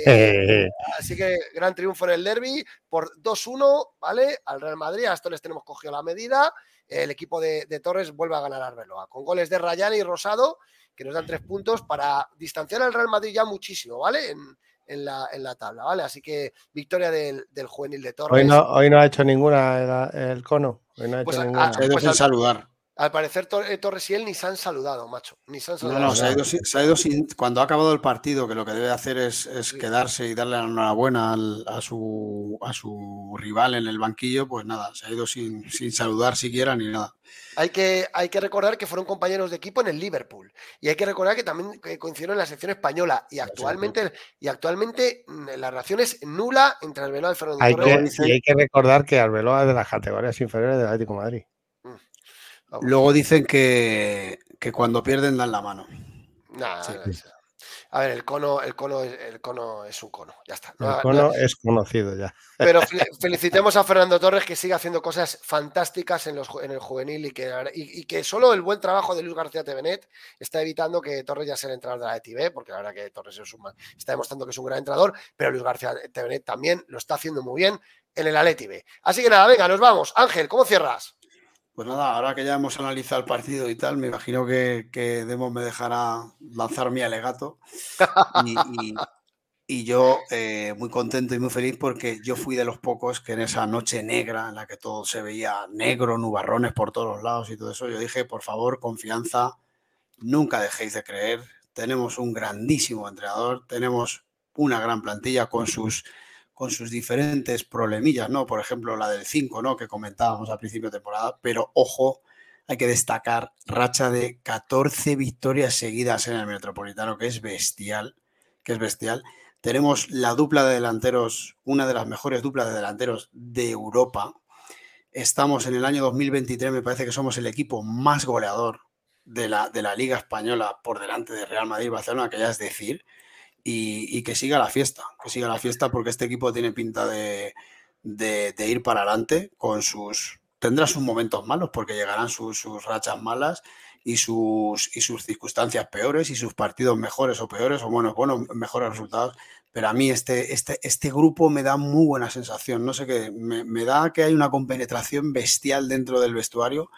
Eh, (laughs) así que gran triunfo en el derby por 2-1, ¿vale? Al Real Madrid, a esto les tenemos cogido la medida. El equipo de, Torres vuelve a ganar a Arbeloa, con goles de Rayán y Rosado, que nos dan tres puntos para distanciar al Real Madrid ya muchísimo, ¿vale? En, en la, en la tabla, ¿vale? Así que victoria del, del juvenil de Torres. Hoy no, hoy no ha hecho ninguna el, cono. Hoy no ha pues hecho ninguna. pues al, saludar. Al parecer eh, Torres y él ni se han saludado, macho. Ni se han saludado. No, no, se ha, ido, se ha ido sin, cuando ha acabado el partido, que lo que debe hacer es, es quedarse y darle la enhorabuena al, a, su, a su rival en el banquillo, pues nada, se ha ido sin, sin saludar siquiera ni nada. Hay que, hay que recordar que fueron compañeros de equipo en el Liverpool. Y hay que recordar que también coincidieron en la sección española. Y actualmente, y actualmente mm, la relación es nula entre Arbeloa y Fernando hay Que, y hay que recordar que Arbeloa es de las categorías inferiores del Atlético de Madrid. Luego dicen que, que, cuando pierden dan la mano. Nada, a ver, el cono, el cono, el cono es un cono, ya está. el cono es conocido ya. Pero (laughs) felicitemos a Fernando Torres que sigue haciendo cosas fantásticas en, los, en el juvenil y que, y, que solo el buen trabajo de Luis García Tevenet está evitando que Torres ya sea el entrenador de la ETV, porque la verdad que Torres es un, está demostrando que es un gran entrenador, pero Luis García Tevenet también lo está haciendo muy bien en el Atleti Así que nada, venga, nos vamos. Ángel, ¿cómo cierras? Pues nada, ahora que ya hemos analizado el partido y tal, me imagino que, que me dejará lanzar mi alegato. Y, yo eh, muy contento y muy feliz porque yo fui de los pocos que en esa noche negra en la que todo se veía negro, nubarrones por todos los lados y todo eso, yo dije, por favor, confianza, nunca dejéis de creer. Tenemos un grandísimo entrenador, tenemos una gran plantilla con sus con sus diferentes problemillas, ¿no? Por ejemplo, la del 5, ¿no? Que comentábamos al principio de temporada, pero ojo, hay que destacar racha de 14 victorias seguidas en el Metropolitano, que es bestial, que es bestial. Tenemos la dupla de delanteros, una de las mejores duplas de delanteros de Europa. Estamos en el año 2023, me parece que somos el equipo más goleador de la, de la Liga Española por delante de Real Madrid y Barcelona, que ya es decir y, que siga la fiesta, que siga la fiesta porque este equipo tiene pinta de, ir para adelante con sus... Tendrá sus momentos malos porque llegarán sus, rachas malas y sus, y sus circunstancias peores y sus partidos mejores o peores o bueno, bueno, mejores resultados. Pero a mí este, este, este grupo me da muy buena sensación. No sé qué, me, da que hay una compenetración bestial dentro del vestuario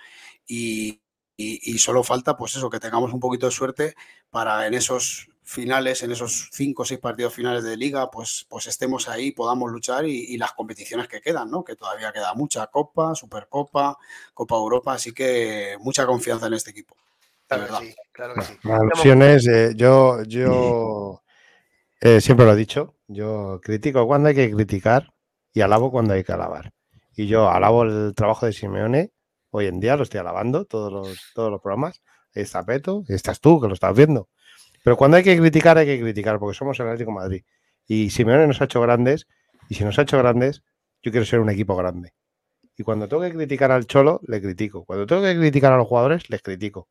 y, y, solo falta, pues eso, que tengamos un poquito de suerte para en esos finales, en esos cinco o seis partidos finales de liga, pues, pues estemos ahí, podamos luchar y, las competiciones que quedan, ¿no? Que todavía queda mucha Copa, Supercopa, Copa Europa, así que mucha confianza en este equipo. Claro que sí, claro que sí. Eh, yo, yo eh, siempre lo he dicho, yo critico cuando hay que criticar y alabo cuando hay que alabar. Y yo alabo el trabajo de Simeone Hoy en día lo estoy alabando, todos los, todos los programas. está Peto, estás tú que lo estás viendo. Pero cuando hay que criticar, hay que criticar, porque somos el Atlético Madrid. Y Simeone nos ha hecho grandes, y si nos ha hecho grandes, yo quiero ser un equipo grande. Y cuando tengo que criticar al Cholo, le critico. Cuando tengo que criticar a los jugadores, les critico.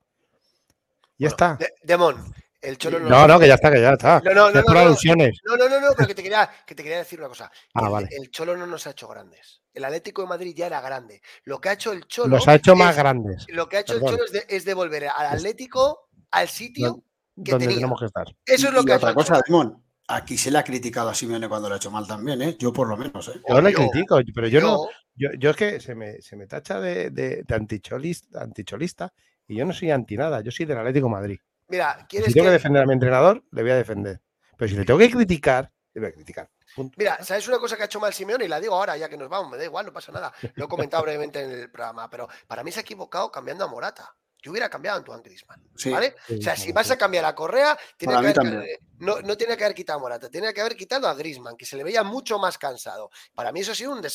Ya está. Demon, el Cholo no. No, no, que ya está, que ya está. No, no, no. No, no, no, no, pero que te quería, que te quería decir una cosa. Ah, vale. El Cholo no nos ha hecho grandes. El Atlético de Madrid ya era grande. Lo que ha hecho el Cholo. Los ha hecho más grandes. Lo que ha hecho el Cholo es, devolver al Atlético al sitio que donde tenemos que estar. Eso es lo que ha otra cosa, Dimon, Aquí se le ha criticado a Simeone cuando lo ha hecho mal también, ¿eh? Yo por lo menos, ¿eh? Yo le critico, pero yo, no. Yo, es que se me, se me tacha de, de, anticholista, anticholista y yo no soy anti nada, yo soy del Atlético de Madrid. Mira, ¿quieres si tengo que defender a mi entrenador, le voy a defender. Pero si le tengo que criticar, le voy a criticar. Mira, ¿sabes una cosa que ha hecho mal Simeone? Y la digo ahora, ya que nos vamos, me da igual, no pasa nada. Lo he comentado (laughs) brevemente en el programa, pero para mí se ha equivocado cambiando a Morata. Yo hubiera cambiado a Antoine Griezmann, ¿vale? o sea, si vas a cambiar a Correa, tiene que haber, no, no tiene que haber quitado a Morata, tiene que haber quitado a Griezmann, que se le veía mucho más cansado. Para mí eso ha sido un,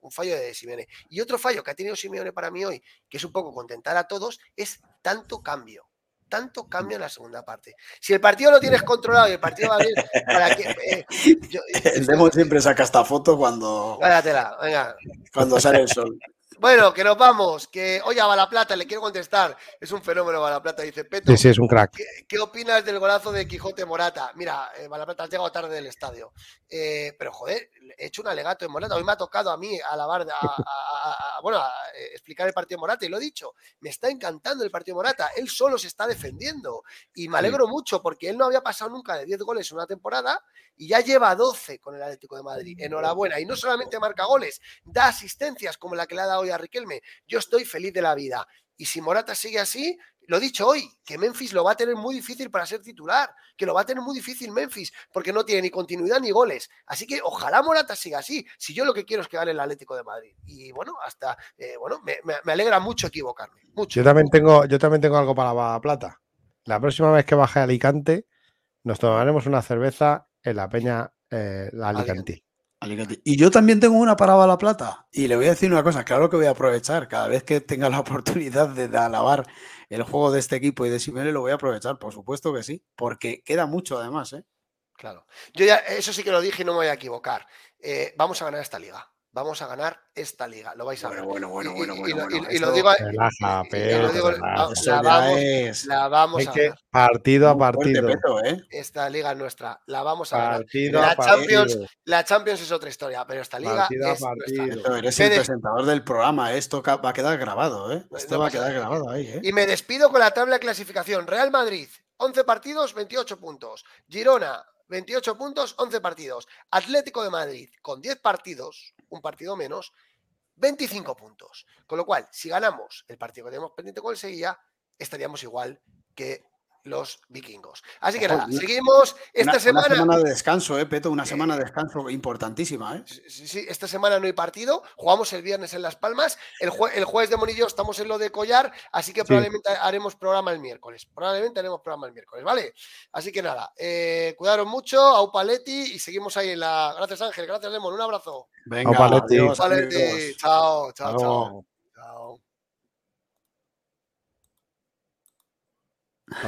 un fallo de Simeone. Y otro fallo que ha tenido Simeone para mí hoy, que es un poco contentar a todos, es tanto cambio tanto cambio en la segunda parte. Si el partido lo tienes controlado y el partido va bien, para que. Eh, (laughs) el Demo siempre saca esta foto cuando. venga. Cuando sale el sol. Bueno, que nos vamos. Que, oye, a Balaplata, le quiero contestar. Es un fenómeno Balaplata, dice Peto. Sí, sí, es un crack. ¿Qué, opinas del golazo de Quijote Morata? Mira, eh, Balaplata, has llegado tarde del estadio. Eh, pero, joder, he hecho un alegato en Morata. Hoy me ha tocado a mí alabar, a, bueno, a eh, explicar el partido Morata y lo he dicho. Me está encantando el partido Morata. Él solo se está defendiendo. Y me alegro mucho porque él no había pasado nunca de 10 goles en una temporada y ya lleva 12 con el Atlético de Madrid. Enhorabuena. Y no solamente marca goles, da asistencias como la que le ha dado Riquelme. Yo estoy feliz de la vida. Y si Morata sigue así, lo he dicho hoy, que Memphis lo va a tener muy difícil para ser titular, que lo va a tener muy difícil Memphis, porque no tiene ni continuidad ni goles. Así que ojalá Morata siga así, si yo lo que quiero es que gane el Atlético de Madrid. Y bueno, hasta, eh, bueno, me, alegra mucho equivocarme. Mucho. Yo también tengo, yo también tengo algo para la plata. La próxima vez que baje a Alicante, nos tomaremos una cerveza en la Peña eh, la Alicante. Y yo también tengo una para la plata. Y le voy a decir una cosa, claro que voy a aprovechar. Cada vez que tenga la (laughs) oportunidad de, alabar el juego de este equipo y de Simeone, lo voy a aprovechar, por supuesto que sí. Porque queda mucho además, ¿eh? Claro. Yo ya, eso sí que lo dije y no me voy a equivocar. Eh, vamos a ganar esta liga vamos a ganar esta liga. Lo vais a ver. Bueno, bueno, bueno, bueno. Y, lo digo. La vamos a ganar. Partido a partido. ¿eh? Esta liga es nuestra. La vamos a ganar. La Champions, la Champions es otra historia, pero esta liga es nuestra. Eres el presentador del programa. Esto va a quedar grabado, ¿eh? Esto va a quedar grabado ahí, ¿eh? Y me despido con la tabla de clasificación. Real Madrid, 11 partidos, 28 puntos. Girona, 28 puntos, 11 partidos. Atlético de Madrid, con 10 partidos, un partido menos, 25 puntos. Con lo cual, si ganamos el partido que tenemos pendiente con el Sevilla, estaríamos igual que los vikingos. Así que nada, seguimos esta semana. Una semana de descanso, ¿eh, Peto? Una semana de descanso importantísima, ¿eh? Sí, sí, esta semana no hay partido. Jugamos el viernes en Las Palmas. El, el jueves de Monillo estamos en lo de Collar, así que probablemente haremos programa el miércoles. Probablemente haremos programa el miércoles, ¿vale? Así que nada, eh, cuidaron mucho, a Paletti y seguimos ahí en la. Gracias, Ángel. Gracias, Lemon. Un abrazo. Venga, Chao, chao, chao.